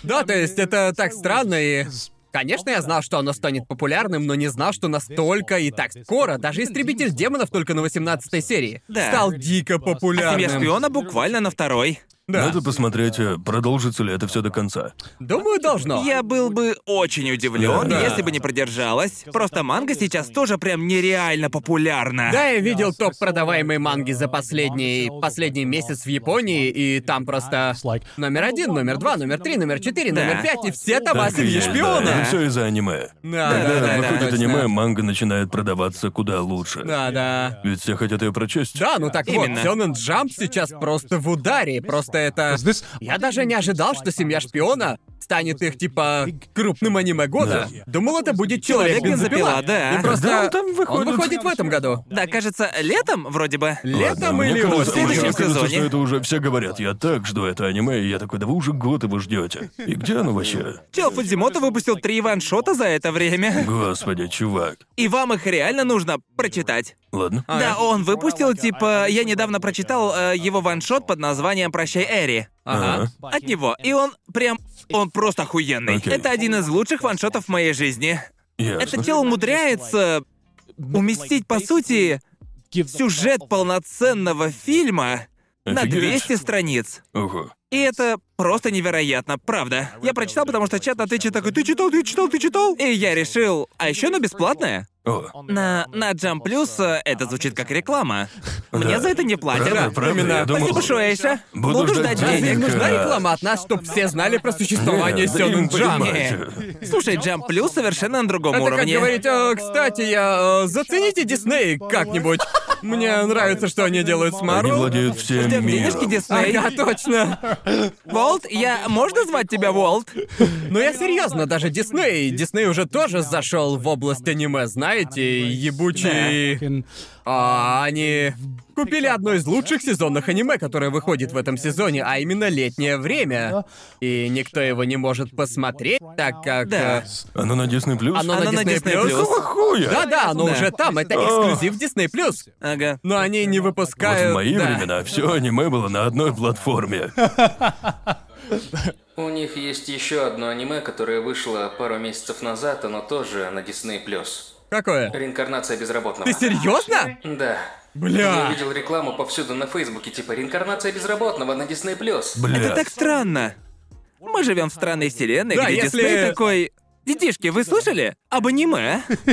Да, то есть это так странно и... Конечно, я знал, что оно станет популярным, но не знал, что настолько и так скоро. Даже «Истребитель демонов» только на 18 серии Да. стал дико А популярным. семья шпиона буквально на второй. Да. Надо посмотреть, э, продолжится ли это все до конца. Думаю, должно. Я был бы очень удивлен, Да. если бы не продержалась. Просто манга сейчас тоже прям нереально популярна. Да, я видел топ продаваемой манги за последний, последний месяц в Японии, и там просто номер один, номер два, номер три, номер четыре, Да. номер пять, и все тома Так и семьи есть, да. шпиона. Это все из-за аниме. Да, Да, Когда да, да, выходит точно. аниме, манга начинает продаваться куда лучше. Да, да. Ведь все хотят ее прочесть. Да, ну так Именно. вот, Сёнэн Джамп сейчас просто в ударе, просто это... Is this- Я даже не ожидал, что «Семья шпиона» станет их, типа, крупным аниме года. Думал, это будет «Человек-бензопила». «Человек-бензопила», да. И просто... Когда он там Он выходит? выходит в этом году. Да, кажется, летом вроде бы. Летом Ладно, или мне кажется, осенью? в следующем мне кажется, сезоне. что это уже все говорят. Я так жду это аниме, и я такой, да вы уже год его ждете. И где оно вообще? Чел Фудзимото выпустил три ваншота за это время. Господи, чувак. И вам их реально нужно прочитать. Ладно. Да, он выпустил, типа, я недавно прочитал э, его ваншот под названием «Прощай, Эри». Ага. От него. И он прям... Он просто охуенный. Окей. Это один из лучших ваншотов в моей жизни. Ясно. Это чел умудряется уместить, по сути, сюжет полноценного фильма на Офигеть. 200 страниц. Ого. И это просто невероятно, правда. Я прочитал, потому что чат на Твиче такой, ты читал, ты читал, ты читал? И я решил, а еще оно бесплатное. О, На, на Jump Plus э, это звучит как реклама. Мне за это не платят. Правда, правда, именно. я думал... Спасибо, Шуэйша. Буду Буду ждать денег. денег. нужна реклама от нас, чтобы все знали про существование Сёнэн понимаете. Слушай, Jump Plus совершенно на другом Это как уровне. говорить, «Э, кстати, я... э, зацените Дисней как-нибудь. Мне нравится, что они делают с Они Марвел. владеют всем Ждем денежки, миром. Дисней. Ага, точно. Волт, я... Можно звать тебя Волт? Но я серьезно, даже Дисней. Дисней уже тоже зашел в область аниме, знаете, ебучий. fucking А, они купили одно из лучших сезонных аниме, которое выходит в этом сезоне, а именно летнее время. И никто его не может посмотреть, так как... Да. э, Оно на Disney Plus? Оно, Оно на Disney+. Какого хуя? Да-да, оно Да. уже там, это эксклюзив Disney+. Ага. Но они не Вот выпускают... в мои да. времена все аниме было на одной платформе. У них есть еще одно аниме, которое вышло пару месяцев назад, оно тоже на Disney+. Какое? Реинкарнация безработного. Ты серьезно? Да. Бля. Я видел рекламу повсюду на Фейсбуке, типа «Реинкарнация безработного на Disney+.» Бля. Это так странно. Мы живем в странной вселенной, Да, где если- Дисней такой... Детишки, вы слышали? Об аниме?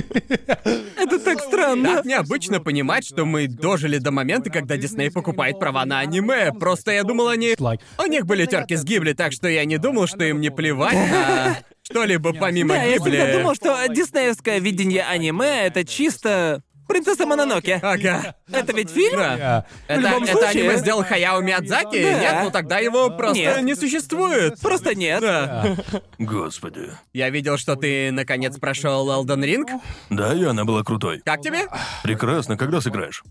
Это так странно. Так необычно понимать, что мы дожили до момента, когда Дисней покупает права на аниме. Просто я думал, они... У них были терки с Гибли, так что я не думал, что им не плевать на что-либо помимо Да, я Гибли. думал, что диснеевское видение аниме — это чисто... Принцесса Мононоке. Ага. Это ведь фильм? Да. Это, любом это случае- аниме сделал Хаяо Миядзаки? Да. Нет, ну тогда его просто Нет. не существует. Просто нет. Да. Господи. Я видел, что ты наконец прошел Elden Ring. Да, и она была крутой. Как тебе? Прекрасно. Когда сыграешь?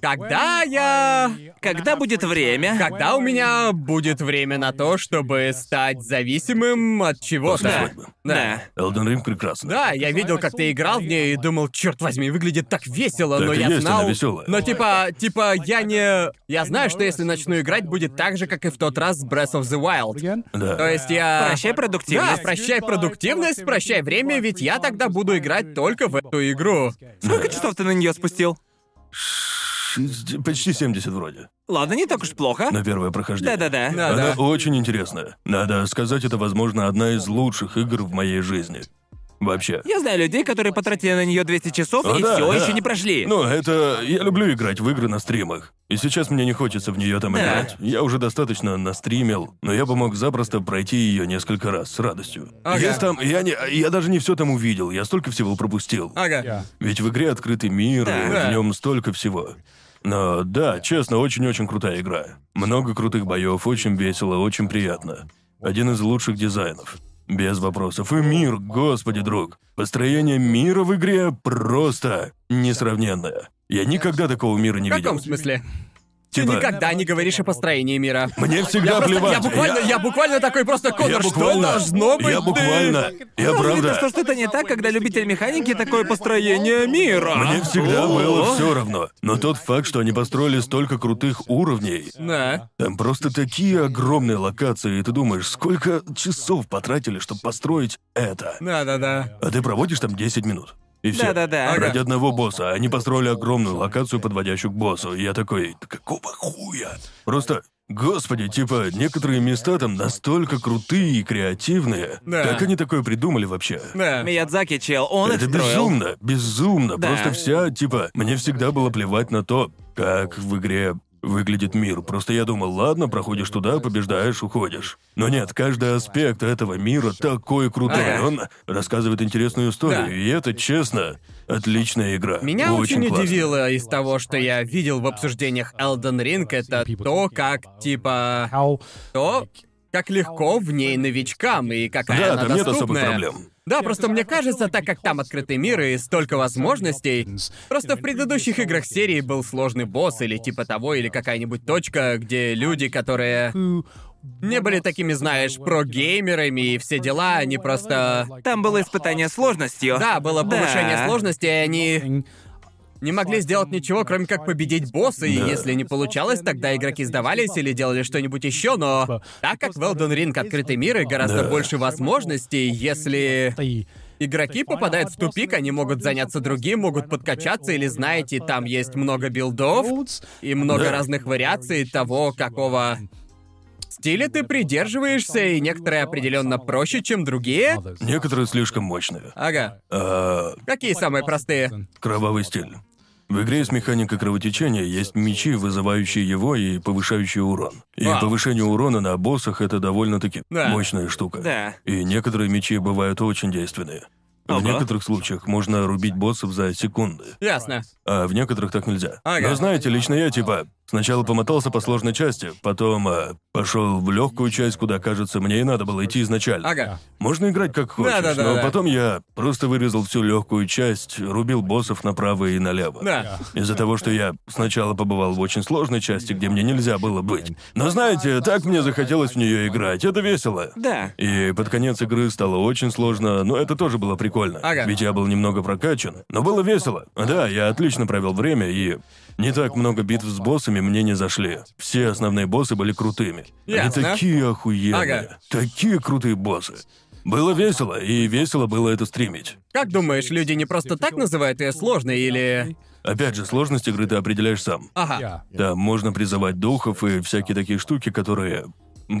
Когда я... Когда будет время? Когда у меня будет время на то, чтобы стать зависимым от чего-то. свадьбы. Да. Elden Ring прекрасно. Да, я видел, как ты играл в нее и думал, черт возьми, выглядит так весело, Так но и я есть, знал. она. Но типа, типа, я не. Я знаю, что если начну играть, будет так же, как и в тот раз с Breath of the Wild. Да. То есть я. Прощай Да, продуктивность. прощай продуктивность, прощай время, ведь я тогда буду играть только в эту игру. Сколько часов ты на нее спустил? Шесть- Почти 70 вроде. Ладно, не так уж плохо. На первое прохождение. Да-да-да. Да, Она да. очень интересная. Надо сказать, это, возможно, одна из лучших игр в моей жизни. Вообще. Я знаю людей, которые потратили на нее 200 часов О, и да, все да. еще не прошли. Ну, это... Я люблю играть в игры на стримах. И сейчас мне не хочется в нее там Да. играть. Я уже достаточно настримил, но я бы мог запросто пройти ее несколько раз с радостью. Ага. Есть там... Я, не... я даже не все там увидел, я столько всего пропустил. Ага. Ведь в игре открытый мир, Да. и в нем столько всего. Но да, честно, очень-очень крутая игра. Много крутых боев, очень весело, очень приятно. Один из лучших дизайнов. Без вопросов. И мир, господи, друг. Построение мира в игре просто несравненное. Я никогда такого мира не В каком видел. смысле? Ты Типа, никогда не говоришь о построении мира. Мне всегда Я просто, плевать. я буквально, я, буквально такой просто я Конор, что буквально, должно быть? я ты?» буквально, я Ну, видно, правда. что что-то не так, когда любитель механики такое построение мира. Мне всегда О. было все равно. Но тот факт, что они построили столько крутых уровней, Да. Там просто такие огромные локации, и ты думаешь, сколько часов потратили, чтобы построить это? Да-да-да. А ты проводишь там 10 минут. И все. Да-да-да. Ради одного босса. Они построили огромную локацию, подводящую к боссу. И я такой, «Да какого хуя? Просто Господи, типа, некоторые места там настолько крутые и креативные. Да. Как они такое придумали вообще? Да. Миядзаки чел, он Это их строил. безумно, безумно. Да. Просто вся, типа, мне всегда было плевать на то, как в игре выглядит мир. Просто я думал, ладно, проходишь туда, побеждаешь, уходишь. Но нет, каждый аспект этого мира такой крутой. Ага. Он рассказывает интересную историю, Да. и это, честно, отличная игра. Меня очень, классно. удивило из того, что я видел в обсуждениях Elden Ring, это то, как, типа, то, как легко в ней новичкам и какая Да, она там нет особых доступная. проблем. Да, просто мне кажется, так как там открытый мир и столько возможностей, просто в предыдущих играх серии был сложный босс или типа того, или какая-нибудь точка, где люди, которые не были такими, знаешь, про-геймерами и все дела, они просто... Там было испытание сложностью. Да, было повышение Да. сложности, и они не могли сделать ничего, кроме как победить босса, и если не получалось, тогда игроки сдавались или делали что-нибудь еще, но так как в Elden Ring открытый мир и гораздо больше возможностей, если игроки попадают в тупик, они могут заняться другим, могут подкачаться, или знаете, там есть много билдов и много разных вариаций того, какого стиля ты придерживаешься, и некоторые определенно проще, чем другие. Некоторые слишком мощные. Ага. А, Какие самые простые? кровавый стиль. В игре есть механика кровотечения, есть мечи, вызывающие его и повышающие урон. И Вау. повышение урона на боссах это довольно-таки Да. мощная штука. Да. И некоторые мечи бывают очень действенные. В Ого. некоторых случаях можно рубить боссов за секунды, Ясно. а в некоторых так нельзя. Ага. Но знаете, лично я типа сначала помотался по сложной части, потом а, пошел в легкую часть, куда, кажется, мне и надо было идти изначально. Ага. Можно играть как хочешь, Да-да-да-да. но потом я просто вырезал всю легкую часть, рубил боссов направо и налево. Да. Из-за того, что я сначала побывал в очень сложной части, где мне нельзя было быть. Но знаете, так мне захотелось в нее играть. Это весело. Да. И под конец игры стало очень сложно, но это тоже было прикольно. Ага. Ведь я был немного прокачан. Но было весело. Да, я отлично провел время, и не так много битв с боссами мне не зашли. Все основные боссы были крутыми. Ясно. Они такие охуенные. Ага. Такие крутые боссы. Было весело, и весело было это стримить. Как думаешь, люди не просто так называют ее сложной или... Опять же, сложность игры ты определяешь сам. Ага. Там можно призывать духов и всякие такие штуки, которые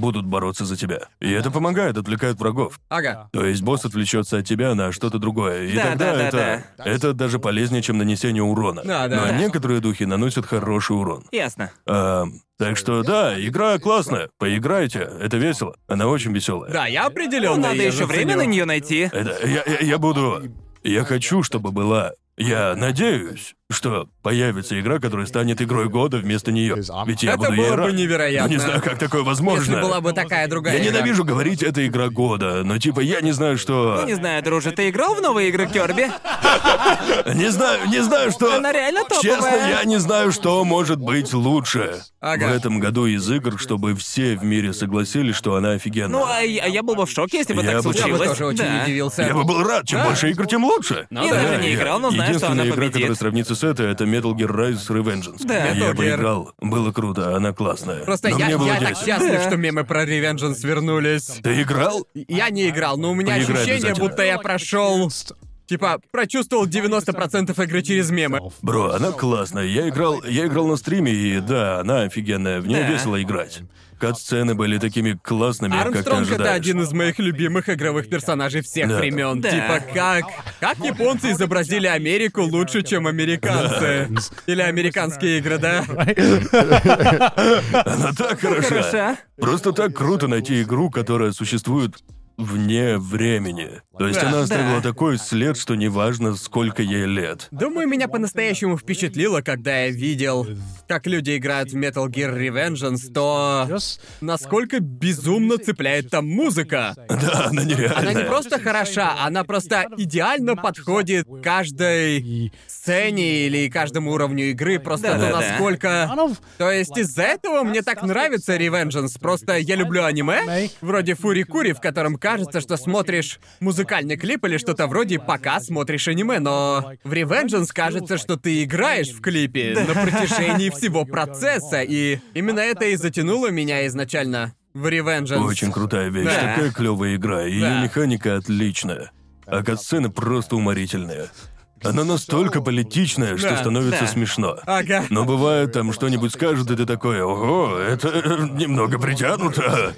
будут бороться за тебя. И это помогает, отвлекает врагов. Ага. То есть босс отвлечется от тебя на что-то другое. И Да, тогда да, да, это. Это даже полезнее, чем нанесение урона. Да, да, Но да. некоторые духи наносят хороший урон. Ясно. А, так что да, игра классная. Поиграйте, это весело. Она очень веселая. Да, я Ну, определенно. надо её еще время на нее найти. Это я, я, я буду. Я хочу, чтобы была. Я надеюсь, что появится игра, которая станет игрой года вместо нее. Ведь я Это буду ей было бы рад. невероятно. Ну, не знаю, как такое возможно. Если была бы такая другая Я игра. ненавижу говорить, это игра года, но типа я не знаю, что. Не знаю, друже, ты играл в новые игры Кёрби? Не знаю, не знаю, что. Она реально топовая. Честно, я не знаю, что может быть лучше Ага. в этом году из игр, чтобы все в мире согласились, что она офигенная. Ну, а я, я был бы в шоке, если бы Я так бы случилось. Я бы тоже очень Да. удивился. Я бы был рад, чем больше игр, тем лучше. Ну Я да. даже не я- играл, но знаю, что Единственная она игра, победит. которая сравнится с этой, это Metal Gear Rise Revengeance. Да. Я Metal Gear. поиграл. Было круто, она классная. Просто Но я, мне было я так 10. счастлив, что мемы про Revengeance вернулись. Ты играл? Я не играл, но у меня Поиграй ощущение, обязательно. будто я прошел. Типа, прочувствовал 90% игры через мемы. Бро, она классная. Я играл, я играл на стриме, и да, она офигенная. В ней Да. весело играть. Кат-сцены были такими классными, как ты Армстронг это один из моих любимых игровых персонажей всех Да. времен. Да. Типа как. Как японцы изобразили Америку лучше, чем американцы. Или американские игры, да? Она так хороша. Хороша. Просто так круто найти игру, которая существует вне времени. То есть Да, она оставила да. такой след, что неважно, сколько ей лет. Думаю, меня по-настоящему впечатлило, когда я видел, как люди играют в Metal Gear Revengeance, то насколько безумно цепляет там музыка. Да, она нереальная. Она не просто хороша, она просто идеально подходит каждой сцене или каждому уровню игры, просто то, Да-да-да. насколько... То есть из-за этого мне так нравится Revengeance. Просто я люблю аниме, вроде Фури-Кури, в котором кажется, что смотришь музыкальный клип или что-то вроде, пока смотришь аниме, но в Revengeance кажется, что ты играешь в клипе на протяжении всего процесса, и именно это и затянуло меня изначально в Revengeance. Очень крутая вещь, Да. такая клевая игра, ее Да. механика отличная. А катсцены просто уморительные. Она настолько политичная, что Да, становится да. смешно. Ага. Но бывает там что-нибудь скажут, и ты такой, ого, это э, немного притянуто.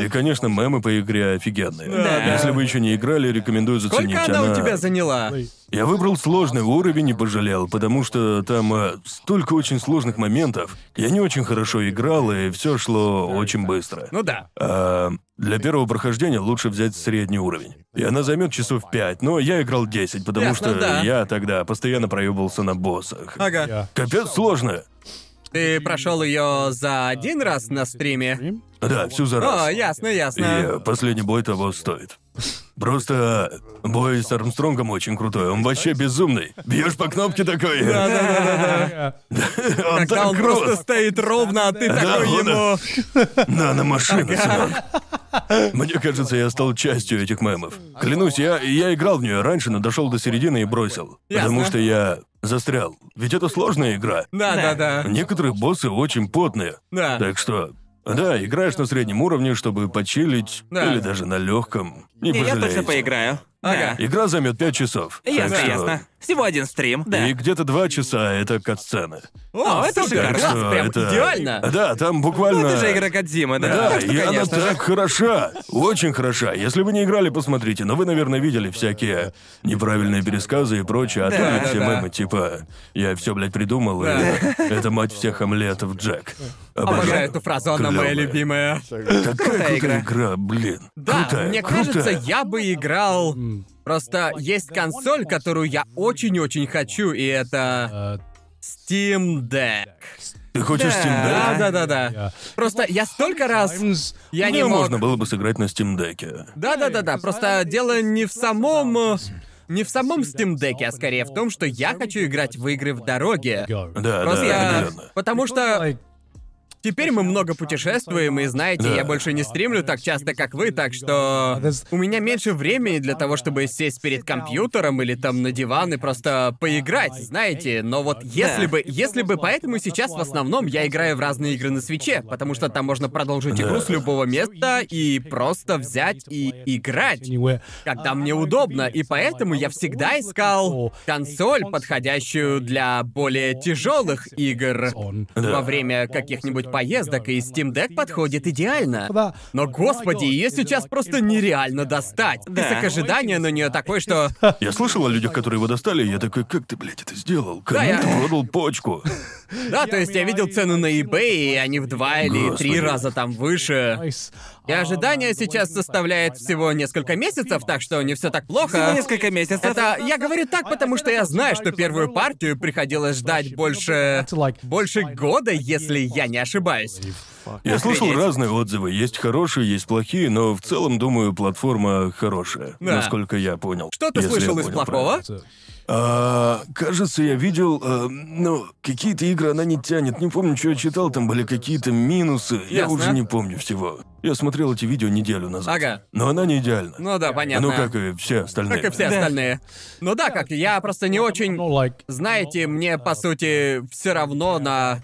И, конечно, мемы по игре офигенные. Да. Если вы еще не играли, рекомендую заценить. Сколько она у тебя заняла? Я выбрал сложный уровень и пожалел, потому что там э, столько очень сложных моментов. Я не очень хорошо играл, и все шло очень быстро. Ну да. А, для первого прохождения лучше взять средний уровень. И она займет часов 5, но я играл 10, потому Ясно, что да. я тогда постоянно проебался на боссах. Ага. Капец сложно. Ты прошел ее за один раз на стриме? Да, всю за О, раз. ясно, И ясно. э, последний бой того стоит. Просто бой с Армстронгом очень крутой, он вообще безумный. Бьешь по кнопке такой. Yeah. Он Когда так он просто стоит ровно, а ты такой ему... Наномашина, сынок. Мне кажется, я стал частью этих мемов. Клянусь, я, я играл в нее раньше, но дошел до середины и бросил. Потому что я застрял. Ведь это сложная игра. Да, да, да. Некоторые боссы очень потные. Да. Так что, да, играешь на среднем уровне, чтобы почилить, Да. или даже на легком. Не я точно поиграю. Ага. Игра займет 5 часов. Ясно, так что- ясно. Всего один стрим, да. И где-то два часа это катсцены. О, это супер, шикарно. класс, что прям это- идеально. Да, там буквально... Ну, это же игра Кодзимы, да. Да, Так что, и она конечно же. так хороша, очень хороша. Если вы не играли, посмотрите. Но вы, наверное, видели всякие неправильные пересказы и прочее, а Да, да, все да. мемы, типа «Я все, блядь, придумал, Да. и это мать всех омлетов, Джек». Обожаю эту фразу, она моя Клёвая. любимая. Такая крутая игра. игра, блин. Да, крутая, мне крутая. кажется, я бы играл... Просто есть консоль, которую я очень-очень хочу, и это... Uh, Steam Deck. Ты хочешь Да. Steam Да, Deck? да, да, да. Yeah. Просто я столько раз... times- Я не Ну, мог... можно было бы сыграть на Steam Deck. Да, да, да, да. Просто дело не в самом. э, Не в самом Steam Deck, а скорее в том, что я хочу играть в игры в дороге. Go. Да, Просто да, я. определенно. Потому что теперь мы много путешествуем, и знаете, Да. я больше не стримлю так часто, как вы, так что у меня меньше времени для того, чтобы сесть перед компьютером или там на диван и просто поиграть, знаете. Но вот если бы, если бы, поэтому сейчас в основном я играю в разные игры на свече, потому что там можно продолжить игру с любого места и просто взять и играть. когда мне удобно, и поэтому я всегда искал консоль, подходящую для более тяжелых игр во время каких-нибудь поездок, и Steam Deck подходит идеально. Но, господи, ее сейчас просто нереально достать. Да. Список ожидания на нее такой, что... Я слышал о людях, которые его достали, и я такой, как ты, блядь, это сделал? Кому Да, я- ты продал почку? Да, то есть я видел цену на eBay, и они в два или три раза там выше. И ожидание сейчас составляет всего несколько месяцев, так что не все так плохо. Всего несколько месяцев. Это я говорю так, потому что я знаю, что первую партию приходилось ждать больше больше года, если я не ошибаюсь. Я слышал разные отзывы. Есть хорошие, есть плохие, но в целом, думаю, платформа хорошая. Да. Насколько я понял. Что ты слышал из плохого? правильно. А, кажется, я видел, а, ну, какие-то игры она не тянет. Не помню, что я читал, там были какие-то минусы. Я Ясно. уже не помню всего. Я смотрел эти видео неделю назад. Ага. Но она не идеальна. Ну да, понятно. Ну, как и все остальные. Как и все остальные. Ну да, как я просто не очень. like Знаете, мне по сути все равно на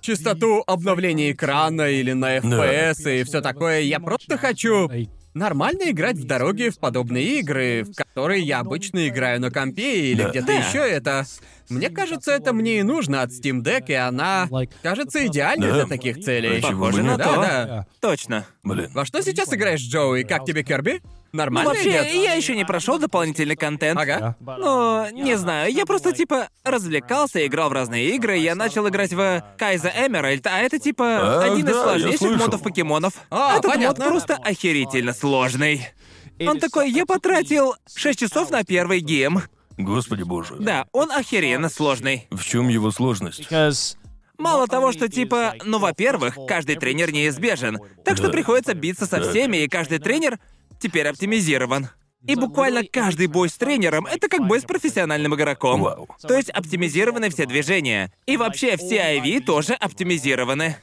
частоту обновления экрана или на FPS и все такое. Я просто хочу нормально играть в дороге в подобные игры, в которые я обычно играю на компе или Да. где-то Да. еще это. Мне кажется, это мне и нужно от Steam Deck, и она кажется идеальной Да. для таких целей. Похоже на нет? Да, то. да. Точно. Блин. Во что сейчас играешь, Джоуи? Как тебе Керби? Ну, Нормально вообще, идет? я еще не прошел дополнительный контент. Ага. Ну, не знаю, я просто типа развлекался, играл в разные игры, я начал играть в Кайза Эмеральд, а это типа А, один из да, я сложнейших слышал. модов покемонов. А, Этот понятно. мод просто охерительно сложный. Он такой, я потратил 6 часов на первый гейм. Господи боже. Да, он охеренно сложный. В чем его сложность? Мало того, что типа, ну, во-первых, каждый тренер неизбежен, так что Да. приходится биться со всеми, и каждый тренер теперь оптимизирован. И буквально каждый бой с тренером — это как бой с профессиональным игроком. Вау. То есть оптимизированы все движения. И вообще все IV тоже оптимизированы.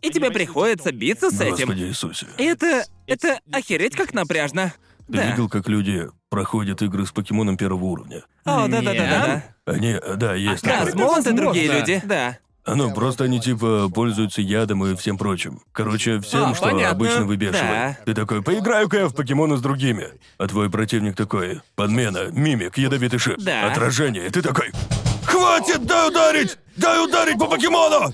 И тебе приходится биться с этим. Господи Иисусе. И это... это охереть как напряжно. Ты Да. видел, как люди проходят игры с покемоном первого уровня? О, да-да-да-да. Они, да, есть Да, с Молот и другие люди. Да. Ну, просто они типа пользуются ядом и всем прочим. Короче, всем, А, что понятно. обычно выбешивает. Да. Ты такой, поиграю-ка я в покемона с другими. А твой противник такой, подмена, мимик, ядовитый шип, Да. отражение. И ты такой, хватит, дай ударить! Дай ударить по покемону!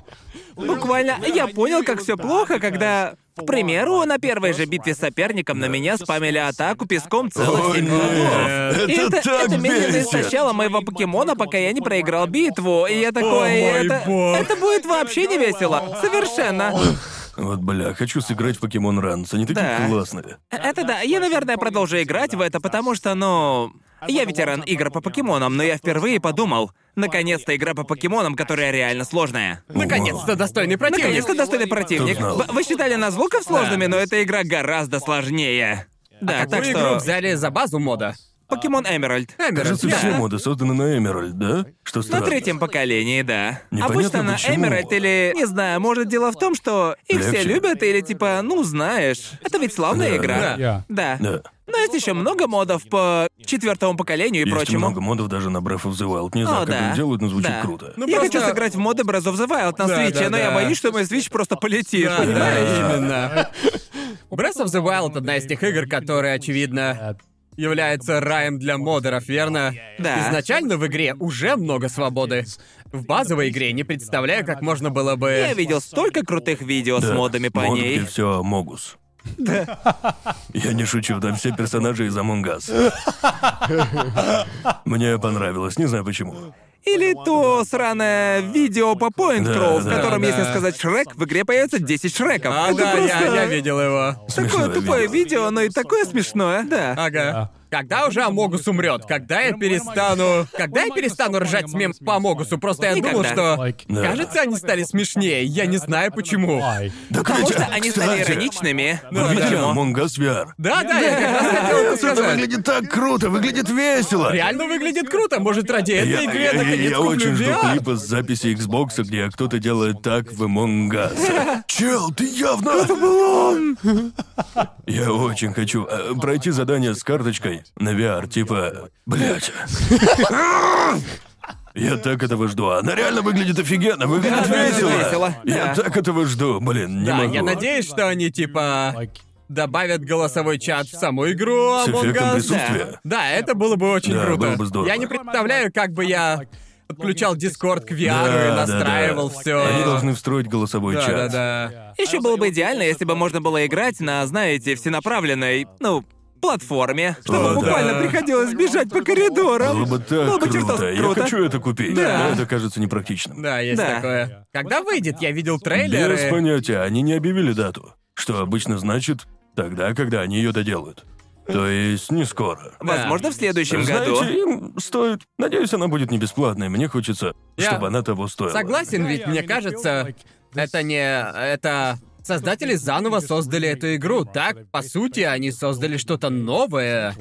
Буквально я понял, как все плохо, когда. К примеру, на первой же битве с соперником на меня спамили атаку песком целых семь ходов. И Это это, так это медленно истощало моего покемона, пока я не проиграл битву. И я такой, это, это будет вообще не весело. Совершенно. Вот, бля, хочу сыграть в покемон Ранс, они такие Да. классные. Это да, я, наверное, продолжу играть в это, потому что, ну... Я ветеран игр по покемонам, но я впервые подумал, наконец-то игра по покемонам, которая реально сложная. Наконец-то достойный противник. Наконец-то достойный противник. Знал? Вы, вы считали нас звуков сложными, но эта игра гораздо сложнее. Да, Какую так игру что... взяли за базу мода? Покемон Эмеральд. Эмеральд, Кажется, да. все моды созданы на Эмеральд, да? Что На странно. третьем поколении, да. Непонятно Обычно на почему. Эмеральд или... Не знаю, может, дело в том, что их все Легче. любят, или типа, ну, знаешь. Это ведь славная Да, игра. да. Да. Да. Но есть еще много модов по четвертому поколению и Есть прочему. много модов даже на Breath of the Wild. Не знаю, О, как да. они делают, но звучит Да. круто. Ну, я просто- хочу сыграть в моды Breath of the Wild на Да, свече, да, но я да. боюсь, что мой свич просто полетит, Да, понимаешь? да, именно. Breath of the Wild одна из тех игр, которая, очевидно, является раем для модеров, верно? Да. Изначально в игре уже много свободы. В базовой игре не представляю, как можно было бы... Я видел столько крутых видео с Да, модами по мод, ней. все Могус. Я не шучу, там все персонажи из Among Us. Мне понравилось, не знаю почему. Или то сраное видео по Point Да, Crow, в да. котором, Да. если сказать Шрек, в игре появится 10 Шреков. А, Это да, просто... я, я видел его. Такое Смешное тупое видео. видео, но и такое смешное, да. Ага. Когда уже Амогус умрет? Когда я перестану... Когда я перестану ржать с мем по Амогусу? Просто я думал, что... Да. Кажется, они стали смешнее. Я не знаю почему. Да, Потому что они стали кстати, ироничными. Вы Вот видели почему. Among Us VR? Да, да, я как раз хотел это Это сказать. выглядит так круто, выглядит весело. Реально выглядит круто. Может, ради этой игры я- я наконец я куплю очень жду VR? клипа с записи Xbox, где кто-то делает так в Among Us. Чел, ты явно... Это был он! Я очень хочу э, пройти задание с карточкой на VR, типа... Блять. Я так этого жду. Она реально выглядит офигенно, выглядит Да, весело. весело, Я да. так этого жду, блин, не Да, могу. я надеюсь, что они типа добавят голосовой чат в саму игру С Among эффектом Us. присутствия. Да, это было бы очень Да, круто. было бы здорово. Я не представляю, как бы я подключал Discord к VR Да, и да, настраивал да. все. Они должны встроить голосовой Да, чат. да, да. Еще было бы идеально, если бы можно было играть на, знаете, всенаправленной, ну, платформе, чтобы О, да. буквально приходилось бежать по коридорам. Было бы так Было бы круто. чертовски Я круто. хочу это купить. Да. Но это кажется непрактичным. Да, есть Да. такое. Когда выйдет? Я видел Без трейлеры. понятия, они не объявили дату. Что обычно значит тогда, когда они ее доделают. То есть не скоро. Возможно, в следующем Знаете, году. им стоит. Надеюсь, она будет не бесплатной. Мне хочется, Я чтобы она того стоила. Согласен, ведь мне кажется, это не... Это... Создатели заново создали эту игру, так? По сути, они создали что-то новое.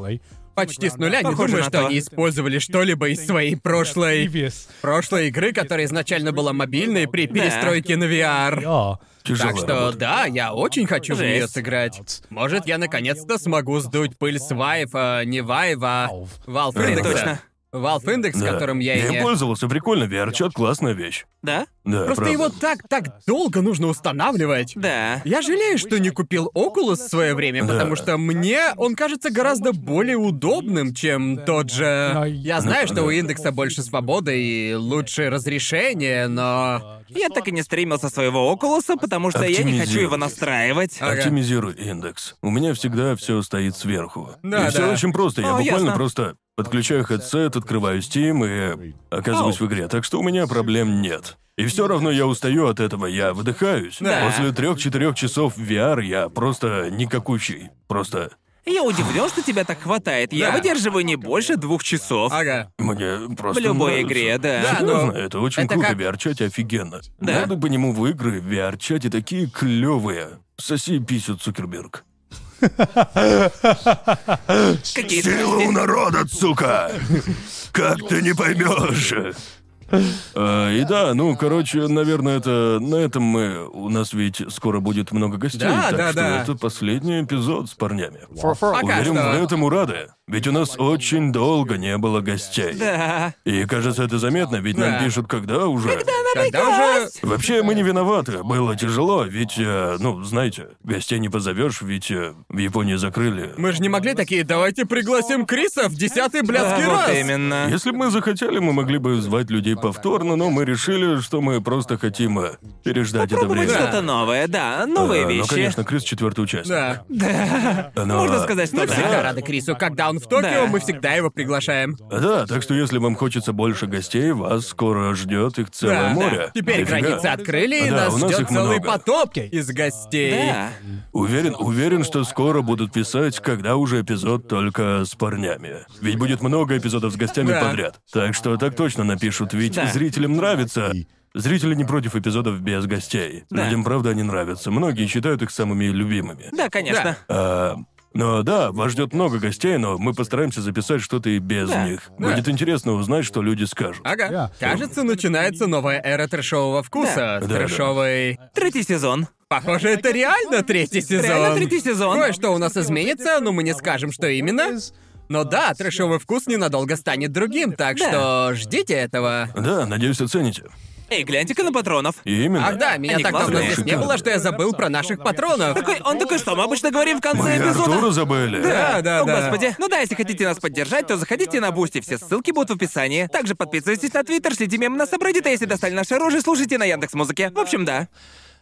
Почти с нуля. Не думаю, что то. они использовали что-либо из своей прошлой... Прошлой игры, которая изначально была мобильной при перестройке на VR. Тяжелая Так что работа. да, я очень хочу в нее Жесть. сыграть. Может, я наконец-то смогу сдуть пыль с Vive, а не Vive, а Valve точно. Valve Index, Да. которым я и им не... пользовался, прикольно. VR-чат классная вещь. Да? Да, Просто правда. его так, так долго нужно устанавливать. Да. Я жалею, что не купил Oculus в свое время, Да. потому что мне он кажется гораздо более удобным, чем тот же. Ну, Я знаю, что у индекса больше свободы и лучшее разрешение, но. Я так и не стримил со своего Окулуса, потому что я не хочу его настраивать. Ага. Оптимизируй индекс. У меня всегда все стоит сверху. Да, и все да. очень просто. Я О, буквально ясно. просто подключаю headset, открываю Steam и оказываюсь в игре. Так что у меня проблем нет. И все равно я устаю от этого, я выдыхаюсь. Да. После трех-четырех часов VR я просто никакущий. Просто Я удивлен, что тебя так хватает. Я Да. выдерживаю не больше двух часов. Ага. мне просто В любой нравится. игре, да. Да, Серьезно, но это очень это круто, как- VR-чате офигенно. Да? Надо по нему в игры, VR-чате такие клевые. Соси писю, Цукерберг. Какие Сила у страсти. народа, сука! Как ты не поймешь? А, и да, ну, короче, наверное, это на этом мы. У нас ведь скоро будет много гостей, Да, так да, что да. это последний эпизод с парнями. Пока Уверен, что. вы этому рады. Ведь у нас очень долго не было гостей. Да. И кажется, это заметно, ведь Да. нам пишут, когда уже. Когда уже... Вообще, мы не виноваты. Было тяжело, ведь, э, ну, знаете, гостей не позовешь, ведь э, в Японии закрыли. Мы же не могли такие, давайте пригласим Криса в десятый блядский Да, вот раз. именно. Если бы мы захотели, мы могли бы звать людей повторно, но мы решили, что мы просто хотим э, переждать это время. что-то новое, да, новые А, вещи. Ну, конечно, Крис четвертый участник. Да. Но- Можно сказать, что Мы да. всегда рады Крису. Когда он в Токио, Да. мы всегда его приглашаем. Да, так что если вам хочется больше гостей, вас скоро ждет их целое Да, море. да. Теперь Дофига. границы открыли, и Да, нас у нас ждет их целый много. потоп из гостей. Да. Уверен, уверен, что скоро будут писать, когда уже эпизод только с парнями. Ведь будет много эпизодов с гостями Да. подряд. Так что так точно напишут, ведь Да. зрителям нравится. Зрители не против эпизодов без гостей. Да. Людям, правда, они нравятся. Многие считают их самыми любимыми. Да, конечно. А, но да, вас ждет много гостей, но мы постараемся записать что-то и без Да. них. Да. Будет интересно узнать, что люди скажут. Ага. Yeah. Кажется, начинается новая эра трэшового вкуса. Да. Да. Третий сезон. Похоже, это реально третий сезон. Реально третий сезон. Кое-что у нас изменится, но мы не скажем, что именно. Но да, трэшовый вкус ненадолго станет другим, так Да. что ждите этого. Да, надеюсь, оцените. Эй, гляньте-ка на патронов. Именно. Ах да, меня Они так давно классные. здесь не было, что я забыл про наших патронов. Такой, он такой, что мы обычно говорим в конце Мы эпизода. Артура забыли. Да, да, О, да. господи. Ну да, если хотите нас поддержать, то заходите на Бусти, все ссылки будут в описании. Также подписывайтесь на Твиттер, следите мемы на Сабреддит, а если достали наши рожи, слушайте на Яндекс Музыке. В общем, да.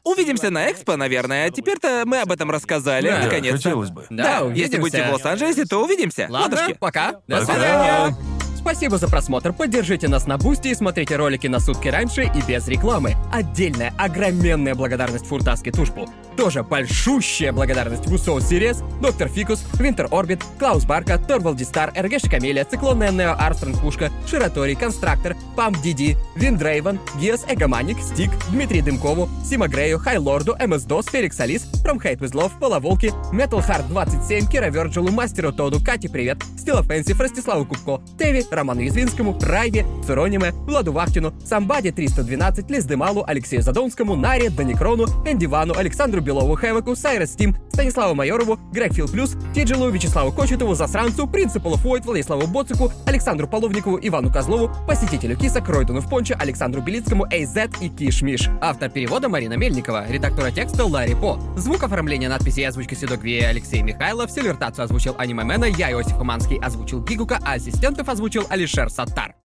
Увидимся на Экспо, наверное. Теперь-то мы об этом рассказали, Да, Да, наконец-то. хотелось бы. Да, если будете в. Лос-Анджелесе, то увидимся. Ладно, Ладушки. пока. До Пока. свидания. Спасибо за просмотр. Поддержите нас на Бусти и смотрите ролики на сутки раньше и без рекламы. Отдельная, огроменная благодарность Фуртаске Тушпу. Тоже большущая благодарность Вусоу Сириес, Доктор Фикус, Винтер Орбит, Клаус Барка, Торвалди Стар, Эргеша Камелия, Циклонная Нео Армстронг Пушка, Ширатори, Констрактор, Памп Диди, Виндрейвен, Гиас Эгоманик, Стик, Дмитрий Дымкову, Сима Грею, Хайлорду, МС Дос, Феликс Алис, From Hate With Love, Половолки, Metal Hard 27, Кира Верджилу, Мастеру Тоду, Кате Привет, Стила Фэнсив, Ростиславу Кубко, Теви, Роману Язвинскому, Райве, Цурониме, Владу Вахтину, Самбаде 312, Лиздемалу, Алексею Задонскому, Наре, Даникрону, Энди Вану, Александру Белову, Хэвоку, Сайрес Стим, Станиславу Майорову, Грег Фил Плюс, Тиджилу, Вячеславу Кочетову, Засранцу, Принципу Фойт, Владиславу Боцику, Александру Половникову, Ивану Козлову, посетителю Киса, Кройдуну в Понче, Александру Белицкому, Эйзет и Киш Миш. Автор перевода Марина Мельникова, редактора текста Ларри По. Звук оформления надписи и озвучка Седок Алексей Михайлов, силвертацию озвучил Анимемена, я Иосиф Уманский озвучил Гигука, а ассистентов озвучил Алишер Саттар.